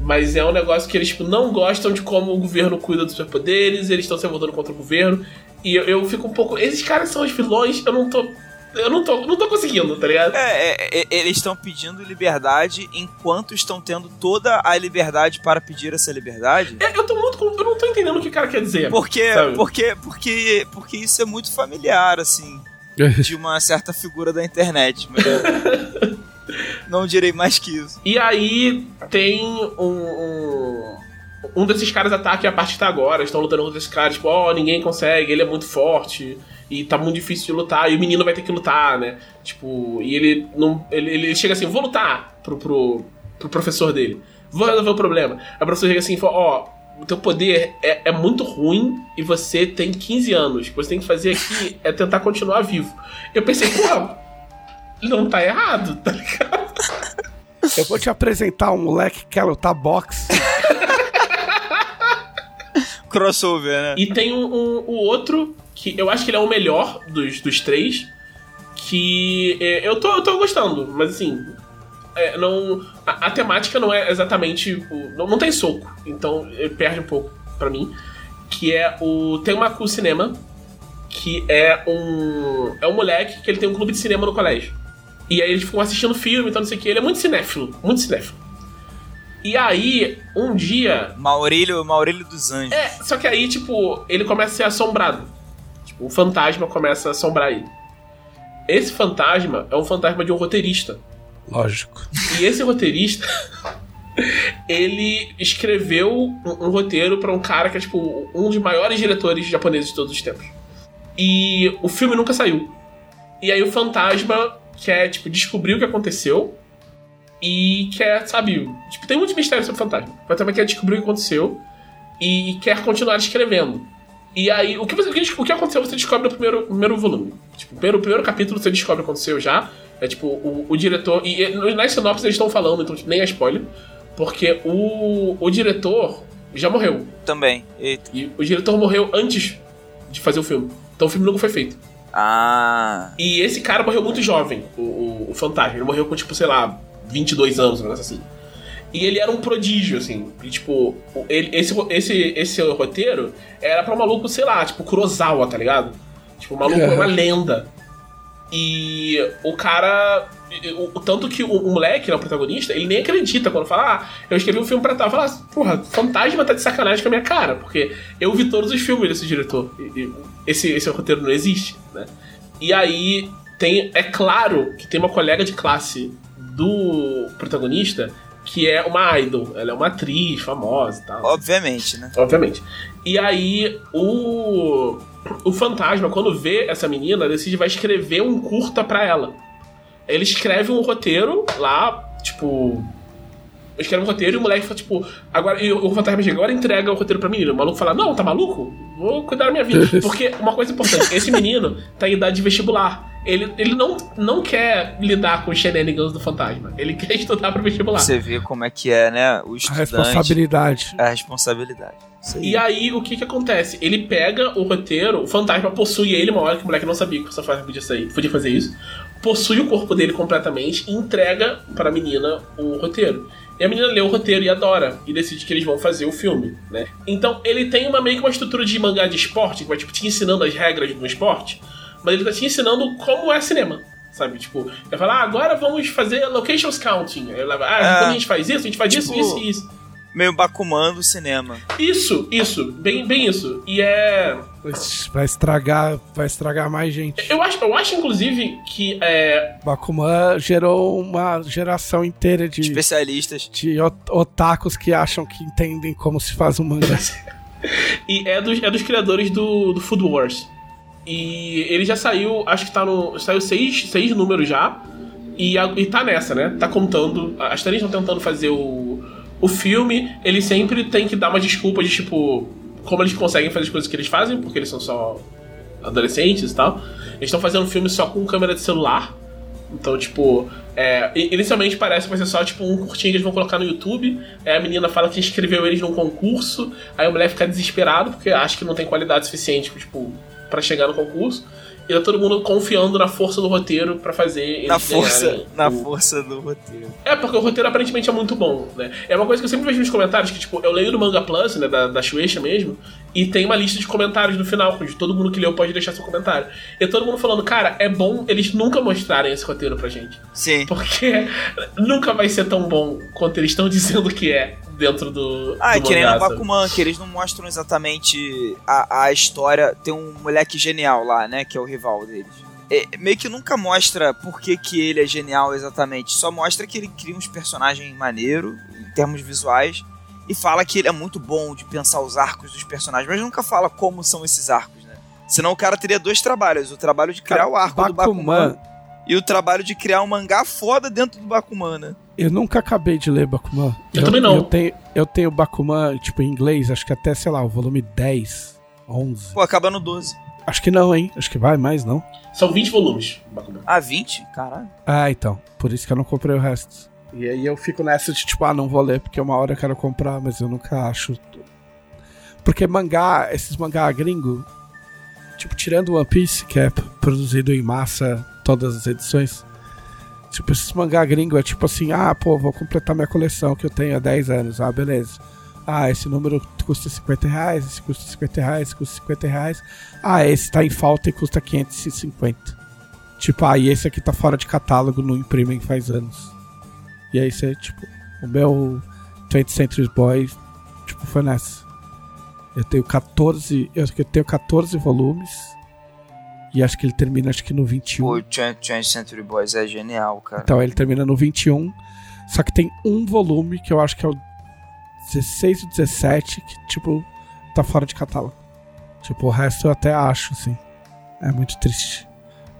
[SPEAKER 3] Mas é um negócio que eles tipo, não gostam de como o governo cuida dos superpoderes, eles estão se revoltando contra o governo. E eu, eu fico um pouco. Esses caras são os vilões, eu não tô. Eu não tô, não tô conseguindo, tá ligado?
[SPEAKER 2] É, é, é, eles estão pedindo liberdade enquanto estão tendo toda a liberdade para pedir essa liberdade.
[SPEAKER 3] É, eu tô muito. Eu não tô entendendo o que o cara quer dizer.
[SPEAKER 2] Porque,
[SPEAKER 3] Sabe?
[SPEAKER 2] porque, porque, porque isso é muito familiar, assim, de uma certa figura da internet. Mas não direi mais que isso.
[SPEAKER 3] E aí tem um, um, um desses caras ataca a parte que tá agora, estão lutando contra esse cara, tipo, ó, oh, ninguém consegue, ele é muito forte e tá muito difícil de lutar, e o menino vai ter que lutar, né? Tipo, e ele não. Ele, ele chega assim, vou lutar pro, pro, pro professor dele. Vou resolver o problema. Aí o professor chega assim e fala, ó, oh, o teu poder é, é muito ruim e você tem 15 anos. O que você tem que fazer aqui é tentar continuar vivo. Eu pensei, pô, não tá errado, tá ligado?
[SPEAKER 1] Eu vou te apresentar um moleque que quer lutar boxe.
[SPEAKER 2] Crossover, né?
[SPEAKER 3] E tem um, um, o outro, que eu acho que ele é o melhor dos, dos três. Que é, eu, tô, eu tô gostando, mas assim. É, não, a, a, temática não é exatamente. O, não, não tem soco, então perde um pouco para mim. Que é o Tenmaku Cinema, que é um. É um moleque que ele tem um clube de cinema no colégio. E aí eles ficam assistindo filme, então não sei o que. Ele é muito cinéfilo, muito cinéfilo. E aí, um dia.
[SPEAKER 2] Maurílio, Maurílio dos Anjos.
[SPEAKER 3] É, só que aí, tipo, ele começa a ser assombrado. Tipo, o fantasma começa a assombrar ele. Esse fantasma é um fantasma de um roteirista.
[SPEAKER 1] Lógico.
[SPEAKER 3] E esse roteirista. ele escreveu um, um roteiro para um cara que é, tipo, um dos maiores diretores japoneses de todos os tempos. E o filme nunca saiu. E aí o fantasma quer, tipo, descobrir o que aconteceu e quer, sabe, tipo, tem muitos mistérios sobre o fantasma, mas também quer descobrir o que aconteceu e quer continuar escrevendo. E aí, o que, você, o que aconteceu você descobre no primeiro, primeiro volume. Tipo, primeiro, primeiro capítulo você descobre o que aconteceu já. É tipo, o, o diretor. E, e nas sinopses eles estão falando, então tipo, nem é spoiler. Porque o, o diretor já morreu.
[SPEAKER 2] Também. Eita.
[SPEAKER 3] E o diretor morreu antes de fazer o filme. Então o filme nunca foi feito.
[SPEAKER 2] Ah.
[SPEAKER 3] E esse cara morreu muito jovem, o, o, o Fantasma. Ele morreu com, tipo, sei lá, 22 anos, um negócio assim. E ele era um prodígio, assim. E, tipo, ele, esse, esse, esse roteiro era pra um maluco, sei lá, tipo, Kurosawa, tá ligado? Tipo, o maluco é uma lenda. E o cara. O, o tanto que o, o, moleque, né, o protagonista, ele nem acredita quando fala, ah, eu escrevi um filme pra tal. Fala, porra, fantasma tá de sacanagem com a minha cara, porque eu vi todos os filmes desse diretor. E, e, esse, esse roteiro não existe, né? E aí tem. É claro que tem uma colega de classe do protagonista que é uma idol. Ela é uma atriz famosa e tal.
[SPEAKER 2] Obviamente, né?
[SPEAKER 3] Obviamente. E aí o. O fantasma, quando vê essa menina, decide vai escrever um curta pra ela. Ele escreve um roteiro lá, tipo, escreve um roteiro e o moleque fala, tipo, agora, e o fantasma chega, agora entrega o roteiro pra menina. O maluco fala, não, tá maluco? Vou cuidar da minha vida. Porque uma coisa importante, esse menino tá em idade de vestibular. Ele, ele não, não quer lidar com os shenanigans do fantasma. Ele quer estudar pro vestibular.
[SPEAKER 2] Você vê como é que é, né? O
[SPEAKER 1] a responsabilidade.
[SPEAKER 2] A responsabilidade.
[SPEAKER 3] E aí, o que que acontece? Ele pega o roteiro, o fantasma possui ele, uma hora que o moleque não sabia que o fantasma podia, sair, podia fazer isso. Possui o corpo dele completamente e entrega para a menina o roteiro. E a menina lê o roteiro e adora. E decide que eles vão fazer o filme, né? Então ele tem uma meio que uma estrutura de mangá de esporte, que vai tipo, te ensinando as regras do esporte, mas ele tá te ensinando como é cinema. Sabe, tipo, vai falar, ah, agora vamos fazer locations counting. Aí ela vai, ah, é, quando a gente faz isso, a gente faz tipo, isso, isso e isso
[SPEAKER 2] meio Bakuman do cinema.
[SPEAKER 3] Isso, isso, bem, bem isso. E é.
[SPEAKER 1] Vai estragar, vai estragar mais gente.
[SPEAKER 3] Eu acho, eu acho inclusive, que é.
[SPEAKER 1] Bakuman gerou uma geração inteira de.
[SPEAKER 2] Especialistas.
[SPEAKER 1] De otakus que acham que entendem como se faz um mangá.
[SPEAKER 3] e é dos, é dos criadores do, do Food Wars. E ele já saiu, acho que tá no. Saiu seis, seis números já. E, e tá nessa, né? Tá contando. As três estão tentando fazer o o filme, ele sempre tem que dar uma desculpa de tipo. Como eles conseguem fazer as coisas que eles fazem, porque eles são só adolescentes e tal. Eles estão fazendo filme só com câmera de celular. Então, tipo, é, inicialmente parece que vai ser só tipo um curtinho que eles vão colocar no YouTube. Aí a menina fala que inscreveu eles num concurso. Aí o mulher fica desesperado porque acha que não tem qualidade suficiente, tipo, para chegar no concurso e tá todo mundo confiando na força do roteiro para fazer
[SPEAKER 2] na força na o... força do roteiro.
[SPEAKER 3] É porque o roteiro aparentemente é muito bom né? É uma coisa que eu sempre vejo nos comentários que tipo eu leio no Manga Plus né da, da Shueisha mesmo e tem uma lista de comentários no final onde todo mundo que leu pode deixar seu comentário e todo mundo falando cara é bom eles nunca mostrarem esse roteiro pra gente
[SPEAKER 2] sim
[SPEAKER 3] porque nunca vai ser tão bom quanto eles estão dizendo que é dentro do.
[SPEAKER 2] Ah,
[SPEAKER 3] do
[SPEAKER 2] que nem no Bakuman, que eles não mostram exatamente a, a história. Tem um moleque genial lá, né? Que é o rival deles. É, meio que nunca mostra por que, que ele é genial exatamente. Só mostra que ele cria uns personagens maneiro em termos visuais. E fala que ele é muito bom de pensar os arcos dos personagens, mas nunca fala como são esses arcos, né? Senão o cara teria dois trabalhos: o trabalho de criar o arco do
[SPEAKER 1] Bakuman.
[SPEAKER 2] Bakuman e o trabalho de criar um mangá foda dentro do Bakuman, né?
[SPEAKER 1] Eu nunca acabei de ler Bakuman.
[SPEAKER 3] Eu também não.
[SPEAKER 1] Eu tenho, eu tenho Bakuman, tipo, em inglês, acho que até, sei lá, o volume 10, 11.
[SPEAKER 2] Pô, acaba no 12.
[SPEAKER 1] Acho que não, hein? Acho que vai mais, não?
[SPEAKER 3] São 20 volumes. Bakuman.
[SPEAKER 2] Ah, 20? Caralho.
[SPEAKER 1] Ah, então. Por isso que eu não comprei o resto. E aí eu fico nessa de, tipo, ah, não vou ler porque uma hora eu quero comprar, mas eu nunca acho. Porque mangá, esses mangá gringo, tipo, tirando One Piece, que é produzido em massa, todas as edições, tipo, esses mangá gringo é tipo assim, ah, pô, vou completar minha coleção que eu tenho há 10 anos, ah, beleza. Ah, esse número custa 50 reais, esse custa 50 reais, esse custa 50 reais. Ah, esse tá em falta e custa 550. Tipo, ah, e esse aqui tá fora de catálogo, não imprimem faz anos. E aí você, tipo, o meu 20th Century Boy, tipo, foi nessa. Eu tenho 14, eu acho que eu tenho 14 volumes. E acho que ele termina acho que no 21.
[SPEAKER 2] Pô, o 20th Century Boys é genial, cara.
[SPEAKER 1] Então ele termina no 21. Só que tem um volume que eu acho que é o 16 ou 17 que, tipo, tá fora de catálogo. Tipo, o resto eu até acho, assim. É muito triste.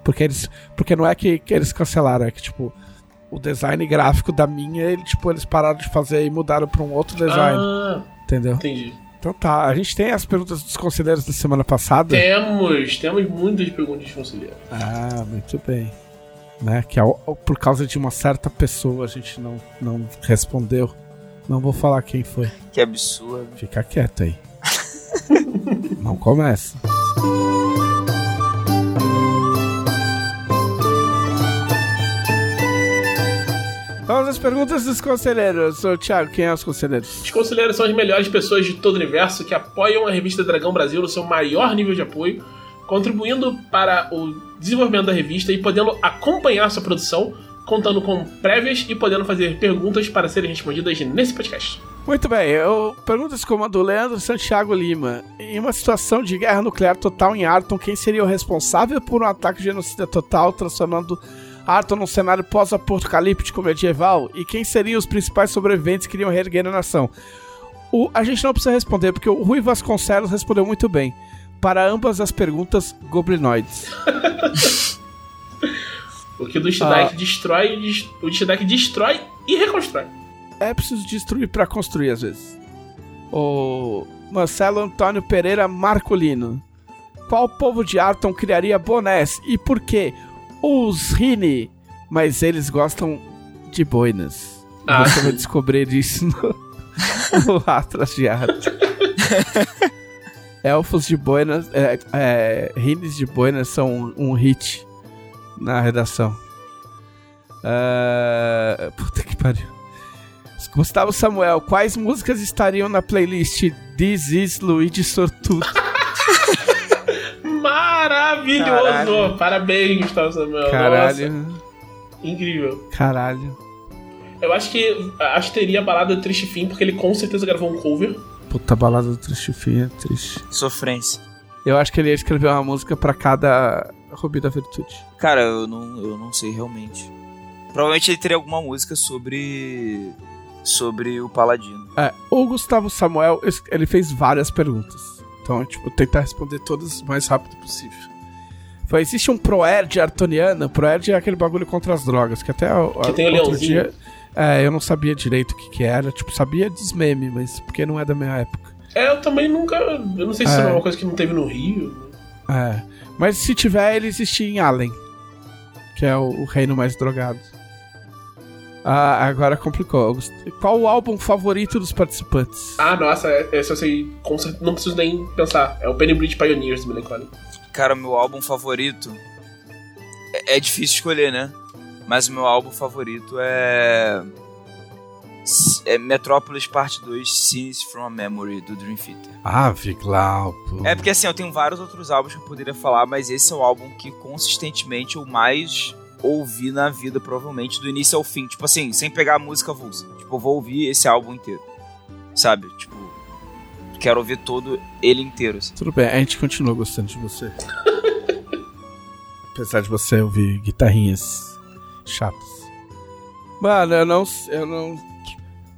[SPEAKER 1] Porque eles. Porque não é que, que eles cancelaram, é que, tipo, o design gráfico da minha, ele, tipo, eles pararam de fazer e mudaram pra um outro design.
[SPEAKER 3] Ah,
[SPEAKER 1] Entendeu?
[SPEAKER 3] entendi.
[SPEAKER 1] Então tá, a gente tem as perguntas dos conselheiros da semana passada.
[SPEAKER 3] Temos, temos muitas perguntas de conselheiro.
[SPEAKER 1] Ah, muito bem. Né? Que ao- ao- por causa de uma certa pessoa a gente não, não respondeu. Não vou falar quem foi.
[SPEAKER 2] Que absurdo.
[SPEAKER 1] Fica quieto aí. não começa. Vamos às perguntas dos conselheiros. Ô, Thiago, quem é os conselheiros?
[SPEAKER 3] Os conselheiros são as melhores pessoas de todo o universo que apoiam a revista Dragão Brasil no seu maior nível de apoio, contribuindo para o desenvolvimento da revista e podendo acompanhar sua produção, contando com prévias e podendo fazer perguntas para serem respondidas nesse podcast.
[SPEAKER 1] Muito bem, eu perguntas como a do Leandro Santiago Lima. Em uma situação de guerra nuclear total em Arton, quem seria o responsável por um ataque genocida total, transformando Arton num cenário pós-apocalíptico medieval? E quem seriam os principais sobreviventes que iriam reerguer a nação? O, a gente não precisa responder, porque o Rui Vasconcelos respondeu muito bem. Para ambas as perguntas, goblinoides.
[SPEAKER 3] Porque o Dustidike
[SPEAKER 1] Ah.
[SPEAKER 3] destrói, des- o Dustidike destrói e reconstrói.
[SPEAKER 1] É preciso destruir pra construir, às vezes. O Marcelo Antônio Pereira Marcolino. Qual povo de Arton criaria bonés e por quê? Os Rini, mas eles gostam de boinas.
[SPEAKER 3] Ah.
[SPEAKER 1] Você vai descobrir isso no, no Atlas de Arton. Elfos de boinas, é, é, Rines de boinas são um, um hit na redação. Ah, puta que pariu. Gustavo Samuel, quais músicas estariam na playlist This is Luigi Sortudo?
[SPEAKER 3] Maravilhoso!
[SPEAKER 2] Caralho.
[SPEAKER 3] Parabéns, Gustavo Samuel.
[SPEAKER 1] Caralho,
[SPEAKER 3] Nossa, incrível.
[SPEAKER 1] caralho.
[SPEAKER 3] Eu acho que acho que teria a balada do Triste Fim, porque ele com certeza gravou um cover.
[SPEAKER 1] Puta balada do triste fim, é triste.
[SPEAKER 2] Sofrência.
[SPEAKER 1] Eu acho que ele ia escrever uma música pra cada Rubi da Virtude.
[SPEAKER 2] Cara, eu não, eu não sei realmente. Provavelmente ele teria alguma música sobre. sobre o Paladino.
[SPEAKER 1] É, o Gustavo Samuel, ele fez várias perguntas. Então, tipo, tentar responder todas o mais rápido possível. Foi, existe um Proerd artoniano. Proerd é aquele bagulho contra as drogas, que até
[SPEAKER 3] Que tem o
[SPEAKER 1] outro
[SPEAKER 3] leãozinho.
[SPEAKER 1] dia... É, eu não sabia direito o que que era. Tipo, sabia dos memes, mas porque não é da minha época.
[SPEAKER 3] É, eu também nunca. Eu não sei se
[SPEAKER 1] É.
[SPEAKER 3] é uma coisa que não teve no Rio.
[SPEAKER 1] É. Mas se tiver, ele existe em Allen. Que é o, o reino mais drogado. Ah, agora complicou. August- Qual o álbum favorito dos participantes?
[SPEAKER 3] Ah, nossa, é- esse eu sei. Não preciso nem pensar. É o Penny Bridge Pioneers do Melancholy.
[SPEAKER 2] Cara, meu álbum favorito. É, é difícil escolher, né? Mas o meu álbum favorito é. É Metrópolis Parte 2 Scenes from a Memory do Dream Theater.
[SPEAKER 1] Ah, Glauco.
[SPEAKER 2] É porque assim, eu tenho vários outros álbuns que eu poderia falar, mas esse é o álbum que consistentemente eu mais ouvi na vida, provavelmente, do início ao fim. Tipo assim, sem pegar a música avulsa. Tipo, vou ouvir esse álbum inteiro. Sabe? Tipo, quero ouvir todo ele inteiro. assim.
[SPEAKER 1] Tudo bem, a gente continua gostando de você. Apesar de você ouvir guitarrinhas chatas. Mano, eu não. Eu não.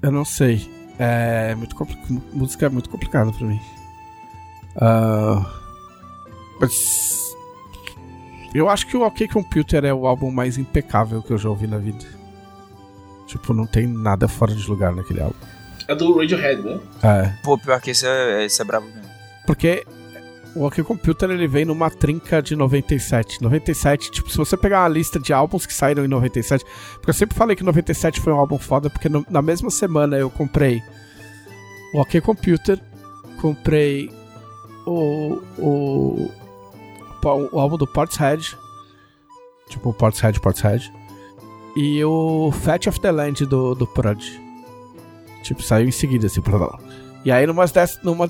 [SPEAKER 1] Eu não sei. É muito complicado. Música é muito complicado pra mim. Ah, mas. Eu acho que o OK Computer é o álbum mais impecável que eu já ouvi na vida. Tipo, não tem nada fora de lugar naquele álbum.
[SPEAKER 3] É do Radiohead, né?
[SPEAKER 1] É.
[SPEAKER 2] Pô, pior que esse é, esse é brabo mesmo.
[SPEAKER 1] Porque o OK Computer ele vem numa trinca de 97. 97, tipo, se você pegar uma lista de álbuns que saíram em 97. Porque eu sempre falei que 97 foi um álbum foda, porque no- na mesma semana eu comprei o OK Computer, comprei o. o. o álbum do Portishead. Tipo, o Portishead, Portishead. E o Fat of the Land do, do Prod. Tipo, saiu em seguida, assim, blá, blá. E aí, numa, numa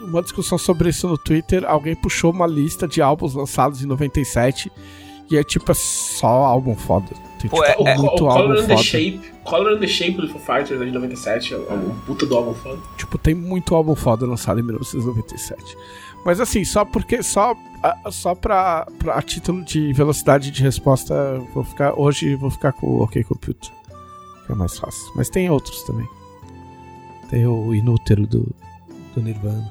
[SPEAKER 1] uma discussão sobre isso no Twitter, alguém puxou uma lista de álbuns lançados em 97 e é tipo é só álbum foda. Tem
[SPEAKER 2] Pô,
[SPEAKER 1] tipo,
[SPEAKER 2] é-
[SPEAKER 3] O, o,
[SPEAKER 1] muito
[SPEAKER 3] o
[SPEAKER 1] álbum
[SPEAKER 3] Color and the
[SPEAKER 1] foda.
[SPEAKER 3] Shape. Color and the Shape do Foo Fighters é de 97. É um puta do álbum foda.
[SPEAKER 1] Tipo, tem muito álbum foda lançado em 1997. Mas assim, só porque só só pra, pra a título de velocidade de resposta, vou ficar hoje vou ficar com o OK Computer, que é mais fácil. Mas tem outros também. Tem o Inútero do do Nirvana.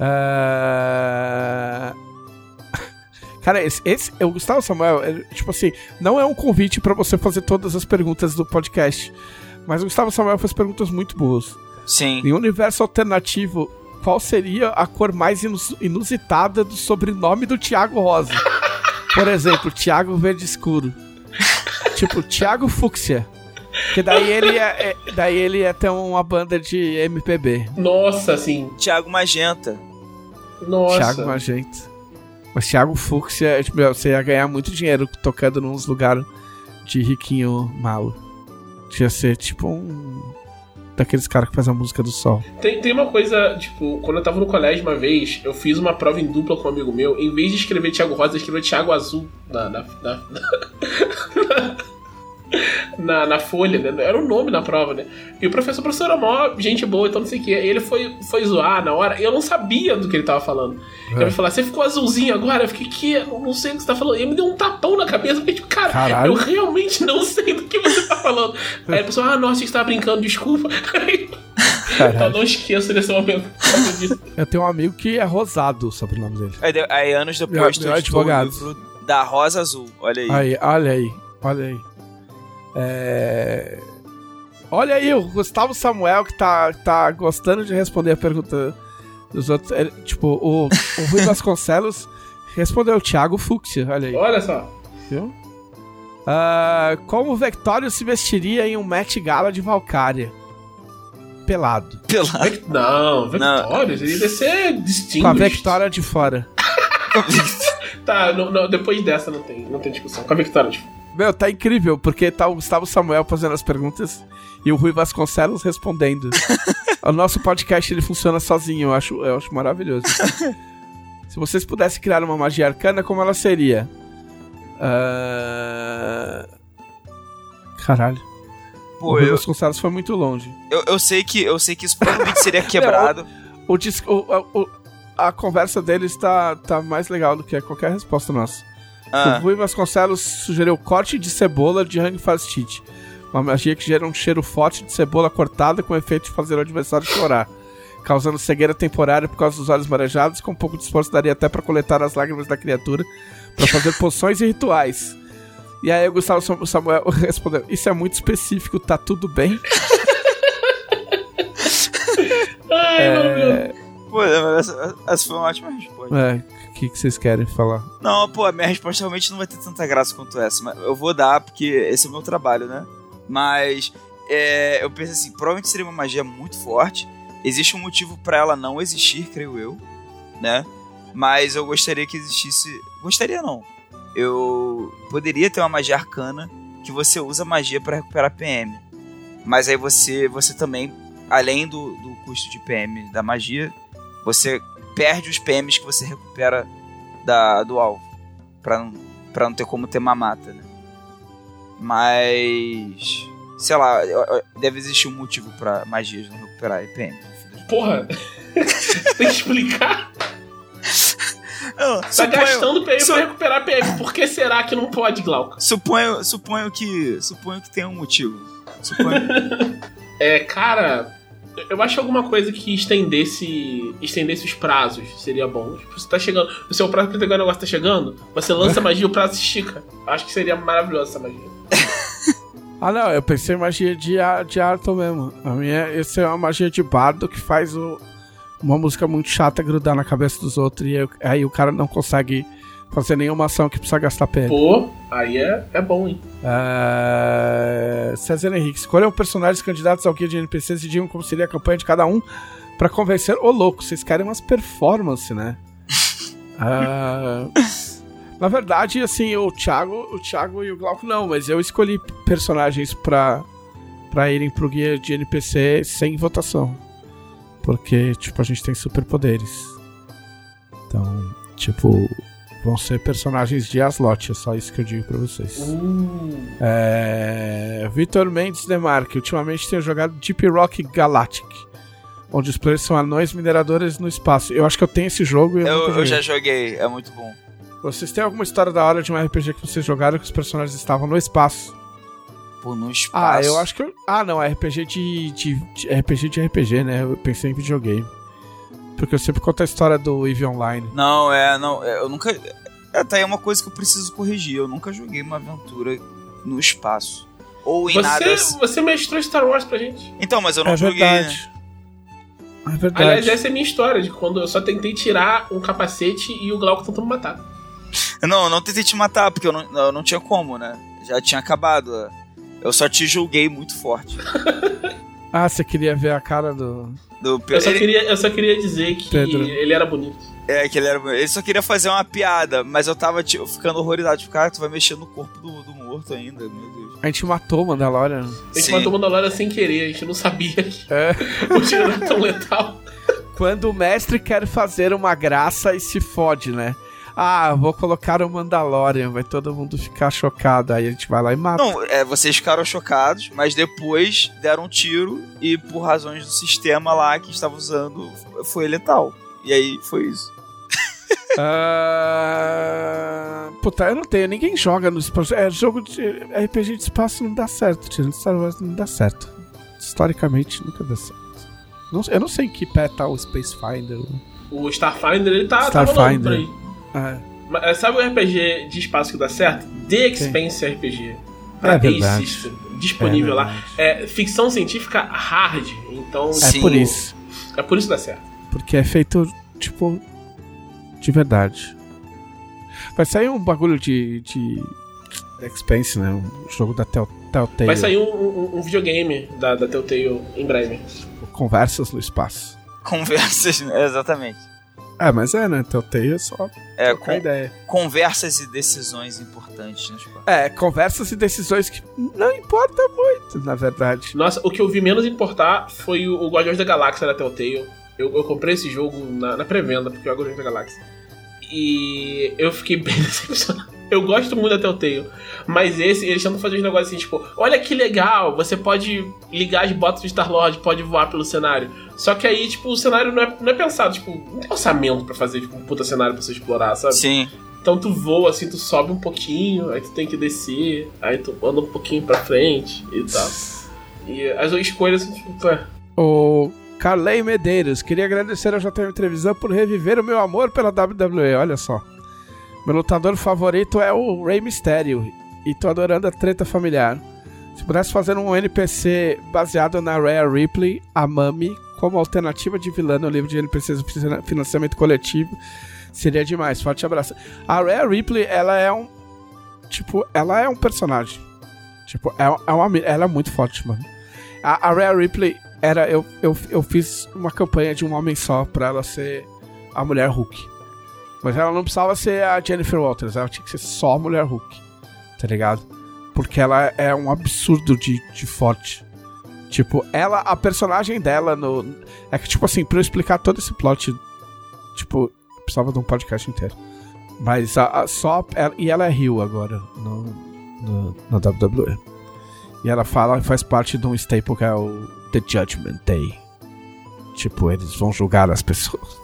[SPEAKER 1] Ah, Cara, esse, esse o Gustavo Samuel, ele, tipo assim, não é um convite pra você fazer todas as perguntas do podcast, mas o Gustavo Samuel fez perguntas muito boas.
[SPEAKER 2] Sim.
[SPEAKER 1] Em um universo alternativo, qual seria a cor mais inus- inusitada do sobrenome do Thiago Rosa? Por exemplo, Thiago Verde Escuro. Tipo, Thiago Fúcsia. Que daí ele é, é- daí ele ia ter uma banda de MPB.
[SPEAKER 3] Nossa, assim.
[SPEAKER 2] Thiago Magenta.
[SPEAKER 3] Nossa.
[SPEAKER 1] Thiago Magenta. Mas Thiago Fúcsia, tipo, você ia ganhar muito dinheiro tocando nos lugares de riquinho malo. Ia ser tipo um. Daqueles caras que faz a música do sol.
[SPEAKER 3] Tem, tem uma coisa, tipo, quando eu tava no colégio uma vez, eu fiz uma prova em dupla com um amigo meu. Em vez de escrever Thiago Rosa, eu escrevi Thiago Azul na, na, na, na, na folha, né? Era o nome na prova, né? E o professor, o professor era mó gente boa, então não sei o quê. E ele foi, foi zoar na hora, e eu não sabia do que ele tava falando. Ele falou: Você ficou azulzinho agora? Eu fiquei, que? Eu não sei o que você tá falando. E ele me deu um tapão na cabeça. Eu fiquei, tipo, cara,
[SPEAKER 1] Caralho.
[SPEAKER 3] eu realmente não sei do que você tá falando. Aí a pessoa, ah, nossa, você tava brincando, desculpa. Eu não esqueço desse momento.
[SPEAKER 1] Eu tenho um amigo que é rosado o sobrenome dele.
[SPEAKER 2] Aí, aí anos depois,
[SPEAKER 1] Meu-
[SPEAKER 2] tu
[SPEAKER 1] advogado.
[SPEAKER 2] livro da Rosa Azul. Olha aí.
[SPEAKER 1] Aí, olha aí, olha aí. É... Olha aí, o Gustavo Samuel que tá, tá gostando de responder a pergunta dos outros. Ele, tipo, o, o Rui Vasconcelos respondeu o Thiago Fúcsia, olha aí.
[SPEAKER 3] Olha só.
[SPEAKER 1] Viu? Ah, como o Vectório se vestiria em um Met Gala de Valkyria? Pelado.
[SPEAKER 2] Pela...
[SPEAKER 3] Vec- Não, Victória, ele deve ser distinto.
[SPEAKER 1] Com a Vectória de fora.
[SPEAKER 3] Tá, não, não, depois dessa não tem, não tem discussão. Com a Victória, tipo.
[SPEAKER 1] Meu, tá incrível, porque tá o Gustavo Samuel fazendo as perguntas e o Rui Vasconcelos respondendo. o nosso podcast ele funciona sozinho, eu acho, eu acho maravilhoso. Se vocês pudessem criar uma magia arcana, como ela seria? Ah, Caralho. o
[SPEAKER 2] Pô,
[SPEAKER 1] Rui
[SPEAKER 2] eu,
[SPEAKER 1] Vasconcelos foi muito longe.
[SPEAKER 2] eu, eu sei que, eu sei que isso provavelmente seria quebrado.
[SPEAKER 1] O dis- o- a- o- a conversa deles tá, tá mais legal do que qualquer resposta nossa. O
[SPEAKER 2] Ah,
[SPEAKER 1] Rui Vasconcelos sugeriu corte de cebola de Hang Fastid. Uma magia que gera um cheiro forte de cebola cortada com o efeito de fazer o adversário chorar. Causando cegueira temporária por causa dos olhos marejados, com um pouco de esforço daria até pra coletar as lágrimas da criatura pra fazer poções e rituais. E aí o Gustavo Sam- Samuel respondeu: Isso é muito específico, tá tudo bem?
[SPEAKER 3] Ai, meu Deus.
[SPEAKER 2] pô, essa, essa foi uma ótima resposta.
[SPEAKER 1] É, o que, que vocês querem falar?
[SPEAKER 2] Não, pô, a minha resposta realmente não vai ter tanta graça quanto essa, mas eu vou dar porque esse é o meu trabalho, né? Mas é, eu penso assim, provavelmente seria uma magia muito forte. Existe um motivo pra ela não existir, creio eu, né? Mas eu gostaria que existisse. Gostaria não. Eu poderia ter uma magia arcana que você usa magia pra recuperar PM. Mas aí você, você também, além do, do custo de PM da magia, você perde os PMs que você recupera da, do alvo. Pra não, pra não ter como ter mamata, né? Mas. Sei lá, deve existir um motivo pra magias não recuperar PM.
[SPEAKER 3] Porra. tem que explicar.
[SPEAKER 2] Não,
[SPEAKER 3] Tá
[SPEAKER 2] suponho,
[SPEAKER 3] gastando PM
[SPEAKER 2] su-
[SPEAKER 3] pra recuperar PM. Por que será que não pode, Glauco?
[SPEAKER 2] suponho, suponho que. Suponho que tem um motivo. Suponho.
[SPEAKER 3] É, cara. Eu acho alguma coisa que estendesse, estendesse os prazos seria bom. Tipo, você tá chegando. O seu prazo pra entregar o negócio tá chegando, você lança magia e o prazo estica. Acho que seria maravilhosa essa magia.
[SPEAKER 1] Ah, não, eu pensei em magia de, de mesmo. A minha, essa é uma magia de bardo que faz o, uma música muito chata grudar na cabeça dos outros e aí o cara não consegue fazer nenhuma ação que precisa gastar PL.
[SPEAKER 3] Pô, aí é, é bom, hein?
[SPEAKER 1] É... César Henrique, escolham personagens candidatos ao guia de NPCs e digam como seria a campanha de cada um pra convencer. Ô, louco, vocês querem umas performances, né? Ah, Na verdade, assim, o Thiago, o Thiago e o Glauco não, mas eu escolhi personagens pra, pra irem pro guia de NPC sem votação. Porque, tipo, a gente tem superpoderes. Então, tipo, vão ser personagens de Aslot, é só isso que eu digo pra vocês.
[SPEAKER 3] Uh,
[SPEAKER 1] É... Vitor Mendes Demarque, ultimamente tenho jogado Deep Rock Galactic, onde os players são anões mineradores no espaço. Eu acho que eu tenho esse jogo e eu,
[SPEAKER 2] Eu, eu já joguei, é muito bom.
[SPEAKER 1] Vocês têm alguma história da hora de um RPG que vocês jogaram que os personagens estavam no espaço?
[SPEAKER 2] Pô, no
[SPEAKER 1] Ah,
[SPEAKER 2] espaço.
[SPEAKER 1] eu acho que eu... Ah, não, é RPG de, de, de- RPG de RPG, né? Eu pensei em videogame. Porque eu sempre conto a história do Eve Online.
[SPEAKER 2] Não, é, não, é, eu nunca. Até é uma coisa que eu preciso corrigir. Eu nunca joguei uma aventura no espaço. Ou em nada.
[SPEAKER 3] você,
[SPEAKER 2] assim.
[SPEAKER 3] você mestrou Star Wars pra gente.
[SPEAKER 2] Então, mas eu não
[SPEAKER 1] é
[SPEAKER 2] joguei.
[SPEAKER 1] verdade. É verdade.
[SPEAKER 3] Aliás, essa é a minha história, de quando eu só tentei tirar um capacete e o Glauco tentou me matar.
[SPEAKER 2] Não, eu não tentei te matar, porque eu não, eu não tinha como, né? Já tinha acabado. Eu só te julguei muito forte.
[SPEAKER 1] Ah, você queria ver a cara do...
[SPEAKER 2] Do,
[SPEAKER 3] Eu só, queria, eu só queria dizer que
[SPEAKER 1] Pedro.
[SPEAKER 3] ele era bonito.
[SPEAKER 2] é, que ele, era, ele só queria fazer uma piada, mas eu tava tipo, ficando horrorizado. Tipo, cara, tu vai mexer no corpo do, do morto ainda, meu Deus.
[SPEAKER 1] A gente matou o Mandalorian.
[SPEAKER 3] A gente
[SPEAKER 2] Sim.
[SPEAKER 3] matou o Mandalorian sem querer, a gente não sabia que
[SPEAKER 1] É.
[SPEAKER 3] o tiro era tão letal.
[SPEAKER 1] Quando o mestre quer fazer uma graça e se fode, né? Ah, vou colocar o Mandalorian, vai todo mundo ficar chocado. Aí a gente vai lá e mata.
[SPEAKER 2] Não, é, vocês ficaram chocados, mas depois deram um tiro e por razões do sistema lá que estava usando, foi letal. E aí foi isso.
[SPEAKER 1] Ah, Puta, eu não tenho. Ninguém joga no espaço. É, jogo de RPG de espaço não dá certo. Tirando Star Wars não dá certo. Historicamente nunca dá certo. Não- eu não sei em que pé tá o Space Finder.
[SPEAKER 3] O Starfinder, ele tá, tá
[SPEAKER 1] Starfinder.
[SPEAKER 3] rolando por aí.
[SPEAKER 1] É,
[SPEAKER 3] Mas, é, sabe o RPG de espaço que dá certo? The Expanse RPG. Pra
[SPEAKER 1] É verdade.
[SPEAKER 3] System, disponível
[SPEAKER 1] É
[SPEAKER 3] lá. É ficção científica hard. Então,
[SPEAKER 1] é
[SPEAKER 2] Sim.
[SPEAKER 1] por isso.
[SPEAKER 3] é por isso que dá certo.
[SPEAKER 1] Porque é feito, tipo, de verdade. Vai sair um bagulho de. de. The Expanse, né? Um jogo da Tell, Telltale.
[SPEAKER 3] Vai sair um, um- um videogame da, da Telltale em breve.
[SPEAKER 1] Conversas no espaço.
[SPEAKER 2] Conversas, exatamente.
[SPEAKER 1] É, mas é, né? Telltale é só
[SPEAKER 2] É, com,
[SPEAKER 1] ideia.
[SPEAKER 2] conversas e decisões importantes, né? Tipo,
[SPEAKER 1] É, conversas e decisões que não importa muito, na verdade.
[SPEAKER 3] Nossa, o que eu vi menos importar foi o, o Guardiões da Galáxia da Telltale. Eu, eu comprei esse jogo na, na pré-venda, porque é o Guardiões da Galáxia. E eu fiquei bem decepcionado. Eu gosto muito da Telltale, mas esse, eles tentam fazer uns negócios assim, tipo, olha que legal, você pode ligar as botas do Star-Lord, pode voar pelo cenário. Só que aí, tipo, o cenário não é, não é pensado, tipo, não tem orçamento pra fazer, tipo, um puta cenário pra você explorar, sabe?
[SPEAKER 2] sim.
[SPEAKER 3] Então tu voa assim, tu sobe um pouquinho, aí tu tem que descer, aí tu anda um pouquinho pra frente e tal. E as escolhas são tipo, é.
[SPEAKER 1] O Carley Medeiros, queria agradecer ao JM Trevisan por reviver o meu amor pela WWE, olha só. Meu lutador favorito é o Rey Mysterio e tô adorando a treta familiar. Se pudesse fazer um NPC baseado na Rhea Ripley, a Mami, como alternativa de vilã no livro de NPCs financiamento coletivo, seria demais. Forte abraço. A Rhea Ripley, ela é um. Tipo, ela é um personagem. Tipo, é, é uma, ela é muito forte, mano. A, a Rhea Ripley era. Eu, eu, eu fiz uma campanha de um homem só pra ela ser a mulher Hulk. Mas ela não precisava ser a Jennifer Walters, ela tinha que ser só a mulher Hulk. Tá ligado? Porque ela é um absurdo de, de forte. Tipo, ela, a personagem dela no. É que, tipo assim, pra eu explicar todo esse plot, tipo, precisava de um podcast inteiro. Mas a, a- só. ela- e ela é Rio agora, no, no, na WWE. E ela fala faz parte de um staple que é o The Judgment Day. Tipo, eles vão julgar as pessoas.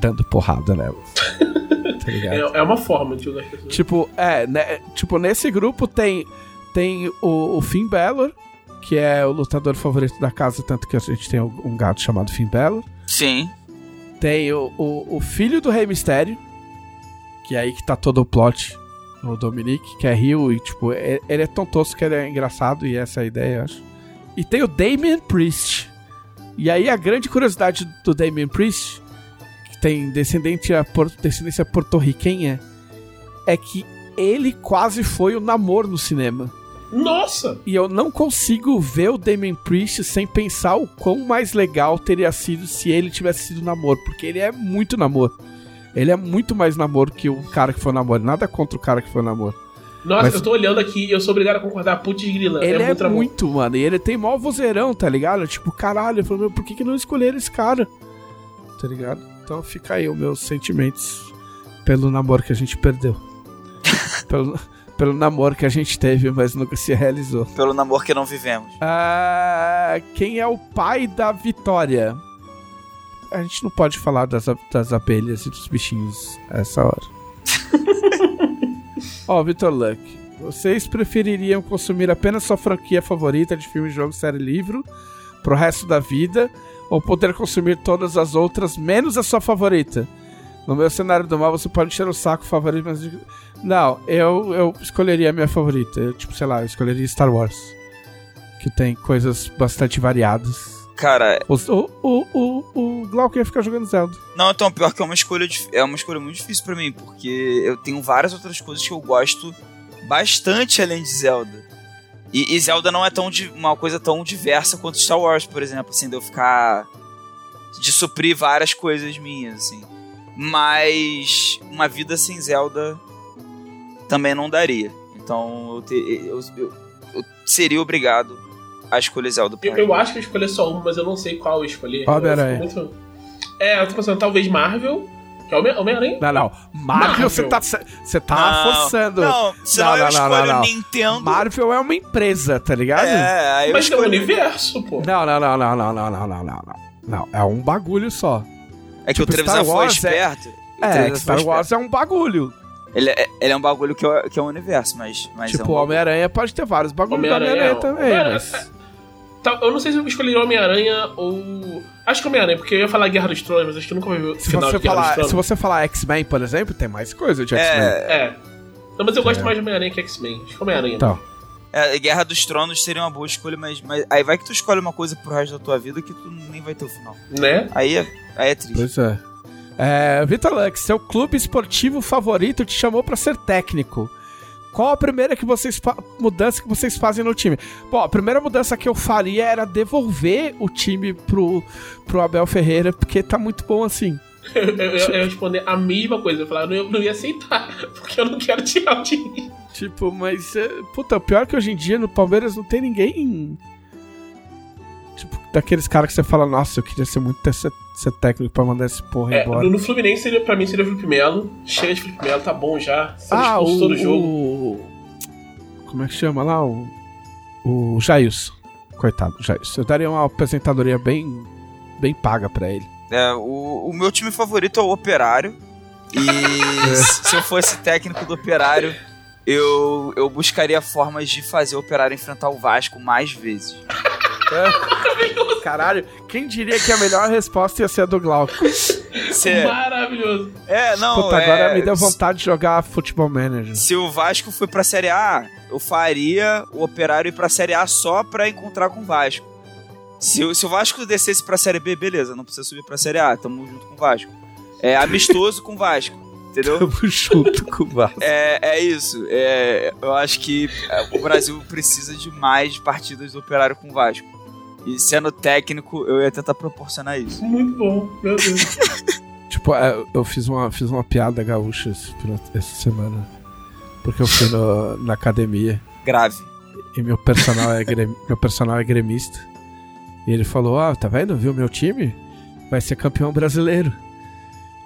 [SPEAKER 1] Dando porrada nelas. tá ligado?
[SPEAKER 3] É, é uma forma de as pessoas.
[SPEAKER 1] Tipo, é, né, tipo, nesse grupo tem tem o, o Finn Balor, que é o lutador favorito da casa, tanto que a gente tem um gato chamado Finn Balor.
[SPEAKER 2] Sim.
[SPEAKER 1] Tem o, o, o filho do Rei Mistério, que é aí que tá todo o plot, o Dominique, que é Rio, e tipo, ele é tão tosco que ele é engraçado, e essa é a ideia, eu acho. E tem o Damien Priest. E aí a grande curiosidade do Damien Priest, tem descendência, descendência porto-riquenha, é que ele quase foi o namoro no cinema.
[SPEAKER 3] Nossa!
[SPEAKER 1] E eu não consigo ver o Damien Priest sem pensar o quão mais legal teria sido se ele tivesse sido namoro, porque ele é muito namoro. Ele é muito mais namoro que o cara que foi namoro. Nada contra o cara que foi namoro.
[SPEAKER 3] Nossa, Mas... eu tô olhando aqui e eu sou obrigado a concordar. Putz grila.
[SPEAKER 1] Ele
[SPEAKER 3] é, muito,
[SPEAKER 1] é muito mano. E ele tem mó vozeirão, tá ligado? Tipo, caralho. Eu falei, meu, por que, que não escolheram esse cara? Tá ligado? Então fica aí os meus sentimentos pelo namoro que a gente perdeu. pelo pelo namoro que a gente teve, mas nunca se realizou.
[SPEAKER 2] Pelo namoro que não vivemos.
[SPEAKER 1] Ah, quem é o pai da Vitória? A gente não pode falar das, das abelhas e dos bichinhos essa hora. Ó, oh, Vitor Luck. Vocês prefeririam consumir apenas sua franquia favorita de filme, jogo, série, livro pro resto da vida? Ou poder consumir todas as outras, menos a sua favorita? No meu cenário do mal, você pode tirar o saco favorito, mas. Não, eu, eu escolheria a minha favorita. Eu, tipo, sei lá, eu escolheria Star Wars. Que tem coisas bastante variadas.
[SPEAKER 2] Cara.
[SPEAKER 1] O, o, o, o, o Glauco ia ficar jogando Zelda.
[SPEAKER 2] Não, então, pior que é uma escolha, é uma escolha muito difícil para mim, porque eu tenho várias outras coisas que eu gosto bastante além de Zelda. E, e Zelda não é tão uma coisa tão diversa quanto Star Wars, por exemplo, assim, de eu ficar. de suprir várias coisas minhas, assim. Mas uma vida sem Zelda também não daria. Então eu, te, eu, eu, eu seria obrigado a escolher Zelda.
[SPEAKER 3] Eu, eu, acho que eu escolhi só uma, mas eu não sei qual escolher.
[SPEAKER 1] Homem-Aranha.
[SPEAKER 3] Muito... É, eu tô pensando talvez Marvel. Que é Homem-Aranha?
[SPEAKER 1] Não, não. Marvel, você tá, você tá não, forçando.
[SPEAKER 2] Não, senão não, não, não, não, Nintendo.
[SPEAKER 1] Marvel é uma empresa, tá ligado?
[SPEAKER 2] É,
[SPEAKER 3] aí Mas escolhi... é um universo, pô.
[SPEAKER 1] Não, não, não, não, não, não, não, não, não. Não, é um bagulho só.
[SPEAKER 2] É que tipo, o Trevisan foi esperto.
[SPEAKER 1] É, é que Star Wars é um bagulho.
[SPEAKER 2] Ele é, ele é um bagulho que é, que é um universo, mas. mas
[SPEAKER 1] tipo,
[SPEAKER 2] é um
[SPEAKER 1] Homem-Aranha pode ter vários bagulhos Homem do Homem-Aranha também, Homem mas.
[SPEAKER 3] Tá, eu não sei se eu escolheria Homem-Aranha ou. Acho que Homem-Aranha, porque eu ia falar Guerra dos Tronos, mas acho que nunca vi o
[SPEAKER 1] se final
[SPEAKER 3] você
[SPEAKER 1] de falar, Se você falar X-Men, por exemplo, tem mais coisa de X-Men.
[SPEAKER 3] É. é. Não, mas eu gosto é. mais de Homem-Aranha que X-Men. Acho que Homem-Aranha.
[SPEAKER 1] Então.
[SPEAKER 2] É, Guerra dos Tronos seria uma boa escolha, mas, mas aí vai que tu escolhe uma coisa pro resto da tua vida que tu nem vai ter o final.
[SPEAKER 3] Né?
[SPEAKER 2] Aí é, aí é triste.
[SPEAKER 1] Pois é. é Vitor Lux, seu clube esportivo favorito te chamou para ser técnico. Qual a primeira que vocês mudança que vocês fazem no time? Bom, a primeira mudança que eu faria era devolver o time pro, pro Abel Ferreira, porque tá muito bom assim.
[SPEAKER 3] eu, eu, eu, ia responder a mesma coisa. Eu falar, eu não, não ia aceitar, porque eu não quero tirar o time.
[SPEAKER 1] Tipo, mas. É, puta, o pior é que hoje em dia no Palmeiras não tem ninguém. Daqueles caras que você fala, nossa, eu queria ser muito ser, ser técnico pra mandar esse porra é, embora.
[SPEAKER 3] No, no Fluminense, seria, pra mim, seria o Felipe Melo. Chega de Felipe Melo, tá bom já.
[SPEAKER 1] ah, o, todo jogo. O... Como é que chama lá? O, o Jailson. Coitado, Jailson. Eu daria uma apresentadoria bem, bem paga pra ele.
[SPEAKER 2] É, o, o meu time favorito é o Operário. E se eu fosse técnico do Operário, eu, eu buscaria formas de fazer o Operário enfrentar o Vasco mais vezes.
[SPEAKER 1] Caralho, quem diria que a melhor resposta ia ser a do Glauco?
[SPEAKER 3] Cê... Maravilhoso.
[SPEAKER 2] É, não.
[SPEAKER 1] Puta, agora me deu vontade de jogar Futebol Manager.
[SPEAKER 2] Se o Vasco foi pra Série A, eu faria o Operário ir pra Série A só pra encontrar com o Vasco. Se, se o Vasco descesse pra Série B, beleza, não precisa subir pra Série A, tamo junto com o Vasco. É amistoso com o Vasco. Entendeu?
[SPEAKER 1] Tamo junto com o Vasco.
[SPEAKER 2] É, é isso. É, eu acho que o Brasil precisa de mais partidas do Operário com o Vasco. E sendo técnico, eu ia tentar proporcionar isso.
[SPEAKER 3] Muito bom, meu Deus.
[SPEAKER 1] tipo, é, eu fiz uma, fiz uma piada gaúcha essa semana. Porque eu fui no, na academia.
[SPEAKER 2] Grave.
[SPEAKER 1] E meu personal é, grem, meu personal é gremista. E ele falou: Ah, tá vendo? Viu meu time? Vai ser campeão brasileiro.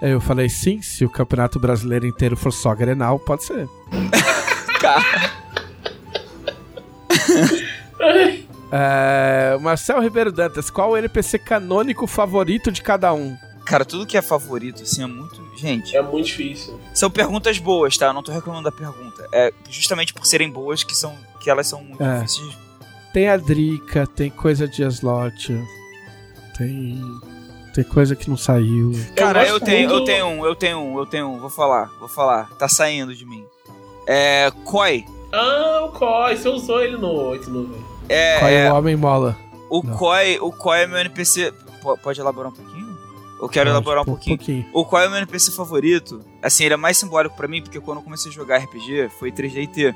[SPEAKER 1] Aí eu falei: Sim, se o campeonato brasileiro inteiro for só Grenal, pode ser.
[SPEAKER 2] Cara.
[SPEAKER 1] É, Marcel Ribeiro Dantas, qual o NPC canônico favorito de cada um?
[SPEAKER 2] Cara, tudo que é favorito, assim, é muito. Gente.
[SPEAKER 3] É muito difícil.
[SPEAKER 2] São perguntas boas, tá? Eu não tô reclamando da pergunta. É justamente por serem boas que, são, que elas são muito é. difíceis
[SPEAKER 1] Tem a Drica, tem coisa de slot. Tem. Tem coisa que não saiu.
[SPEAKER 2] Cara, eu,
[SPEAKER 3] gosto
[SPEAKER 2] tenho,
[SPEAKER 3] muito-
[SPEAKER 2] eu tenho um, eu tenho um, eu tenho um, vou falar, vou falar. Tá saindo de mim. É. Koi.
[SPEAKER 3] Ah, o Koi, você usou ele no 8 nuvem.
[SPEAKER 2] É,
[SPEAKER 1] Qual é
[SPEAKER 2] é,
[SPEAKER 1] o homem mola?
[SPEAKER 2] o
[SPEAKER 1] Não.
[SPEAKER 2] Koi, o Koi é meu NPC. Po- Pode elaborar um pouquinho? Eu quero elaborar um pouquinho. O qual é o meu NPC favorito? Assim, ele é mais simbólico pra mim, porque quando eu comecei a jogar RPG foi 3DT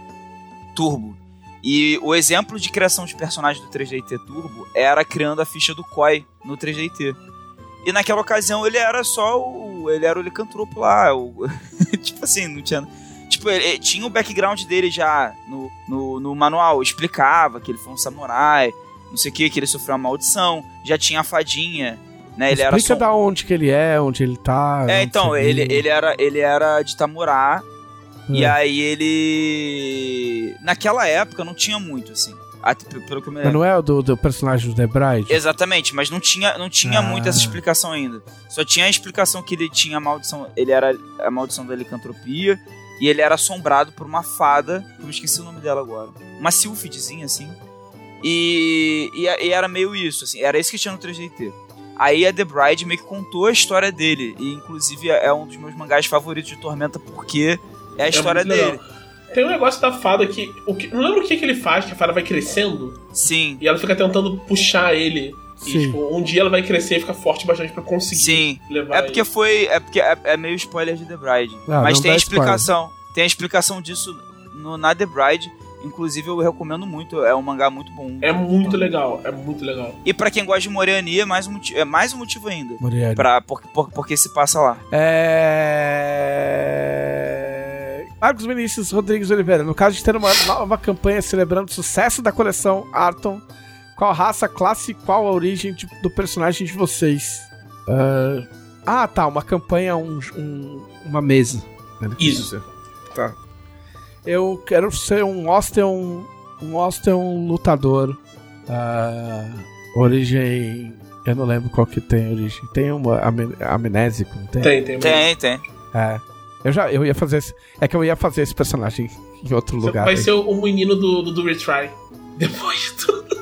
[SPEAKER 2] Turbo. E o exemplo de criação de personagem do 3DT Turbo era criando a ficha do Koi no 3DT. E naquela ocasião ele era só o. Ele era o licantropo lá. O, tipo assim, não tinha. Tipo, ele, ele tinha o background dele já no, no, no manual. Explicava que ele foi um samurai, não sei o que, que ele sofreu uma maldição. Já tinha a fadinha, né? Ele era
[SPEAKER 1] Explica
[SPEAKER 2] só.
[SPEAKER 1] da onde que ele é, onde ele tá.
[SPEAKER 2] É, então, ele, ele, era, ele era de Tamurá. E
[SPEAKER 1] É.
[SPEAKER 2] aí ele. Naquela época não tinha muito, assim. Pelo que eu me
[SPEAKER 1] Mas não é o do, do personagem do The Bride?
[SPEAKER 2] Exatamente, mas não tinha, não tinha
[SPEAKER 1] Ah.
[SPEAKER 2] muito essa explicação ainda. Só tinha a explicação que ele tinha a maldição. Ele era a maldição da licantropia. E ele era assombrado por uma fada. Eu me esqueci o nome dela agora. Uma sylphidzinha, assim. E, e, e era meio isso, assim. Era isso que tinha no 3DT. Aí a The Bride meio que contou a história dele. E inclusive é um dos meus mangás favoritos de Tormenta, porque é a história
[SPEAKER 3] muito legal.
[SPEAKER 2] dele.
[SPEAKER 3] Tem um negócio da fada que, o que. Não lembro o que, que ele faz, que a fada vai crescendo
[SPEAKER 2] Sim,
[SPEAKER 3] e ela fica tentando puxar ele. E,
[SPEAKER 1] Sim.
[SPEAKER 3] tipo, um dia ela vai crescer e ficar forte bastante pra conseguir
[SPEAKER 2] sim.
[SPEAKER 3] levar
[SPEAKER 2] É porque
[SPEAKER 3] ele.
[SPEAKER 2] foi. É porque é, é meio spoiler de The Bride.
[SPEAKER 1] Ah,
[SPEAKER 2] Mas
[SPEAKER 1] não
[SPEAKER 2] tem explicação. Tem a explicação disso no, na The Bride. Inclusive eu recomendo muito. É um mangá muito bom.
[SPEAKER 3] É muito legal, é muito legal.
[SPEAKER 2] E pra quem gosta de Moriani é mais um motivo, é mais um motivo ainda.
[SPEAKER 1] Moriarty.
[SPEAKER 2] Pra, por, por- porque se passa lá.
[SPEAKER 1] É... Marcos Vinícius Rodrigues Oliveira. No caso de ter uma nova campanha celebrando o sucesso da coleção Arton, qual raça, classe e qual a origem de- do personagem de vocês? Ah, Ah, tá. Uma campanha, um, um- uma mesa. Quis
[SPEAKER 3] Isso.
[SPEAKER 1] dizer. Tá. Eu quero ser um Osteon, um Osteon lutador. Ah, origem... Eu não lembro qual que tem a origem. Tem uma am- amnésico, tem?
[SPEAKER 3] Tem, tem.
[SPEAKER 2] Tem, tem.
[SPEAKER 1] É. Eu já eu ia fazer esse, É que eu ia fazer esse personagem em outro
[SPEAKER 3] Você
[SPEAKER 1] lugar.
[SPEAKER 3] vai
[SPEAKER 1] aí.
[SPEAKER 3] ser o menino do, do, do Retry. Depois de tudo.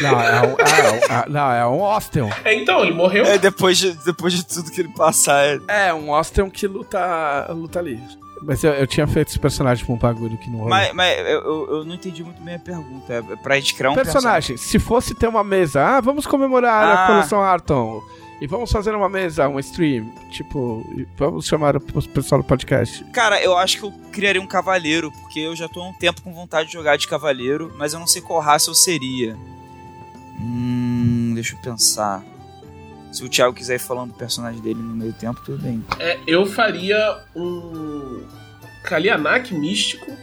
[SPEAKER 1] Não, é um, é um- é- não, é um Osteon.
[SPEAKER 3] É, então, ele morreu.
[SPEAKER 2] É, depois de, depois de tudo que ele passar. É...
[SPEAKER 1] É, um Osteon que luta, luta ali. Mas eu, eu tinha feito esse personagem pra um bagulho que não rolou.
[SPEAKER 2] Mas, mas eu, eu, não entendi muito bem a pergunta. É pra gente criar um
[SPEAKER 1] personagem, se fosse ter uma mesa, ah, vamos comemorar
[SPEAKER 2] Ah.
[SPEAKER 1] a coleção Arton. E vamos fazer uma mesa, um stream. Tipo, vamos chamar o pessoal do podcast.
[SPEAKER 2] Cara, eu acho que eu criaria um cavaleiro, porque eu já tô há um tempo com vontade de jogar de cavaleiro, mas eu não sei qual raça eu seria. Hum, deixa eu pensar. Se o Thiago quiser ir falando do personagem dele no meio tempo, tudo bem.
[SPEAKER 3] É, eu faria um Kalianak místico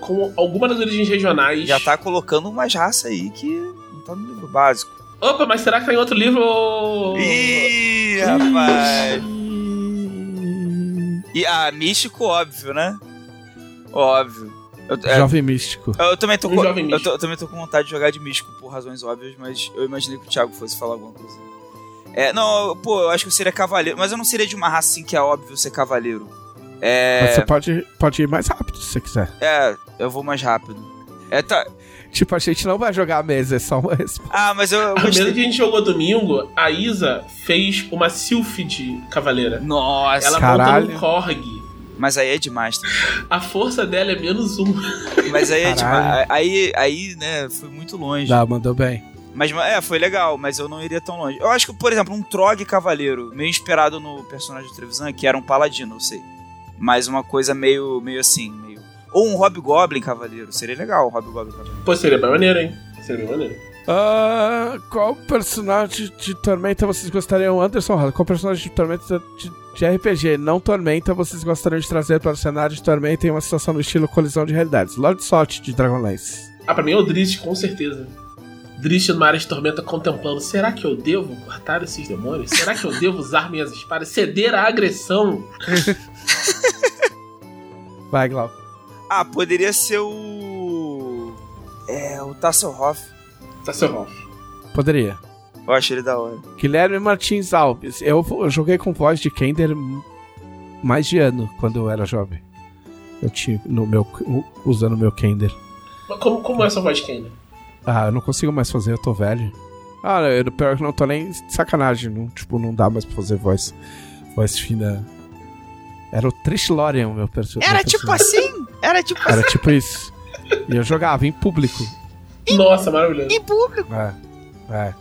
[SPEAKER 3] com alguma das origens regionais.
[SPEAKER 2] Já tá colocando umas raças aí que não tá no livro básico.
[SPEAKER 3] Opa, mas será que tá em outro livro?
[SPEAKER 2] Ih, rapaz. E, ah, místico, óbvio, né? Óbvio. Eu, é,
[SPEAKER 1] Jovem místico.
[SPEAKER 2] eu também tô
[SPEAKER 3] Um
[SPEAKER 2] com,
[SPEAKER 3] jovem
[SPEAKER 2] eu, tô- eu também tô com vontade de jogar de místico por razões óbvias, mas eu imaginei que o Thiago fosse falar alguma coisa. É, não, pô, eu acho que eu seria cavaleiro, mas eu não seria de uma raça assim que é óbvio ser cavaleiro.
[SPEAKER 1] Mas
[SPEAKER 2] É,
[SPEAKER 1] você pode, pode ir mais rápido se você quiser.
[SPEAKER 2] é, eu vou mais rápido. É, tá.
[SPEAKER 1] Tipo, a gente não vai jogar a mesa, é só uma resposta.
[SPEAKER 2] Ah, mas eu, eu
[SPEAKER 3] A mesa que a gente jogou domingo, a Isa fez uma Sylphid cavaleira.
[SPEAKER 2] Nossa,
[SPEAKER 3] Ela
[SPEAKER 1] caralho.
[SPEAKER 3] monta num Korg.
[SPEAKER 2] Mas aí é demais. tá?
[SPEAKER 3] A força dela é menos um.
[SPEAKER 2] Mas aí é
[SPEAKER 1] Caralho.
[SPEAKER 2] demais. Aí, aí, né, foi muito longe.
[SPEAKER 1] Dá, mandou bem.
[SPEAKER 2] Mas é, foi legal, mas eu não iria tão longe. Eu acho que, por exemplo, um Trog Cavaleiro, meio inspirado no personagem do Trevisan, que era um paladino, eu sei. Mas uma coisa meio, meio assim, meio. Ou um Hobgoblin Cavaleiro. Seria legal um Hobgoblin Cavaleiro.
[SPEAKER 3] Pô, seria bem maneiro, hein? Seria bem maneiro.
[SPEAKER 1] Ah, qual personagem de Tormenta vocês gostariam, Anderson Rosa, qual personagem de Tormenta de, de RPG, não Tormenta, vocês gostariam de trazer para o cenário de Tormenta em uma situação no estilo colisão de realidades? Lord Sot de Dragonlance.
[SPEAKER 3] Ah, pra mim é o Drist, com certeza. Drist numa área de tormenta contemplando. Será que eu devo cortar esses demônios? Será que eu devo usar minhas espadas? Ceder à agressão?
[SPEAKER 1] Vai, Glau.
[SPEAKER 2] Ah, poderia ser o. É, o Tasselhoff.
[SPEAKER 3] Tá seu Rolf.
[SPEAKER 1] Poderia.
[SPEAKER 2] Eu acho ele da hora.
[SPEAKER 1] Guilherme Martins Alves. Eu, eu joguei com voz de Kender mais de ano, quando eu era jovem. Eu tinha no meu, usando o meu Kender.
[SPEAKER 3] Mas como, como é essa voz de né?
[SPEAKER 1] Ah, eu não consigo mais fazer, eu tô velho. Ah, eu, pior que não tô nem de sacanagem. Não, tipo, não dá mais pra fazer voz, voz fina. Era o Trish Lorian, meu personagem.
[SPEAKER 2] Era tipo assim? Era tipo
[SPEAKER 1] Era tipo isso. E eu jogava em público.
[SPEAKER 3] Nossa, maravilhoso.
[SPEAKER 2] em público.
[SPEAKER 1] É. É.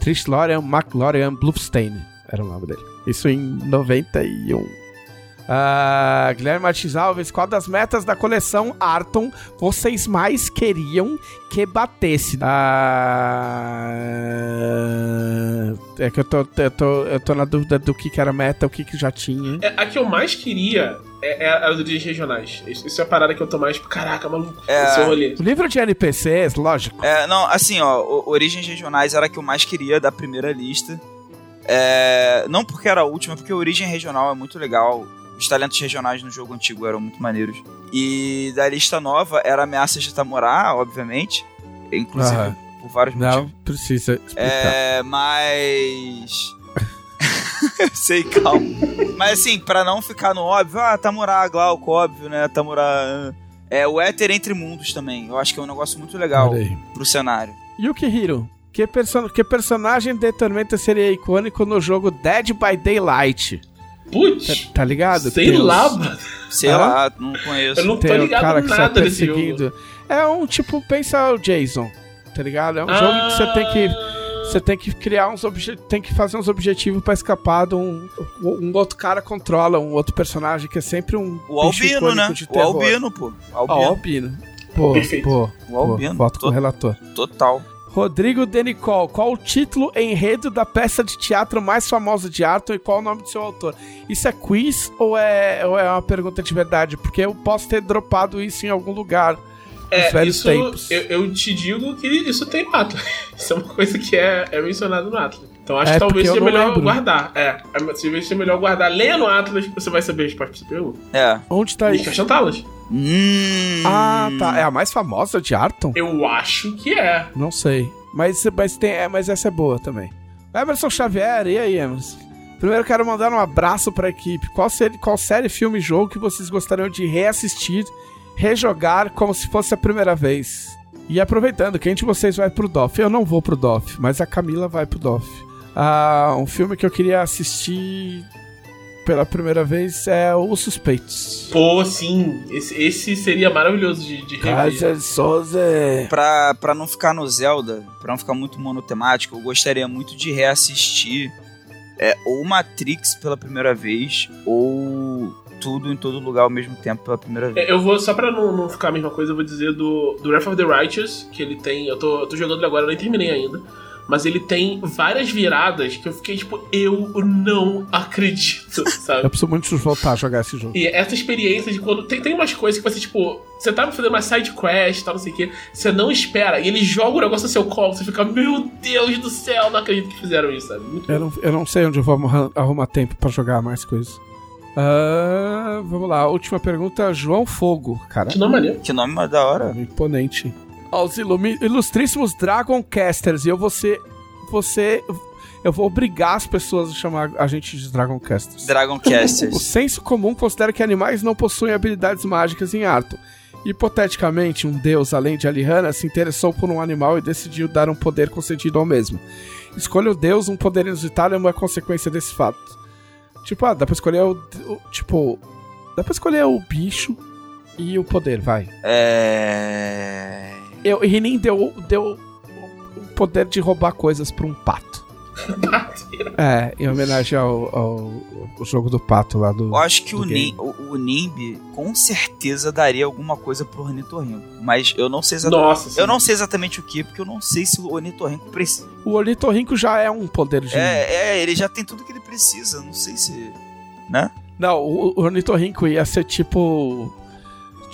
[SPEAKER 1] Trish Lorian McLorian Bluffstein era o nome dele. Isso em 91. Ah, Guilherme Martins Alves, qual das metas da coleção Arton vocês mais queriam que batesse? Ah, é que eu tô, eu, tô, eu tô na dúvida do que, que era meta, o que, que já tinha.
[SPEAKER 3] É, a que eu mais queria é, é as origens regionais. Isso isso é a parada que eu tô mais. Caraca, maluco.
[SPEAKER 2] É.
[SPEAKER 3] Esse rolê.
[SPEAKER 1] O livro de NPCs, lógico.
[SPEAKER 2] É, não, assim, ó, o- Origens Regionais era a que eu mais queria da primeira lista. É, não porque era a última, porque a Origem Regional é muito legal. Os talentos regionais no jogo antigo eram muito maneiros. E da lista nova era Ameaças de Tamorá, obviamente. Inclusive por vários
[SPEAKER 1] Não
[SPEAKER 2] motivos.
[SPEAKER 1] precisa explicar.
[SPEAKER 2] É, mas. Eu sei, calma. Mas assim, pra não ficar no óbvio, ah, Tamurá, Glauco, óbvio, né? Tamurá. É o Éter Entre Mundos também. Eu acho que é um negócio muito legal pro cenário.
[SPEAKER 1] Yukihiro, que, perso que personagem de Tormenta seria icônico no jogo Dead by Daylight? Tá,
[SPEAKER 3] Putz,
[SPEAKER 1] tá ligado?
[SPEAKER 3] sei
[SPEAKER 1] os-
[SPEAKER 3] lá, mano.
[SPEAKER 2] Sei
[SPEAKER 1] Hã?
[SPEAKER 2] lá, não conheço.
[SPEAKER 3] Eu não tô
[SPEAKER 1] Tem
[SPEAKER 3] ligado
[SPEAKER 1] cara que
[SPEAKER 3] nada desse jogo.
[SPEAKER 1] É um tipo, pensa o Jason, tá ligado? É um jogo que você tem que você tem que criar uns obje tem que fazer uns objetivos pra escapar de um um outro cara controla um outro personagem que é sempre um
[SPEAKER 2] O Albino, né?
[SPEAKER 1] de
[SPEAKER 2] O. Albino, pô.
[SPEAKER 1] Ah,
[SPEAKER 2] Albino.
[SPEAKER 1] o Albino. Pô,
[SPEAKER 3] Perfeito.
[SPEAKER 1] pô,
[SPEAKER 2] O
[SPEAKER 1] pô,
[SPEAKER 2] Albino.
[SPEAKER 1] voto com o
[SPEAKER 2] to-
[SPEAKER 1] relator.
[SPEAKER 2] Total.
[SPEAKER 1] Rodrigo Denicol, qual o título enredo da peça de teatro mais famosa de Arthur e qual o nome do seu autor? Isso é quiz ou é, ou é uma pergunta de verdade? Porque eu posso ter dropado isso em algum lugar nos
[SPEAKER 3] É,
[SPEAKER 1] velhos
[SPEAKER 3] isso,
[SPEAKER 1] tempos.
[SPEAKER 3] eu, eu te digo que isso tem no Atlas. Isso é uma coisa que é, é mencionado no Atlas. Então acho
[SPEAKER 1] É,
[SPEAKER 3] que talvez seja
[SPEAKER 1] não
[SPEAKER 3] melhor
[SPEAKER 1] lembro.
[SPEAKER 3] guardar. É, é, talvez seja melhor guardar. Leia no Atlas, você vai saber a resposta pra essa pergunta.
[SPEAKER 2] É.
[SPEAKER 1] Onde tá
[SPEAKER 3] E
[SPEAKER 1] isso?
[SPEAKER 3] acrescentá-las.
[SPEAKER 2] Hum.
[SPEAKER 1] Ah, tá. É a mais famosa de Arton?
[SPEAKER 3] Eu acho que é.
[SPEAKER 1] Não sei. Mas, mas, tem, é, mas essa é boa também. Emerson Xavier, e aí, Emerson? Primeiro quero mandar um abraço pra equipe. Qual, série, qual série, filme e jogo que vocês gostariam de reassistir, rejogar como se fosse a primeira vez? E aproveitando, quem de vocês vai pro DOF? Eu não vou pro DOF, mas a Camila vai pro DOF. Ah, um filme que eu queria assistir pela primeira vez é Os Suspeitos.
[SPEAKER 3] Pô, sim. Esse, esse seria maravilhoso de, de rever.
[SPEAKER 1] Casa Souza.
[SPEAKER 2] Pra, pra não ficar no Zelda, pra não ficar muito monotemático, eu gostaria muito de reassistir é, ou Matrix pela primeira vez, ou tudo em todo lugar ao mesmo tempo pela primeira vez.
[SPEAKER 3] É, Eu vou, só pra não, não ficar a mesma coisa, eu vou dizer do, do Wrath of the Righteous, que ele tem. Eu tô, eu tô jogando ele agora, eu nem terminei ainda. Mas ele tem várias viradas que eu fiquei tipo, eu não acredito, sabe?
[SPEAKER 1] Eu preciso muito voltar a jogar esse jogo.
[SPEAKER 3] E essa experiência de quando. Tem, tem umas coisas que você, tipo, você tá fazendo uma side quest tal, não sei o quê, você não espera, e ele joga o negócio no seu colo, você fica, meu Deus do céu, não acredito que fizeram isso, sabe? Muito
[SPEAKER 1] Eu não, eu não sei onde eu vou arrumar, tempo pra jogar mais coisas. Ah, vamos lá, última pergunta, João Fogo. Cara,
[SPEAKER 3] Que não maneiro.
[SPEAKER 2] Que nome mais da hora.
[SPEAKER 1] imponente. Aos ilustríssimos Dragon Casters, e eu vou ser. Você. Eu vou obrigar as pessoas a chamar a gente de Dragon Casters.
[SPEAKER 2] Dragon
[SPEAKER 1] O senso comum considera que animais não possuem habilidades mágicas em Arthur. Hipoteticamente, um deus, além de Alihanna, se interessou por um animal e decidiu dar um poder concedido ao mesmo. Escolha o deus, um poder inusitado é uma consequência desse fato. Tipo, ah, dá pra escolher o. o- tipo. Dá pra escolher o bicho e o poder, vai.
[SPEAKER 2] É.
[SPEAKER 1] Eu, Rinin deu, deu o poder de roubar coisas pra um pato. É, em homenagem ao, ao, ao jogo do pato lá do.
[SPEAKER 2] Eu acho que o. Nim, o, o Nimb com certeza daria alguma coisa pro ornitorrinco. Mas eu não sei exatamente.
[SPEAKER 3] Nossa, sim.
[SPEAKER 2] Eu não sei exatamente o que, porque eu não sei se o ornitorrinco precisa.
[SPEAKER 1] O ornitorrinco já é um poder de.
[SPEAKER 2] É, é, ele já tem tudo que ele precisa. Não sei se. Né?
[SPEAKER 1] Não, o, o ornitorrinco ia ser tipo.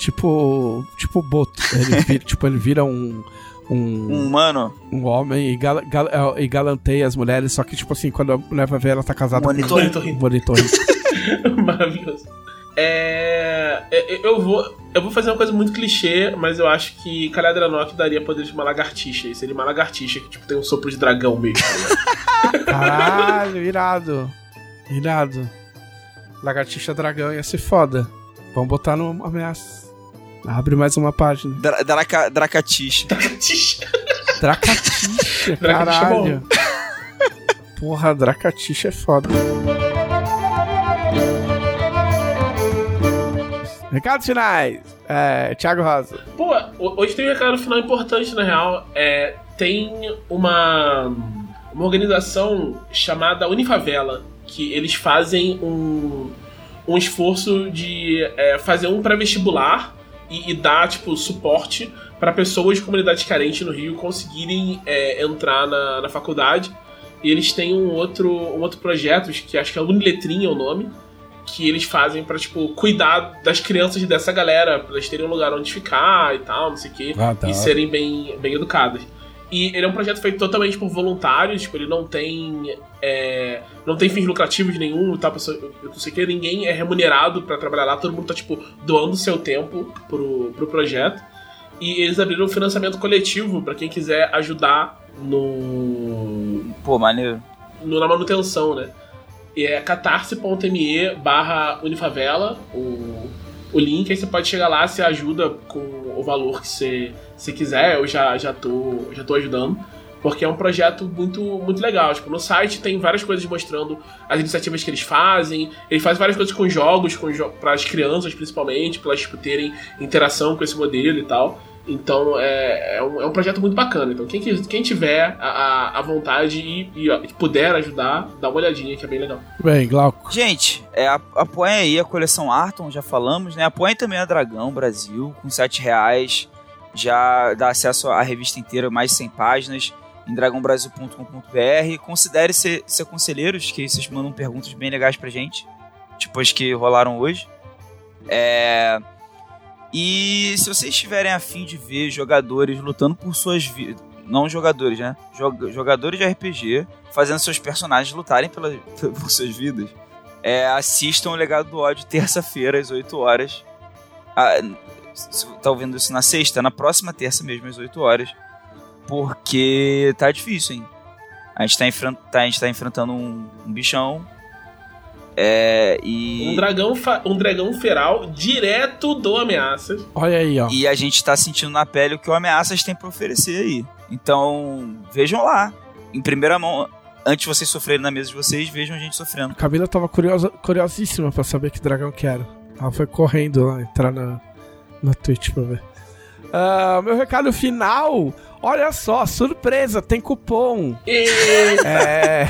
[SPEAKER 1] Tipo. Tipo Boto. Ele vira, tipo, ele vira um.
[SPEAKER 2] Um
[SPEAKER 1] Um,
[SPEAKER 2] humano.
[SPEAKER 1] um homem e, gal, gal- é, e galanteia as mulheres, só que, tipo assim, quando a mulher vai ver, ela tá casada
[SPEAKER 2] Um
[SPEAKER 1] com um ornitorrinco.
[SPEAKER 3] Maravilhoso. É, é, Eu vou, eu vou fazer uma coisa muito clichê, mas eu acho que Caladranok daria poder de uma lagartixa. E seria uma lagartixa que tipo, tem um sopro de dragão mesmo. tá?
[SPEAKER 1] Caralho, irado. Irado. Lagartixa dragão ia ser foda. Vamos botar no ameaça. Abre mais uma página.
[SPEAKER 2] Dra Draca, Dracatixa.
[SPEAKER 1] Dracatixa,
[SPEAKER 3] Dracatixa é
[SPEAKER 1] caralho. Porra, Dracatixa é foda. Recados finais. É, Thiago Rosa.
[SPEAKER 3] Pô, ho- hoje tem um recado final importante, na real. É, tem uma, uma organização chamada Unifavela, que eles fazem um, um esforço de é, fazer um pré-vestibular e, e dar, tipo, suporte para pessoas de comunidades carentes no Rio conseguirem é, entrar na, na faculdade. E eles têm um outro, um outro projeto, que acho que é Uniletrinha é o nome, que eles fazem pra, tipo, cuidar das crianças dessa galera, pra elas terem um lugar onde ficar e tal, não sei o quê,
[SPEAKER 1] Ah, tá.
[SPEAKER 3] e serem bem, bem educadas. E ele é um projeto feito totalmente por voluntários, tipo, ele não tem. é, não tem fins lucrativos nenhum e tal, pessoa- eu não sei que, ninguém é remunerado pra trabalhar lá, todo mundo tá, tipo, doando seu tempo pro, pro projeto. E eles abriram um financiamento coletivo pra quem quiser ajudar no,
[SPEAKER 2] Pô, maneiro.
[SPEAKER 3] no- na manutenção, né? E é catarse.me barra unifavela, o, o link, aí você pode chegar lá, você ajuda com o valor que você, você quiser, eu já, já, tô, já tô ajudando, porque é um projeto muito, muito legal. Tipo, no site tem várias coisas mostrando as iniciativas que eles fazem, eles fazem várias coisas com jogos, com jo para as crianças principalmente, para elas tipo, terem interação com esse modelo e tal. Então é, é, um, é um projeto muito bacana. Então quem, quem tiver a, a- vontade e, e, ó, puder ajudar, dá uma olhadinha que é bem legal.
[SPEAKER 1] Bem, Glauco.
[SPEAKER 2] Gente, é, a- apoiem aí a coleção Arton, já falamos, né? Apoiem também a Dragão Brasil, com 7 reais. Já dá acesso à revista inteira, mais de 100 páginas, em dragãobrasil.com.br. Considere ser, ser conselheiros, que vocês mandam perguntas bem legais pra gente, tipo as que rolaram hoje. É... E se vocês estiverem afim de ver jogadores lutando por suas vidas, não jogadores, né? Jog- jogadores de RPG fazendo seus personagens lutarem pela, por suas vidas, é, assistam o Legado do Ódio terça-feira às 8 horas. Ah, tá ouvindo isso na sexta, na próxima terça mesmo às 8 horas. Porque tá difícil, hein? A gente tá, tá- a gente tá enfrentando um, um bichão. É, e,
[SPEAKER 3] Um dragão, um dragão feral direto do Ameaças.
[SPEAKER 1] Olha aí, ó.
[SPEAKER 2] e a gente tá sentindo na pele o que o Ameaças tem pra oferecer aí. Então, vejam lá. Em primeira mão, antes de vocês sofrerem na mesa de vocês, vejam a gente sofrendo.
[SPEAKER 1] A Camila tava curiosa, curiosíssima pra saber que dragão que era. Ela foi correndo lá, entrar na, na Twitch pra ver. Ah, meu recado final. Olha só, surpresa, tem cupom. É.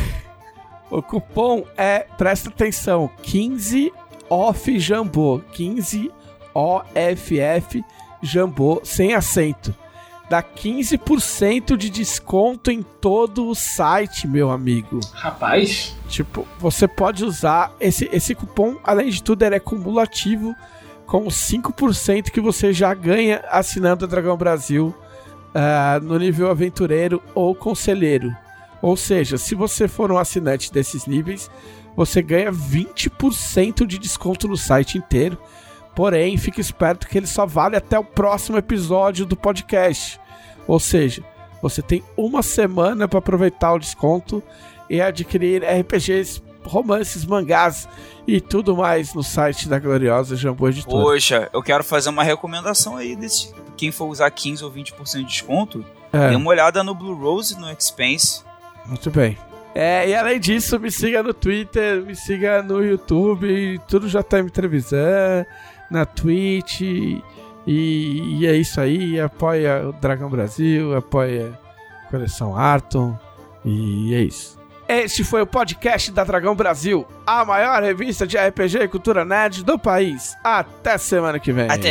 [SPEAKER 1] O cupom é, presta atenção, 15 off Jambô. 15 OFF Jambô sem acento. Dá 15% de desconto em todo o site, meu amigo.
[SPEAKER 3] Rapaz,
[SPEAKER 1] Tipo, você pode usar esse, esse cupom, além de tudo, ele é cumulativo com os 5% que você já ganha assinando a Dragão Brasil ah, no nível aventureiro ou conselheiro. Ou seja, se você for um assinante desses níveis, você ganha 20% de desconto no site inteiro. Porém, fique esperto que ele só vale até o próximo episódio do podcast. Ou seja, você tem uma semana para aproveitar o desconto e adquirir RPGs, romances, mangás e tudo mais no site da gloriosa Jambô Editora.
[SPEAKER 2] Poxa, eu quero fazer uma recomendação aí desse. Quem for usar 15 ou 20% de desconto,
[SPEAKER 1] É,
[SPEAKER 2] dê uma olhada no Blue Rose no Expense.
[SPEAKER 1] Muito bem. É, e além disso, me siga no Twitter, me siga no YouTube, tudo já tá me televisão, na Twitch. E, e é isso aí. Apoia o Dragão Brasil, apoia a coleção Arton. E é isso. Este foi o podcast da Dragão Brasil, a maior revista de RPG e cultura nerd do país. Até semana que vem.
[SPEAKER 2] Até!